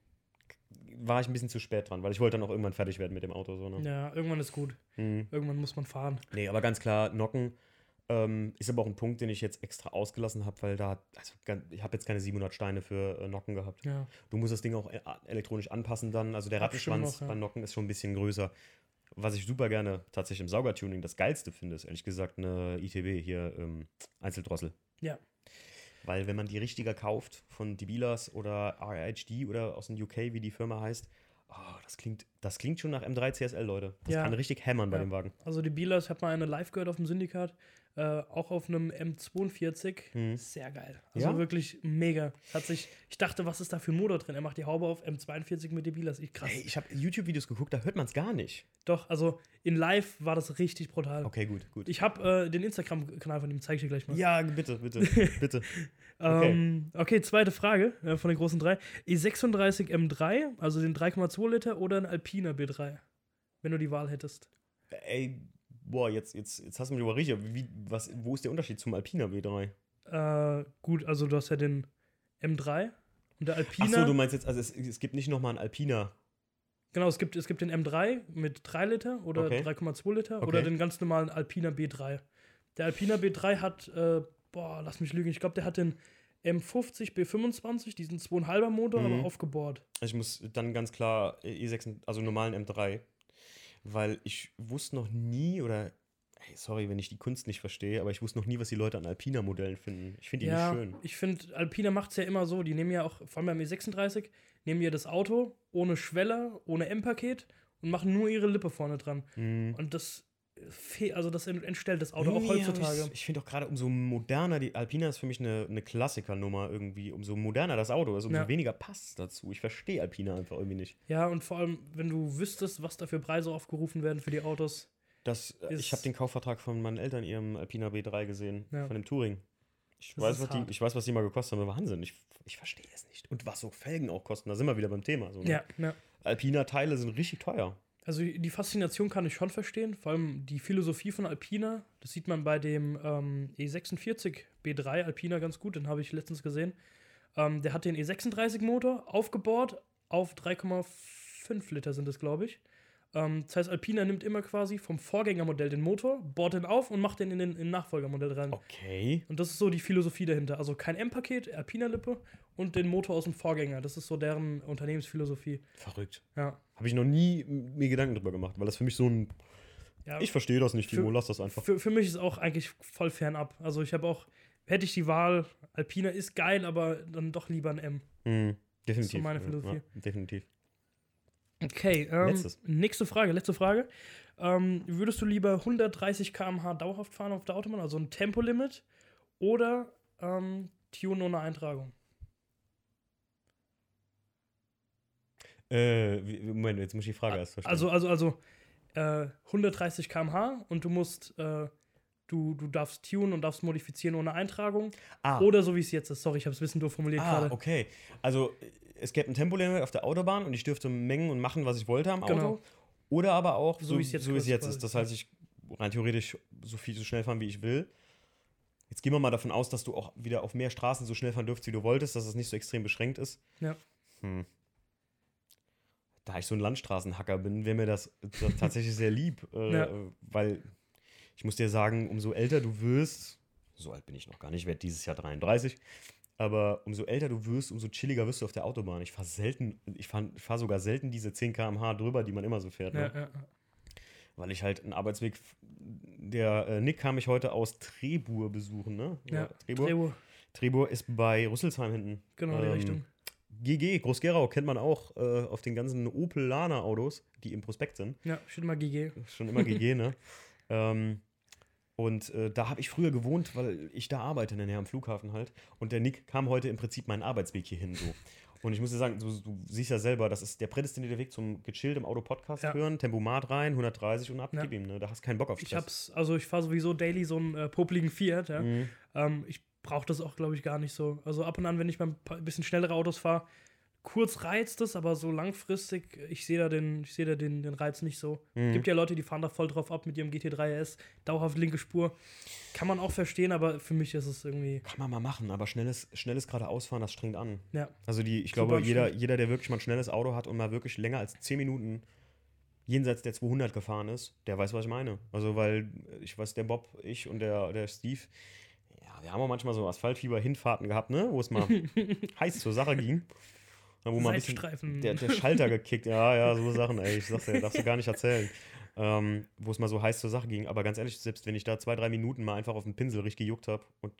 war ich ein bisschen zu spät dran, weil ich wollte dann auch irgendwann fertig werden mit dem Auto. So, ne? Ja, irgendwann ist gut. Mhm. Irgendwann muss man fahren. Nee, aber ganz klar, Nocken ähm, ist aber auch ein Punkt, den ich jetzt extra ausgelassen habe, weil da, also ich habe jetzt keine 700 Steine für äh, Nocken gehabt. Ja. Du musst das Ding auch äh, elektronisch anpassen dann, also der Rattenschwanz ja. bei Nocken ist schon ein bisschen größer. Was ich super gerne tatsächlich im Saugertuning das geilste finde, ist ehrlich gesagt eine ITB hier, ähm, Einzeldrossel. Ja. Weil wenn man die richtiger kauft von Dibilas oder RHD oder aus dem UK, wie die Firma heißt, oh, das, klingt, das klingt schon nach M3 CSL, Leute. Das Ja. kann richtig hämmern bei Ja. dem Wagen. Also die Bielers, ich habe mal eine live gehört auf dem Syndikat, äh, auch auf einem M42. Mhm. Sehr geil. Also Ja? wirklich mega. Hat sich, ich dachte, was ist da für ein Motor drin? Er macht die Haube auf M42 mit den Bielers. Ich krass. Hey, ich habe YouTube-Videos geguckt, da hört man es gar nicht. Doch, also in live war das richtig brutal. Okay, gut, gut. Ich habe äh, den Instagram-Kanal von ihm, zeige ich dir gleich mal. Ja, bitte, bitte, bitte. okay. Ähm, okay, zweite Frage äh, von den großen drei. E36 M3, also den 3,2 Liter oder ein Alpina B3? Wenn du die Wahl hättest. Ey, boah, jetzt, jetzt, jetzt hast du mich überrascht. Wie, was, wo ist der Unterschied zum Alpina W3? Äh, gut, also du hast ja den M3 und der Alpina. Achso, du meinst jetzt, also es, es gibt nicht nochmal einen Alpina. Genau, es gibt, es gibt den M3 mit 3 Liter oder Okay. 3,2 Liter Okay. oder den ganz normalen Alpina B3. Der Alpina B3 hat, äh, boah, lass mich lügen, ich glaube, der hat den M50 B25, diesen 2,5er Motor, Mhm. aber aufgebohrt. Ich muss dann ganz klar E6, also normalen M3, weil ich wusste noch nie oder ey, sorry, wenn ich die Kunst nicht verstehe, aber ich wusste noch nie, was die Leute an Alpina-Modellen finden. Ich finde die Ja, nicht schön. ich finde, Alpina macht es ja immer so, die nehmen ja auch, vor allem beim E36, nehmen ja das Auto ohne Schweller, ohne M-Paket und machen nur ihre Lippe vorne dran. Mhm. Und das, also das entstellt das Auto auch heutzutage. Ich, finde auch gerade, umso moderner, die Alpina ist für mich eine, eine Klassikernummer irgendwie, umso moderner das Auto ist, umso Ja. weniger passt dazu. Ich verstehe Alpina einfach irgendwie nicht. Ja, und vor allem, wenn du wüsstest, was da für Preise aufgerufen werden für die Autos. Das, ich habe den Kaufvertrag von meinen Eltern ihrem Alpina B3 gesehen, Ja. von dem Touring. Ich Das weiß, was die, ich weiß, was die mal gekostet haben. Wahnsinn. Ich, ich verstehe es nicht. Und was so Felgen auch kosten, da sind wir wieder beim Thema. So, ne? Ja, ja. Alpina-Teile sind richtig teuer. Also die Faszination kann ich schon verstehen, vor allem die Philosophie von Alpina, das sieht man bei dem ähm, E46 B3 Alpina ganz gut, den habe ich letztens gesehen. Ähm, der hat den E36-Motor aufgebohrt auf 3,5 Liter sind es, glaube ich. Ähm, das heißt, Alpina nimmt immer quasi vom Vorgängermodell den Motor, bohrt den auf und macht den in den in Nachfolgermodell rein. Okay. Und das ist so die Philosophie dahinter. Also kein M-Paket, Alpina-Lippe und den Motor aus dem Vorgänger. Das ist so deren Unternehmensphilosophie. Verrückt. Ja. Habe ich noch nie mir Gedanken drüber gemacht, weil das für mich so ein. ja Ich verstehe das nicht, Timo, Für- lass das einfach. Für, für mich ist auch eigentlich voll fernab. Also ich habe auch, hätte ich die Wahl, Alpina ist geil, aber dann doch lieber ein M. Hm, definitiv. so meine Philosophie. Ja, definitiv. Okay, ähm, nächste Frage, letzte Frage. Ähm, würdest du lieber 130 km/h dauerhaft fahren auf der Autobahn, also ein Tempolimit, oder ähm, Tune ohne Eintragung? Äh, Moment, jetzt muss ich die Frage erst verstehen. Also, also, also äh, 130 km/h und du musst, äh, du, du darfst tunen und darfst modifizieren ohne Eintragung. ah, Oder so wie es jetzt ist. Sorry, ich habe es ein bisschen doof formuliert ah, gerade. okay. Also es gäbe ein Tempolimit auf der Autobahn und ich dürfte mengen und machen, was ich wollte am Auto. Genau. Oder aber auch, So so, wie es jetzt so jetzt ist. Das heißt, ich rein theoretisch so viel so schnell fahren, wie ich will. Jetzt gehen wir mal davon aus, dass du auch wieder auf mehr Straßen so schnell fahren dürftest, wie du wolltest, dass es nicht so extrem beschränkt ist. Ja. Hm. Da ich so ein Landstraßenhacker bin, wäre mir das t- tatsächlich sehr lieb, äh, Ja. weil ich muss dir sagen, umso älter du wirst, so alt bin ich noch gar nicht, ich werde dieses Jahr 33, aber umso älter du wirst, umso chilliger wirst du auf der Autobahn. Ich fahre selten, ich fahre fahr sogar selten diese 10 km/h drüber, die man immer so fährt. Ne? ja, ja. Weil ich halt einen Arbeitsweg, der äh, Nick kam mich heute aus Trebur besuchen, ne? ja. Trebur. Trebur, Trebur ist bei Rüsselsheim hinten. genau die Ähm, Richtung. GG, Groß-Gerau kennt man auch äh, auf den ganzen Opel Lana Autos, die im Prospekt sind. Ja, steht immer GG. Schon immer GG, ne? Ähm, und äh, da habe ich früher gewohnt, weil ich da arbeite, in der Nähe am Flughafen halt. Und der Nick kam heute im Prinzip meinen Arbeitsweg hierhin so. Und ich muss dir sagen, du, du siehst ja selber, das ist der prädestinierte Weg zum gechillt im Auto-Podcast Ja. hören, Tempomat rein, 130 und ab, Ja. gib ihm, ne? Da hast keinen Bock auf Ich Stress. hab's, also ich fahre sowieso daily so einen äh, popligen Fiat, ja. Mhm. Ähm, ich brauche das auch, glaube ich, gar nicht so. Also ab und an, wenn ich mal ein bisschen schnellere Autos fahre, kurz reizt es, aber so langfristig, ich sehe da, den, ich seh da den, den Reiz nicht so. Mhm. Gibt ja Leute, die fahren da voll drauf ab mit ihrem GT3 RS, dauerhaft linke Spur. Kann man auch verstehen, aber für mich ist es irgendwie, Kann man mal machen, aber schnelles, schnelles geradeausfahren, das strengt an. ja. Also die, ich Super glaube, jeder, jeder, der wirklich mal ein schnelles Auto hat und mal wirklich länger als 10 Minuten jenseits der 200 gefahren ist, der weiß, was ich meine. Also weil ich weiß, der Bob, ich und der, der Steve, wir haben auch manchmal so Asphaltfieber-Hinfahrten gehabt, ne, wo es mal heiß zur Sache ging. Wo mal ein bisschen der, der Schalter gekickt, ja, ja, so Sachen, ey, ich sag's dir, darfst du gar nicht erzählen. Ähm, wo es mal so heiß zur Sache ging. Aber ganz ehrlich, selbst wenn ich da zwei, drei Minuten mal einfach auf den Pinsel richtig gejuckt habe und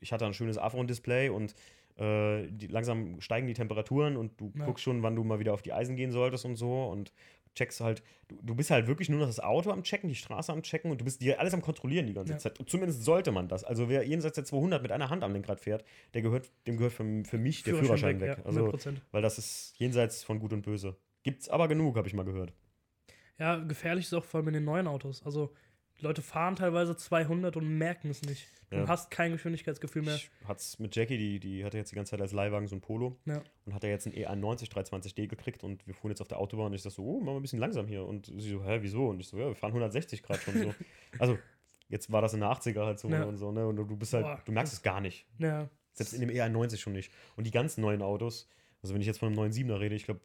ich hatte ein schönes Afron-Display und äh, die, langsam steigen die Temperaturen und du Ja. guckst schon, wann du mal wieder auf die Eisen gehen solltest und so und checkst halt, du, du bist halt wirklich nur noch das Auto am Checken, die Straße am Checken und du bist dir alles am Kontrollieren die ganze Ja. Zeit. Zumindest sollte man das. Also wer jenseits der 200 mit einer Hand am Lenkrad fährt, der gehört, dem gehört für, für mich der Führerschein weg. Ja, Also 100%. weil das ist jenseits von Gut und Böse. Gibt's aber genug, habe ich mal gehört. Ja, gefährlich ist auch vor allem in den neuen Autos. Also, die Leute fahren teilweise 200 und merken es nicht. Du Ja. hast kein Geschwindigkeitsgefühl mehr. Ich hat's mit Jackie, die, die hatte jetzt die ganze Zeit als Leihwagen so ein Polo Ja. und hat ja jetzt einen E91 320D gekriegt und wir fuhren jetzt auf der Autobahn und ich sag so, oh, mach mal ein bisschen langsam hier. Und sie so, hä, wieso? Und ich so, ja, wir fahren 160 Grad schon so. also, jetzt war das in der 80er halt so Ja. und so, ne? Und du bist halt, Boah. du merkst es gar nicht. Ja. Selbst in dem E91 schon nicht. Und die ganzen neuen Autos, also wenn ich jetzt von einem neuen 7er rede, ich glaube,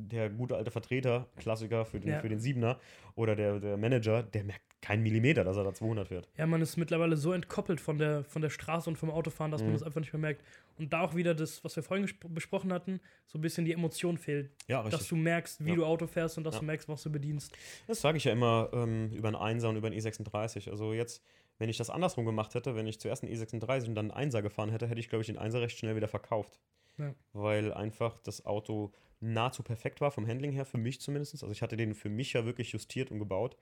der gute alte Vertreter, Klassiker für den, Ja. für den 7er oder der, der Manager, der merkt keinen Millimeter, dass er da 200 fährt. Ja, man ist mittlerweile so entkoppelt von der, von der Straße und vom Autofahren, dass man Mhm. das einfach nicht mehr merkt. Und da auch wieder das, was wir vorhin besprochen hatten, so ein bisschen die Emotion fehlt. Ja, Dass du merkst, wie Ja. du Auto fährst und dass Ja. du merkst, was du bedienst. Das sage ich ja immer ähm, über einen 1er und über einen E36. Also jetzt, wenn ich das andersrum gemacht hätte, wenn ich zuerst einen E36 und dann einen 1er gefahren hätte, hätte ich, glaube ich, den 1er recht schnell wieder verkauft. Ja. Weil einfach das Auto nahezu perfekt war, vom Handling her, für mich zumindest. Also ich hatte den für mich ja wirklich justiert und gebaut.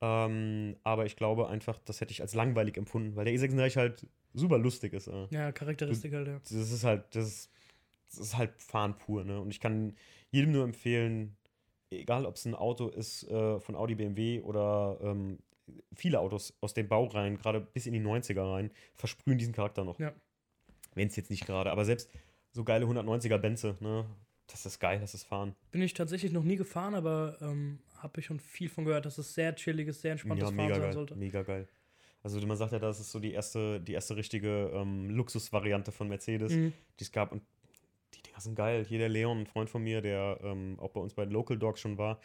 Ähm, aber ich glaube einfach, das hätte ich als langweilig empfunden, weil der E36 halt super lustig ist. Äh. Ja, Charakteristik halt, ja. Das ist halt, das ist, das ist halt Fahren pur, ne? Und ich kann jedem nur empfehlen, egal ob es ein Auto ist äh, von Audi, BMW oder ähm, viele Autos aus den Baureihen, gerade bis in die 90er rein, versprühen diesen Charakter noch. Ja. Wenn es jetzt nicht gerade, aber selbst so geile 190er Benze, ne? Das ist geil, das ist Fahren. Bin ich tatsächlich noch nie gefahren, aber ähm, habe ich schon viel von gehört, dass es sehr chilliges, sehr entspanntes ja, Fahren mega sein geil. sollte. Mega geil. Also man sagt ja, das ist so die erste, die erste richtige ähm, Luxusvariante von Mercedes, Mhm. die es gab. Und die Dinger sind geil. Hier der Leon, ein Freund von mir, der ähm, auch bei uns bei Local Dogs schon war,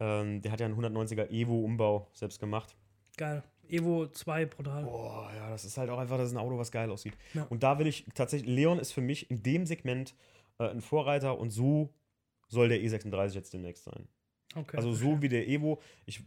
ähm, der hat ja einen 190er Evo-Umbau selbst gemacht. Geil. Evo 2 brutal. Boah, ja, das ist halt auch einfach, das ist ein Auto, was geil aussieht. Ja. Und da will ich tatsächlich, Leon ist für mich in dem Segment äh, ein Vorreiter und so soll der E36 jetzt demnächst sein. Okay. Also so wie der Evo. Ich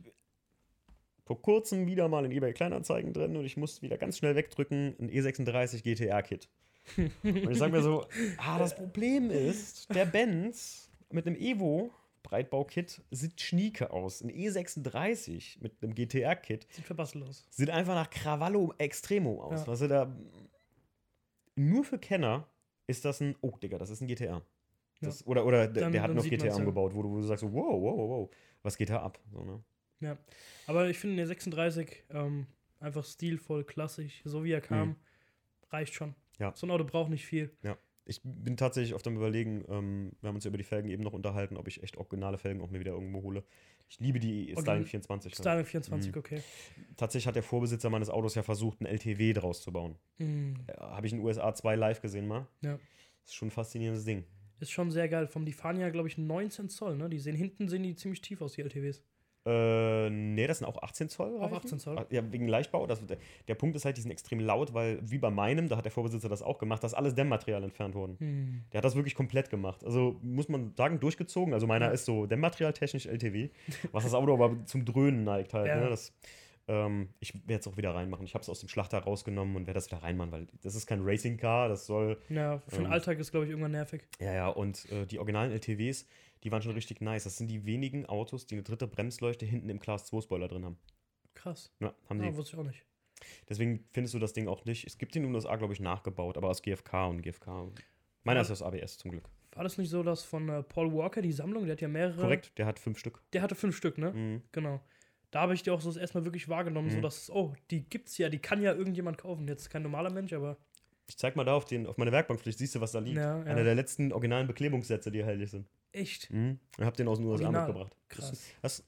vor kurzem wieder mal in eBay Kleinanzeigen drin und ich musste wieder ganz schnell wegdrücken, ein E36 GTR-Kit. und ich sage mir so, ah, das Problem ist, der Benz mit einem Evo Breitbau-Kit sieht schnieke aus. Ein E36 mit einem GTR-Kit Sieht verbastelt aus. sieht einfach nach Cravallo Extremo aus. Ja. Was er da. Nur für Kenner ist das ein. Oh, Digga, das ist ein GTR. Das, Oder, oder der, Dann- der hat noch GTA ja. umgebaut, wo du, wo du sagst, so, wow, wow, wow, was geht da ab? So, ne? Ja. Aber ich finde, der 36 ähm, einfach stilvoll, klassisch, so wie er kam, reicht schon. Ja. So ein Auto braucht nicht viel. Ich bin tatsächlich auf dem Überlegen, ähm, wir haben uns ja über die Felgen eben noch unterhalten, ob ich echt originale Felgen auch mir wieder irgendwo hole. Ich liebe die Original- Styling 24. ja. Styling 24, Mhm. okay. Tatsächlich hat der Vorbesitzer meines Autos ja versucht, ein LTW draus zu bauen. Mhm. Äh, Habe ich in den USA 2 live gesehen mal. Ja. Das ist schon ein faszinierendes Ding. Ist schon sehr geil. Vom, die fahren ja, glaube ich, 19 Zoll, ne? Die sehen hinten sehen die ziemlich tief aus, die LTWs. Äh, nee, das sind auch 18 Zoll. Reifen. 18 Zoll? Ah, Ja, wegen Leichtbau. Das, der, der Punkt ist halt, die sind extrem laut, weil wie bei meinem, da hat der Vorbesitzer das auch gemacht, dass alles Dämmmaterial entfernt wurden. Hm. Der hat das wirklich komplett gemacht. Also muss man sagen, durchgezogen. Also meiner Ja. ist so Dämmmaterial-technisch LTW, was das Auto aber zum Dröhnen neigt halt. Ja. Ne? Das, ähm, ich werde es auch wieder reinmachen. Ich habe es aus dem Schlachter rausgenommen und werde das wieder reinmachen, weil das ist kein Racing-Car, das soll Ja, für den Ähm. Alltag ist, glaube ich, irgendwann nervig. Ja, ja, und äh, die originalen LTWs, die waren schon richtig nice. Das sind die wenigen Autos, die eine dritte Bremsleuchte hinten im Class 2 Spoiler drin haben. Krass. Ja, haben Ja, die. wusste ich auch nicht. Deswegen findest du das Ding auch nicht. Es gibt den in den USA, glaube ich, nachgebaut, aber aus GFK und GFK. Meiner ist aus ABS zum Glück. War das nicht so, dass von äh, Paul Walker die Sammlung, der hat ja mehrere. Korrekt, der hat fünf Stück. Der hatte fünf Stück, ne? Mhm. Genau. Da habe ich die auch so erstmal wirklich wahrgenommen, so Mhm. dass, oh, die gibt's ja, die kann ja irgendjemand kaufen. Jetzt kein normaler Mensch, aber Ich zeig mal da auf, den, auf meine Werkbank, vielleicht siehst du, was da liegt. Ja, ja. Einer der letzten originalen Beklebungssätze, die erhältlich sind. Echt Mhm. Ich habe den aus den USA mitgebracht. krass. Das,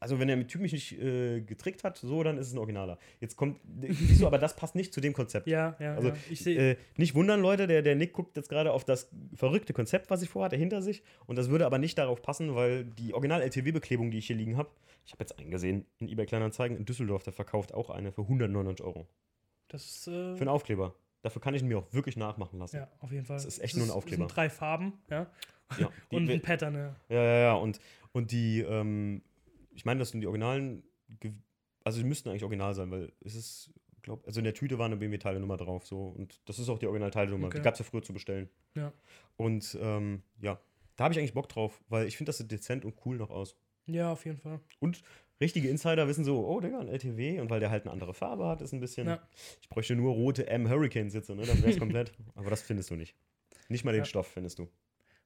also wenn er mit Typ mich nicht äh, getrickt hat, so, dann ist es ein Originaler. Jetzt kommt, siehst du, aber das passt nicht zu dem Konzept. Ja, ja, Also, ja. Ich sehe. Äh, nicht wundern, Leute, der, der Nick guckt jetzt gerade auf das verrückte Konzept, was ich vorhatte, hinter sich. Und das würde aber nicht darauf passen, weil die Original-LTW-Beklebung, die ich hier liegen habe, ich habe jetzt einen gesehen in eBay Kleinanzeigen in Düsseldorf, der verkauft auch eine für 199 Euro. das ist. Äh, Für einen Aufkleber. Dafür kann ich ihn mir auch wirklich nachmachen lassen. ja, auf jeden Fall. Das ist echt Das nur ein Aufkleber. sind drei Farben, ja. Ja, die, Und ein Pattern, ja. ja, ja, ja. Und, und die, ähm, ich meine, das sind die originalen, also die müssten eigentlich original sein, weil es ist, glaub, also in der Tüte war eine BMW-Teile-Nummer drauf, so. Und das ist auch die Original-Teile-Nummer. Okay. Die gab es ja früher zu bestellen. Ja. Und ähm, ja, da habe ich eigentlich Bock drauf, weil ich finde, das sieht dezent und cool noch aus. Ja, auf jeden Fall. Und richtige Insider wissen so, oh Digga, ein LTW und weil der halt eine andere Farbe hat, ist ein bisschen. Ja. Ich bräuchte nur rote M-Hurricane-Sitze, ne? Dann wäre es komplett. Aber das findest du nicht. Nicht mal den Ja. Stoff findest du.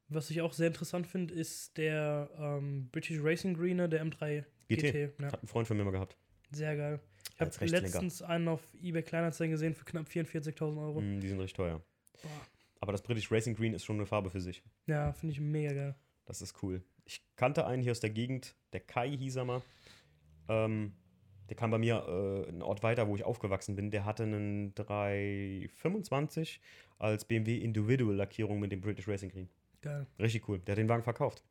Was ich auch sehr interessant finde, ist der ähm, British Racing Greener, der M3 GT. GT. Ja, Hat ein Freund von mir mal gehabt. sehr geil. Ich habe letztens einen auf eBay Kleinanzeigen gesehen für knapp 44.000 Euro. Mm, die sind richtig teuer. Boah. Aber das British Racing Green ist schon eine Farbe für sich. Ja, finde ich mega geil. Das ist cool. Ich kannte einen hier aus der Gegend, der Kai hieß er mal. Ähm, der kam bei mir äh, einen Ort weiter, wo ich aufgewachsen bin. Der hatte einen 325 als BMW Individual Lackierung mit dem British Racing Green. Geil. Richtig cool. Der hat den Wagen verkauft.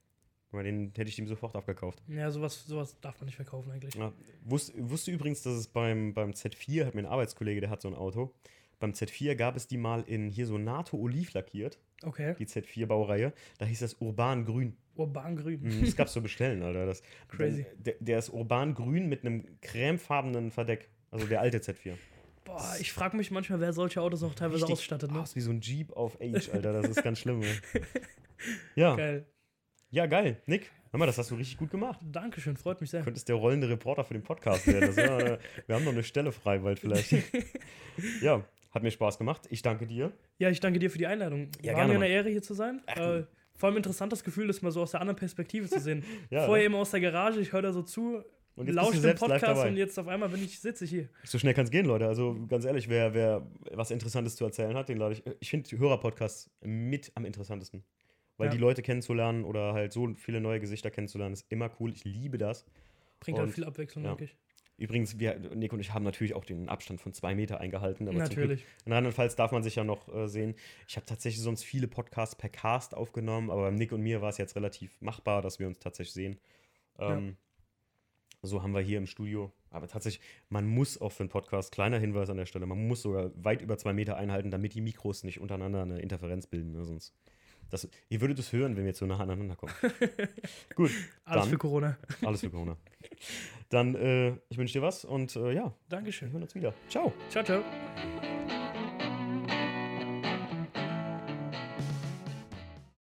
Weil den hätte ich ihm sofort abgekauft. Ja, sowas, sowas darf man nicht verkaufen eigentlich. Ja. Wusst, wusste übrigens, dass es beim, beim Z4, hat mir ein Arbeitskollege, der hat so ein Auto. Beim Z4 gab es die mal in hier so NATO-Oliv lackiert, Okay. die Z4-Baureihe. Da hieß das Urban Grün. Urban Grün. Mhm, Das gab's zu bestellen, Alter. Das, Crazy. Der, der ist urban grün mit einem cremefarbenen Verdeck. Also der alte Z4. Boah, ich frage mich manchmal, wer solche Autos auch teilweise Richtig- ausstattet, ne? Ist wie so ein Jeep auf Age, Alter. Das ist ganz schlimm. Ja, Geil. ja, geil. Nick, hör mal, das hast du richtig gut gemacht. Dankeschön, freut mich sehr. Du könntest der rollende Reporter für den Podcast werden. Wär, äh, wir haben noch eine Stelle frei bald vielleicht. ja, hat mir Spaß gemacht. Ich danke dir. Ja, ich danke dir für die Einladung. Ja, War gerne, mir eine. Ehre, hier zu sein. Äh, vor allem interessant das Gefühl, das mal so aus der anderen Perspektive zu sehen. Ja, Vorher ne? immer aus der Garage, ich höre da so zu, Und lausche den Podcast und jetzt auf einmal bin ich, sitze ich hier. So schnell kann es gehen, Leute. Also ganz ehrlich, wer, wer was Interessantes zu erzählen hat, den lade ich. Ich finde Hörerpodcasts mit am interessantesten. Weil Ja. die Leute kennenzulernen oder halt so viele neue Gesichter kennenzulernen, ist immer cool. Ich liebe das. Bringt halt Und- viel Abwechslung, ja. denke ich. Übrigens, wir, Nick und ich haben natürlich auch den Abstand von zwei Meter eingehalten. Aber Natürlich. Rheinland-Pfalz darf man sich ja noch äh, sehen. Ich habe tatsächlich sonst viele Podcasts per Cast aufgenommen, aber Nick und mir war es jetzt relativ machbar, dass wir uns tatsächlich sehen. Ähm, So haben wir hier im Studio. Aber tatsächlich, man muss auch für einen Podcast, kleiner Hinweis an der Stelle, man muss sogar weit über zwei Meter einhalten, damit die Mikros nicht untereinander eine Interferenz bilden. Ne? Sonst das, ihr würdet es hören, wenn wir zu nah aneinander kommen. Gut, Alles Dann- für Corona. alles für Corona. Dann, äh, ich wünsche dir was und äh, ja, wir Dankeschön. hören uns wieder. Ciao. Ciao, ciao.